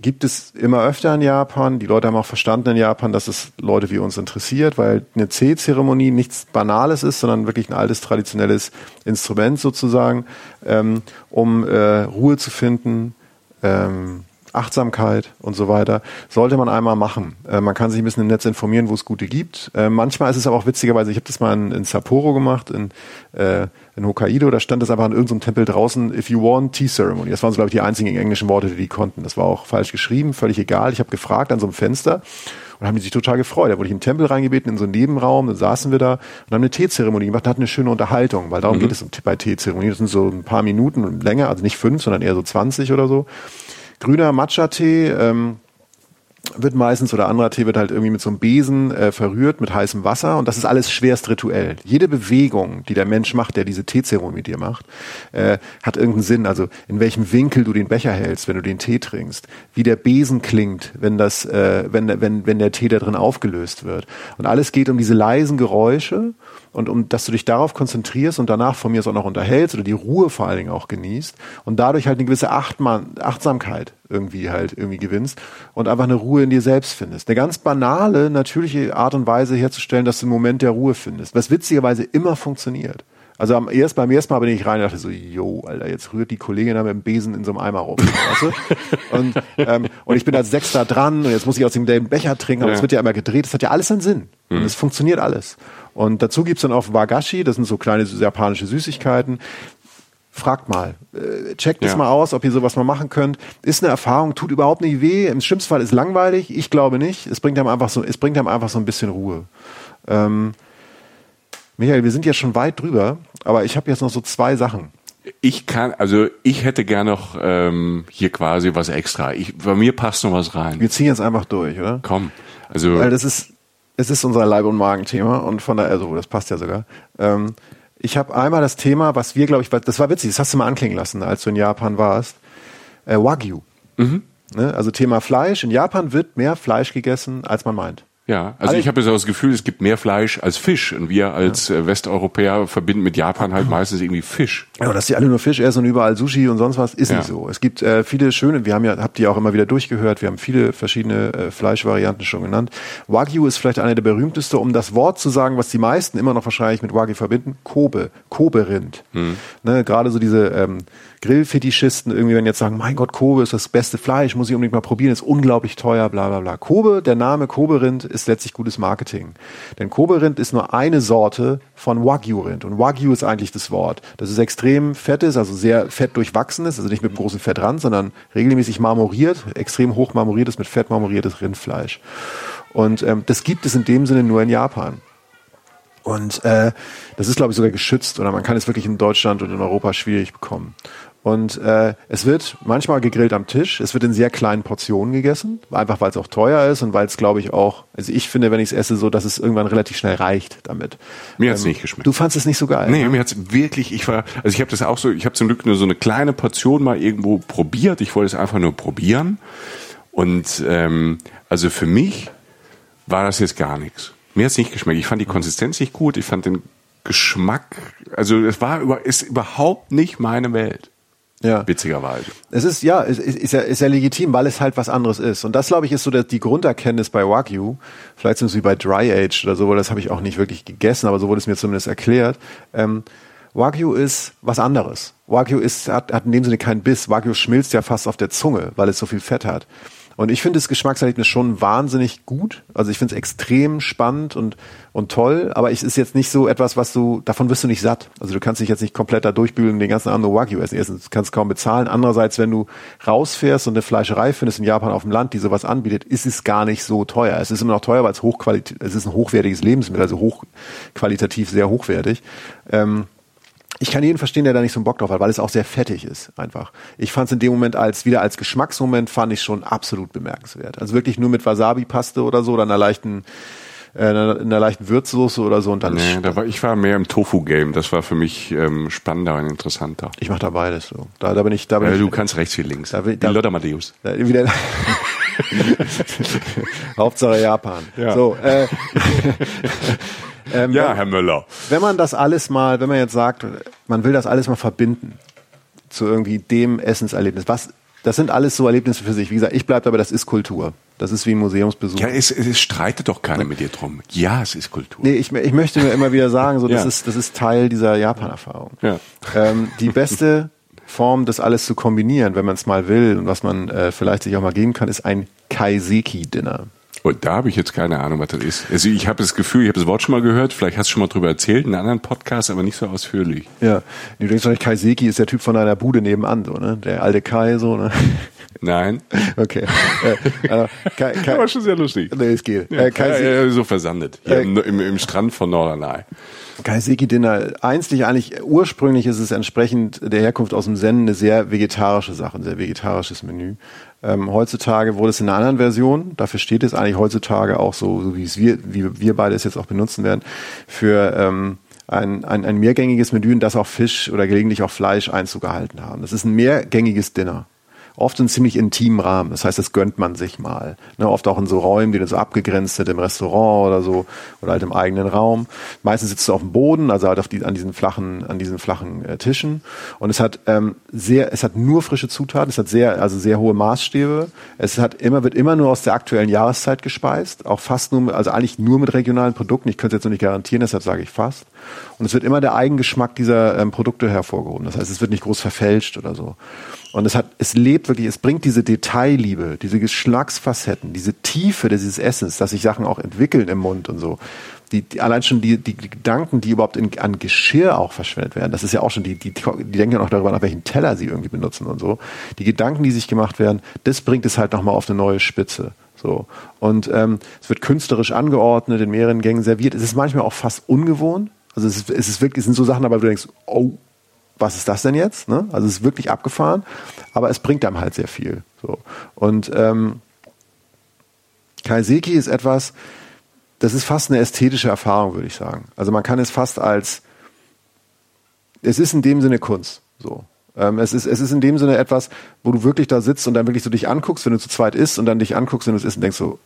gibt es immer öfter in Japan. Die Leute haben auch verstanden in Japan, dass es Leute wie uns interessiert, weil eine C-Zeremonie nichts Banales ist, sondern wirklich ein altes traditionelles Instrument sozusagen, ähm, um äh, Ruhe zu finden, ähm, Achtsamkeit und so weiter, sollte man einmal machen. Äh, man kann sich ein bisschen im Netz informieren, wo es gute gibt. Äh, manchmal ist es aber auch witzigerweise, ich habe das mal in, in, Sapporo gemacht, in, äh, in Hokkaido, da stand das einfach an irgendeinem Tempel draußen, if you want tea ceremony. Das waren so, glaube ich, die einzigen englischen Worte, die die konnten. Das war auch falsch geschrieben, völlig egal. Ich habe gefragt an so einem Fenster und haben die sich total gefreut. Da wurde ich in den Tempel reingebeten, in so einen Nebenraum, dann saßen wir da und haben eine Teezeremonie gemacht, hatten eine schöne Unterhaltung, weil darum mhm. geht es bei Teezeremonien. Das sind so ein paar Minuten länger, also nicht fünf, sondern eher so 20 oder so. Grüner Matcha-Tee ähm, wird meistens oder anderer Tee wird halt irgendwie mit so einem Besen äh, verrührt mit heißem Wasser und das ist alles schwerst rituell. Jede Bewegung, die der Mensch macht, der diese Teezeremonie mit dir macht, äh, hat irgendeinen Sinn. Also in welchem Winkel du den Becher hältst, wenn du den Tee trinkst, wie der Besen klingt, wenn das, äh, wenn, wenn, wenn der Tee da drin aufgelöst wird. Und alles geht um diese leisen Geräusche und um, dass du dich darauf konzentrierst und danach von mir auch noch unterhältst oder die Ruhe vor allen Dingen auch genießt und dadurch halt eine gewisse Achtmann, Achtsamkeit irgendwie halt irgendwie gewinnst und einfach eine Ruhe in dir selbst findest. Eine ganz banale, natürliche Art und Weise herzustellen, dass du einen Moment der Ruhe findest, was witzigerweise immer funktioniert. Also am erst, beim ersten Mal bin ich rein und dachte so, yo, Alter, jetzt rührt die Kollegin da mit dem Besen in so einem Eimer rum. weißt du? und, ähm, und ich bin als Sechster dran und jetzt muss ich aus dem Becher trinken, aber es ja. wird ja immer gedreht. Das hat ja alles einen Sinn. Mhm. Und es funktioniert alles. Und dazu gibt's dann auch Wagashi, das sind so kleine japanische Süßigkeiten. Fragt mal, äh, checkt es ja. mal aus, ob ihr sowas mal machen könnt. Ist eine Erfahrung, tut überhaupt nicht weh. Im schlimmsten Fall ist langweilig. Ich glaube nicht. Es bringt einem einfach so, es bringt einem einfach so ein bisschen Ruhe. Ähm, Michael, wir sind ja schon weit drüber, aber ich habe jetzt noch so zwei Sachen. Ich kann, also ich hätte gerne noch ähm, hier quasi was extra. Ich, bei mir passt noch was rein. Wir ziehen jetzt einfach durch, oder? Komm. Also Weil das ist, es ist unser Leib- und Magenthema und von daher, also das passt ja sogar. Ähm, ich habe einmal das Thema, was wir, glaube ich, das war witzig, das hast du mal anklingen lassen, als du in Japan warst. Äh, Wagyu. Mhm. Ne? Also Thema Fleisch. In Japan wird mehr Fleisch gegessen, als man meint. Ja, also Alle ich habe so das Gefühl, es gibt mehr Fleisch als Fisch und wir als ja. Äh, Westeuropäer verbinden mit Japan halt meistens irgendwie Fisch. Ja, dass die alle nur Fisch essen und überall Sushi und sonst was, ist ja. nicht so. Es gibt äh, viele schöne, wir haben ja, habt ihr auch immer wieder durchgehört, wir haben viele verschiedene äh, Fleischvarianten schon genannt. Wagyu ist vielleicht eine der berühmteste, um das Wort zu sagen, was die meisten immer noch wahrscheinlich mit Wagyu verbinden, Kobe, Kobe-Rind. Hm. Ne, Gerade so diese ähm, Grillfetischisten irgendwie, wenn jetzt sagen, mein Gott, Kobe ist das beste Fleisch, muss ich unbedingt mal probieren, ist unglaublich teuer, bla bla bla. Kobe, der Name Kobe-Rind ist letztlich gutes Marketing. Denn Kobe-Rind ist nur eine Sorte von Wagyu-Rind. Und Wagyu ist eigentlich das Wort. Das ist extrem fettes, also sehr fett durchwachsenes, also nicht mit einem großen Fettrand, sondern regelmäßig marmoriert, extrem hoch marmoriertes, mit Fett marmoriertes Rindfleisch. Und ähm, das gibt es in dem Sinne nur in Japan. Und äh, das ist, glaube ich, sogar geschützt oder man kann es wirklich in Deutschland und in Europa schwierig bekommen. Und äh, es wird manchmal gegrillt am Tisch. Es wird in sehr kleinen Portionen gegessen, einfach weil es auch teuer ist und weil es, glaube ich, auch, also ich finde, wenn ich es esse, so, dass es irgendwann relativ schnell reicht damit. Mir hat's ähm, nicht geschmeckt. Du fandest es nicht so geil? Nee, ne? mir hat's wirklich, ich war, also ich habe das auch so, ich habe zum Glück nur so eine kleine Portion mal irgendwo probiert. Ich wollte es einfach nur probieren. Und ähm, also für mich war das jetzt gar nichts. Mir hat's nicht geschmeckt. Ich fand die Konsistenz nicht gut. Ich fand den Geschmack, also es war über, ist überhaupt nicht meine Welt. Ja. Witzigerweise. Es ist, ja, es ist, ist, ja, ist ja legitim, weil es halt was anderes ist. Und das, glaube ich, ist so der, die Grunderkenntnis bei Wagyu. Vielleicht sind es wie bei Dry Age oder so, weil das habe ich auch nicht wirklich gegessen, aber so wurde es mir zumindest erklärt. Ähm, Wagyu ist was anderes. Wagyu ist, hat, hat in dem Sinne keinen Biss. Wagyu schmilzt ja fast auf der Zunge, weil es so viel Fett hat. Und ich finde das Geschmackserlebnis schon wahnsinnig gut. Also ich finde es extrem spannend und, und toll, aber es ist jetzt nicht so etwas, was du, davon wirst du nicht satt. Also du kannst dich jetzt nicht komplett da durchbügeln und den ganzen Abend nur Wagyu essen. Erstens, du kannst kaum bezahlen. Andererseits, wenn du rausfährst und eine Fleischerei findest in Japan auf dem Land, die sowas anbietet, ist es gar nicht so teuer. Es ist immer noch teuer, weil es hochqualitativ, es ist ein hochwertiges Lebensmittel, also hochqualitativ sehr hochwertig. Ähm, ich kann jeden verstehen, der da nicht so einen Bock drauf hat, weil es auch sehr fettig ist, einfach. Ich fand es in dem Moment als, wieder als Geschmacksmoment, fand ich schon absolut bemerkenswert. Also wirklich nur mit Wasabi-Paste oder so, oder einer leichten, äh, einer, einer leichten Würzsoße oder so und dann. Nee, da war, ich war mehr im Tofu-Game. Das war für mich ähm, spannender und interessanter. Ich mach da beides so. Da, da bin ich, da bin ja, ich. Du kannst rechts wie links. Da, da, Lothar Matthäus. Da, wieder, Hauptsache Japan. Ja. So, äh, ähm, ja, Herr Müller. Wenn man das alles mal, wenn man jetzt sagt, man will das alles mal verbinden zu irgendwie dem Essenserlebnis, was das sind alles so Erlebnisse für sich. Wie gesagt, ich bleibe dabei, das ist Kultur. Das ist wie ein Museumsbesuch. Ja, es, es streitet doch keiner mit dir drum. Ja, es ist Kultur. Nee, ich, ich möchte mir immer wieder sagen, so, das, ja. ist, das ist Teil dieser Japan-Erfahrung. Ja. Ähm, die beste Form, das alles zu kombinieren, wenn man es mal will und was man äh, vielleicht sich auch mal geben kann, ist ein Kaiseki-Dinner. Und da habe ich jetzt keine Ahnung, was das ist. Also ich habe das Gefühl, ich habe das Wort schon mal gehört, vielleicht hast du schon mal drüber erzählt, in einem anderen Podcast, aber nicht so ausführlich. Ja, du denkst wahrscheinlich, Kai Seki ist der Typ von deiner Bude nebenan, so, ne? Der alte Kai, so, ne? Nein. Okay. Äh, also, Kai, Kai, war schon sehr lustig. Nee, es geht. Ja, äh, Kai ja, so versandet. Hier äh, im, im, im, Strand von Norderney. Kaiseki-Dinner, einzig eigentlich, ursprünglich ist es entsprechend der Herkunft aus dem Zen eine sehr vegetarische Sache, ein sehr vegetarisches Menü. Ähm, heutzutage wurde es in einer anderen Version, dafür steht es eigentlich heutzutage auch so, so wie es wir, wie wir beide es jetzt auch benutzen werden, für ähm, ein, ein, ein mehrgängiges Menü, in das auch Fisch oder gelegentlich auch Fleisch Einzug gehalten haben. Das ist ein mehrgängiges Dinner oft in ziemlich intimen Rahmen. Das heißt, das gönnt man sich mal. Ne, oft auch in so Räumen, die dann so abgegrenzt sind, im Restaurant oder so, oder halt im eigenen Raum. Meistens sitzt du auf dem Boden, also halt auf die, an diesen flachen, an diesen flachen äh, Tischen. Und es hat ähm, sehr, es hat nur frische Zutaten, es hat sehr, also sehr hohe Maßstäbe. Es hat immer, wird immer nur aus der aktuellen Jahreszeit gespeist, auch fast nur, also eigentlich nur mit regionalen Produkten. Ich könnte es jetzt noch nicht garantieren, deshalb sage ich fast. Und es wird immer der Eigengeschmack dieser ähm, Produkte hervorgehoben. Das heißt, es wird nicht groß verfälscht oder so. Und es hat, es lebt wirklich, es bringt diese Detailliebe, diese Geschmacksfacetten, diese Tiefe dieses Essens, dass sich Sachen auch entwickeln im Mund und so. Die, die allein schon die, die Gedanken, die überhaupt in, an Geschirr auch verschwendet werden, das ist ja auch schon, die, die, die denken ja auch darüber nach, welchen Teller sie irgendwie benutzen und so. Die Gedanken, die sich gemacht werden, das bringt es halt nochmal auf eine neue Spitze. So. Und ähm, es wird künstlerisch angeordnet, in mehreren Gängen serviert. Es ist manchmal auch fast ungewohnt. Also es ist, es ist wirklich, es sind so Sachen, aber du denkst, oh, was ist das denn jetzt? Ne? Also es ist wirklich abgefahren, aber es bringt einem halt sehr viel. So. Und ähm, Kaiseki ist etwas, das ist fast eine ästhetische Erfahrung, würde ich sagen. Also man kann es fast als, es ist in dem Sinne Kunst. So. Ähm, es, ist, es ist in dem Sinne etwas, wo du wirklich da sitzt und dann wirklich so dich anguckst, wenn du zu zweit isst und dann dich anguckst, wenn du es isst und denkst so,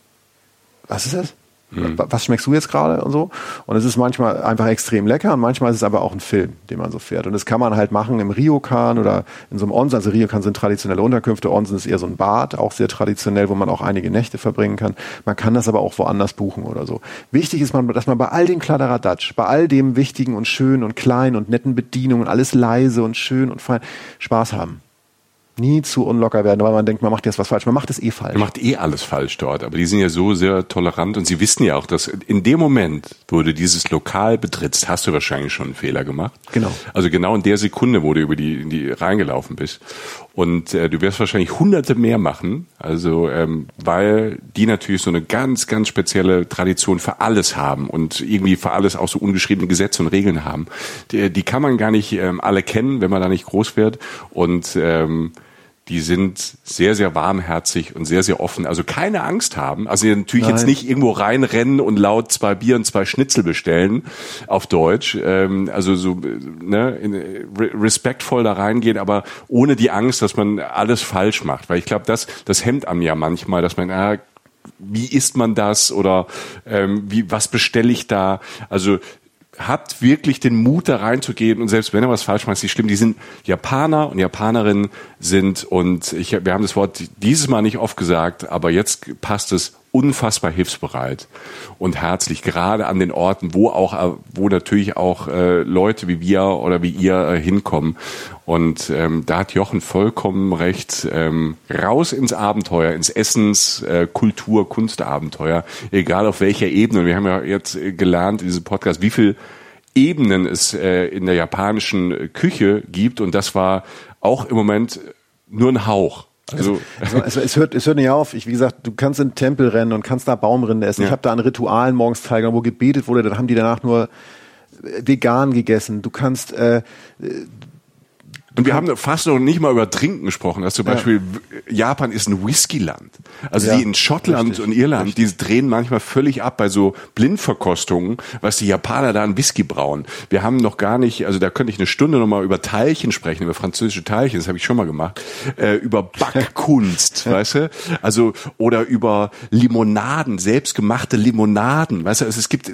was ist das? Mhm. Was schmeckst du jetzt gerade und so? Und es ist manchmal einfach extrem lecker und manchmal ist es aber auch ein Film, den man so fährt. Und das kann man halt machen im Ryokan oder in so einem Onsen. Also Ryokan sind traditionelle Unterkünfte, Onsen ist eher so ein Bad, auch sehr traditionell, wo man auch einige Nächte verbringen kann. Man kann das aber auch woanders buchen oder so. Wichtig ist, man, dass man bei all dem Kladderadatsch, bei all dem Wichtigen und Schön und Klein und netten Bedienungen, alles leise und schön und fein, Spaß haben nie zu unlocker werden, weil man denkt, man macht jetzt was falsch. Man macht es eh falsch. Man macht eh alles falsch dort. Aber die sind ja so sehr tolerant und sie wissen ja auch, dass in dem Moment, wo du dieses Lokal betrittst, hast du wahrscheinlich schon einen Fehler gemacht. Genau. Also genau in der Sekunde, wo du über die, in die reingelaufen bist. Und äh, du wirst wahrscheinlich hunderte mehr machen. Also, ähm, weil die natürlich so eine ganz, ganz spezielle Tradition für alles haben und irgendwie für alles auch so ungeschriebene Gesetze und Regeln haben. Die, die kann man gar nicht ähm, alle kennen, wenn man da nicht groß wird. Und ähm, die sind sehr, sehr warmherzig und sehr, sehr offen. Also keine Angst haben. Also natürlich Nein. jetzt nicht irgendwo reinrennen und laut zwei Bier und zwei Schnitzel bestellen auf Deutsch. Ähm, also so ne, in, respektvoll da reingehen, aber ohne die Angst, dass man alles falsch macht. Weil ich glaube, das, das hemmt am ja manchmal, dass man, ah, wie isst man das oder ähm, wie was bestelle ich da? Also habt wirklich den Mut da reinzugehen und selbst wenn er was falsch macht, ist nicht schlimm. Die sind Japaner und Japanerinnen sind und ich, wir haben das Wort dieses Mal nicht oft gesagt, aber jetzt passt es unfassbar hilfsbereit und herzlich, gerade an den Orten, wo auch, wo natürlich auch äh, Leute wie wir oder wie ihr äh, hinkommen. Und ähm, da hat Jochen vollkommen recht. Ähm, raus ins Abenteuer, ins Essens, äh, Kultur, Kunstabenteuer, egal auf welcher Ebene. Wir haben ja jetzt gelernt in diesem Podcast, wie viel Ebenen es äh, in der japanischen Küche gibt. Und das war auch im Moment nur ein Hauch. Also, also, also, es, hört, es hört nicht auf. Ich, wie gesagt, du kannst in den Tempel rennen und kannst da Baumrinde essen. Ja. Ich habe da an Ritualen morgens teilgenommen, wo gebetet wurde. Dann haben die danach nur vegan gegessen. Du kannst äh, und wir haben fast noch nicht mal über Trinken gesprochen. Also zum Beispiel, ja. Japan ist ein Whiskyland. Also ja, die in Schottland richtig, und Irland, richtig. die drehen manchmal völlig ab bei so Blindverkostungen, was die Japaner da an Whisky brauen. Wir haben noch gar nicht, also da könnte ich eine Stunde noch mal über Teilchen sprechen, über französische Teilchen, das habe ich schon mal gemacht, äh, über Backkunst, weißt du? Also, oder über Limonaden, selbstgemachte Limonaden, weißt du? Also es gibt,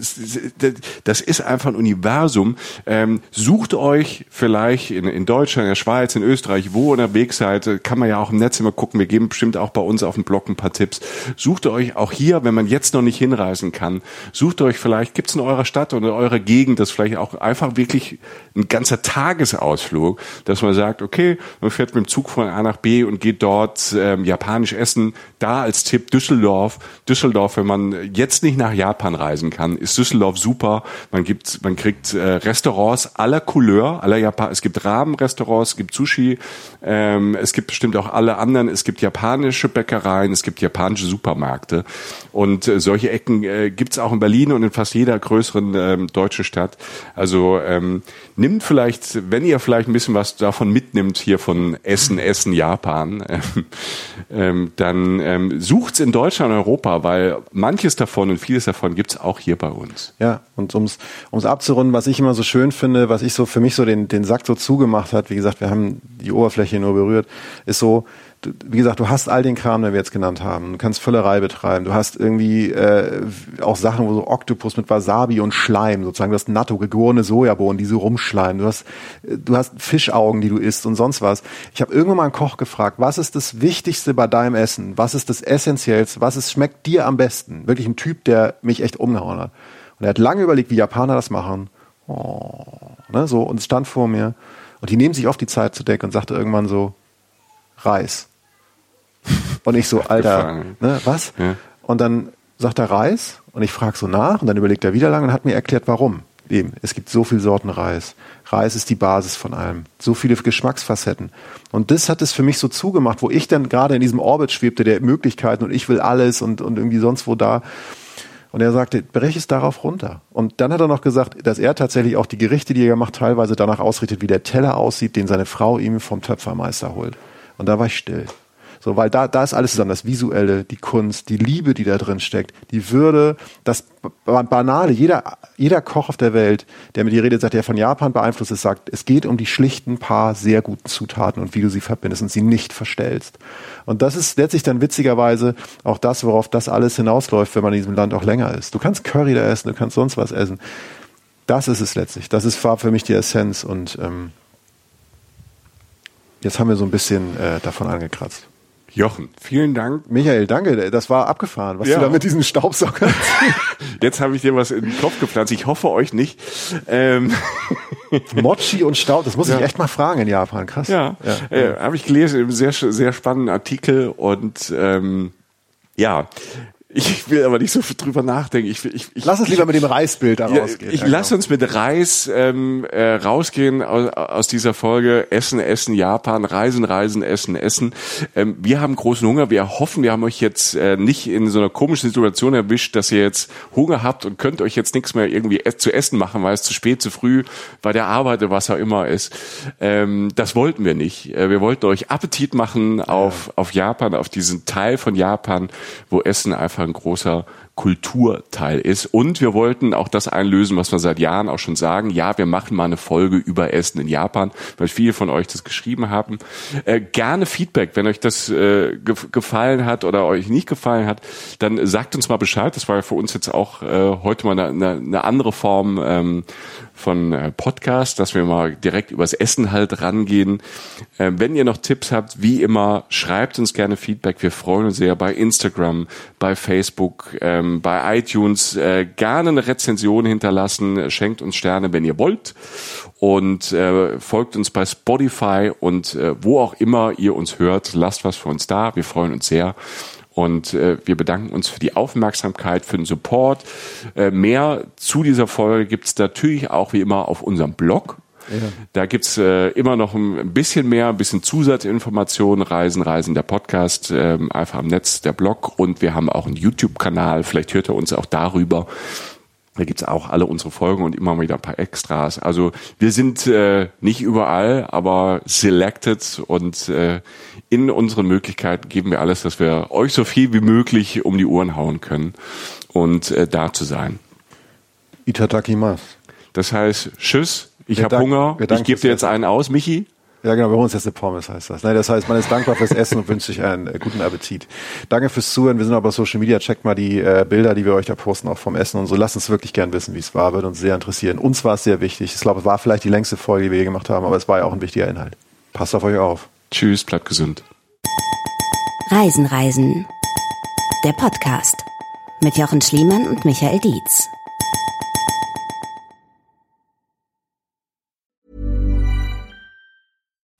das ist einfach ein Universum. Ähm, sucht euch vielleicht in, in Deutschland, der Schweiz, in Österreich, wo unterwegs seid, kann man ja auch im Netz immer gucken. Wir geben bestimmt auch bei uns auf dem Blog ein paar Tipps. Sucht euch auch hier, wenn man jetzt noch nicht hinreisen kann, sucht euch vielleicht, gibt es in eurer Stadt oder in eurer Gegend, das vielleicht auch einfach wirklich ein ganzer Tagesausflug, dass man sagt, okay, man fährt mit dem Zug von A nach B und geht dort ähm, japanisch essen. Da als Tipp Düsseldorf. Düsseldorf, wenn man jetzt nicht nach Japan reisen kann, ist Düsseldorf super. Man gibt, man kriegt äh, Restaurants aller Couleur, aller Japan. Es gibt Rahmenrestaurants Restaurants, es gibt Sushi, ähm, es gibt bestimmt auch alle anderen, es gibt japanische Bäckereien, es gibt japanische Supermärkte und äh, solche Ecken äh, gibt es auch in Berlin und in fast jeder größeren ähm, deutschen Stadt. Also ähm, nimmt vielleicht, wenn ihr vielleicht ein bisschen was davon mitnimmt hier von Essen, Essen, Japan, äh, ähm, dann ähm, sucht's in Deutschland und Europa, weil manches davon und vieles davon gibt's auch hier bei uns. Ja, und ums, ums abzurunden, was ich immer so schön finde, was ich so für mich so den, den Sack so zugemacht hat, wie gesagt, gesagt, wir haben die Oberfläche nur berührt, ist so, du, wie gesagt, du hast all den Kram, den wir jetzt genannt haben. Du kannst Völlerei betreiben. Du hast irgendwie äh, auch Sachen, wo so Oktopus mit Wasabi und Schleim, sozusagen, du hast Natto, gegorene Sojabohnen, die so rumschleimen. Du hast, du hast Fischaugen, die du isst und sonst was. Ich habe irgendwann mal einen Koch gefragt, was ist das Wichtigste bei deinem Essen? Was ist das Essentiellste? Was ist, schmeckt dir am besten? Wirklich ein Typ, der mich echt umgehauen hat. Und er hat lange überlegt, wie Japaner das machen. Oh, ne, so, und stand vor mir. Und die nehmen sich oft die Zeit zu Deck und sagte irgendwann so, Reis. Und ich so, Alter, ne, was? Ja. Und dann sagt er Reis und ich frage so nach und dann überlegt er wieder lang und hat mir erklärt, warum. Eben, es gibt so viele Sorten Reis. Reis ist die Basis von allem. So viele Geschmacksfacetten. Und das hat es für mich so zugemacht, wo ich dann gerade in diesem Orbit schwebte, der Möglichkeiten und ich will alles und, und irgendwie sonst wo da. Und er sagte, breche es darauf runter. Und dann hat er noch gesagt, dass er tatsächlich auch die Gerichte, die er macht, teilweise danach ausrichtet, wie der Teller aussieht, den seine Frau ihm vom Töpfermeister holt. Und da war ich still. So, weil da, da ist alles zusammen, das Visuelle, die Kunst, die Liebe, die da drin steckt, die Würde, das Banale. Jeder, jeder Koch auf der Welt, der mit dir redet, sagt, der von Japan beeinflusst ist, sagt, es geht um die schlichten paar sehr guten Zutaten und wie du sie verbindest und sie nicht verstellst. Und das ist letztlich dann witzigerweise auch das, worauf das alles hinausläuft, wenn man in diesem Land auch länger ist. Du kannst Curry da essen, du kannst sonst was essen. Das ist es letztlich. Das ist für mich die Essenz und ähm, jetzt haben wir so ein bisschen äh, davon angekratzt. Jochen, vielen Dank. Michael, danke. Das war abgefahren, was ja. du da mit diesen Staubsaugern. Jetzt habe ich dir was in den Kopf gepflanzt. Ich hoffe euch nicht. Ähm. Mochi und Staub, das muss ja. ich echt mal fragen in Japan. Krass. Ja, ja. Äh, habe ich gelesen, sehr sehr spannenden Artikel und ähm, ja, ich will aber nicht so drüber nachdenken. Ich, ich, ich, lass uns lieber mit dem Reisbild da rausgehen. Ich ja, lass uns mit Reis ähm, äh, rausgehen aus, aus dieser Folge. Essen, Essen, Japan, Reisen, Reisen, Essen, Essen. Ähm, wir haben großen Hunger. Wir hoffen, wir haben euch jetzt äh, nicht in so einer komischen Situation erwischt, dass ihr jetzt Hunger habt und könnt euch jetzt nichts mehr irgendwie zu essen machen, weil es zu spät, zu früh bei der Arbeit oder was auch immer ist. Ähm, das wollten wir nicht. Äh, wir wollten euch Appetit machen auf, ja. auf Japan, auf diesen Teil von Japan, wo Essen einfach ein großer Kulturteil ist. Und wir wollten auch das einlösen, was wir seit Jahren auch schon sagen. Ja, wir machen mal eine Folge über Essen in Japan, weil viele von euch das geschrieben haben. Äh, gerne Feedback, wenn euch das äh, ge gefallen hat oder euch nicht gefallen hat, dann sagt uns mal Bescheid. Das war ja für uns jetzt auch äh, heute mal eine, eine, andere Form ähm, von äh, Podcast, dass wir mal direkt übers Essen halt rangehen. Äh, wenn ihr noch Tipps habt, wie immer, schreibt uns gerne Feedback. Wir freuen uns sehr bei Instagram, bei Facebook, ähm, bei iTunes. Äh, gerne eine Rezension hinterlassen. Schenkt uns Sterne, wenn ihr wollt. Und äh, folgt uns bei Spotify und wo auch immer ihr uns hört. Lasst was für uns da. Wir freuen uns sehr. Und äh, wir bedanken uns für die Aufmerksamkeit, für den Support. Äh, mehr zu dieser Folge gibt's natürlich auch wie immer auf unserem Blog. Ja. Da gibt's äh, immer noch ein bisschen mehr, ein bisschen Zusatzinformationen, Reisen, Reisen, der Podcast, äh, einfach am Netz, der Blog und wir haben auch einen YouTube-Kanal, vielleicht hört ihr uns auch darüber. Da gibt's auch alle unsere Folgen und immer wieder ein paar Extras. Also wir sind äh, nicht überall, aber selected und äh, in unseren Möglichkeiten geben wir alles, dass wir euch so viel wie möglich um die Ohren hauen können und äh, da zu sein. Itadakimasu. Das heißt, tschüss, ich habe Hunger, ich gebe dir jetzt einen aus, Michi. Ja, genau, bei uns jetzt eine Pommes heißt das. Nein, das heißt, man ist dankbar fürs Essen und wünscht sich einen äh, guten Appetit. Danke fürs Zuhören. Wir sind auch bei Social Media. Checkt mal die äh, Bilder, die wir euch da posten, auch vom Essen und so. Lasst uns wirklich gern wissen, wie es war. Würde uns sehr interessieren. Uns war es sehr wichtig. Ich glaube, es war vielleicht die längste Folge, die wir je gemacht haben, aber es war ja auch ein wichtiger Inhalt. Passt auf euch auf. Tschüss, bleibt gesund. Reisen, Reisen. Der Podcast mit Jochen Schliemann und Michael Dietz.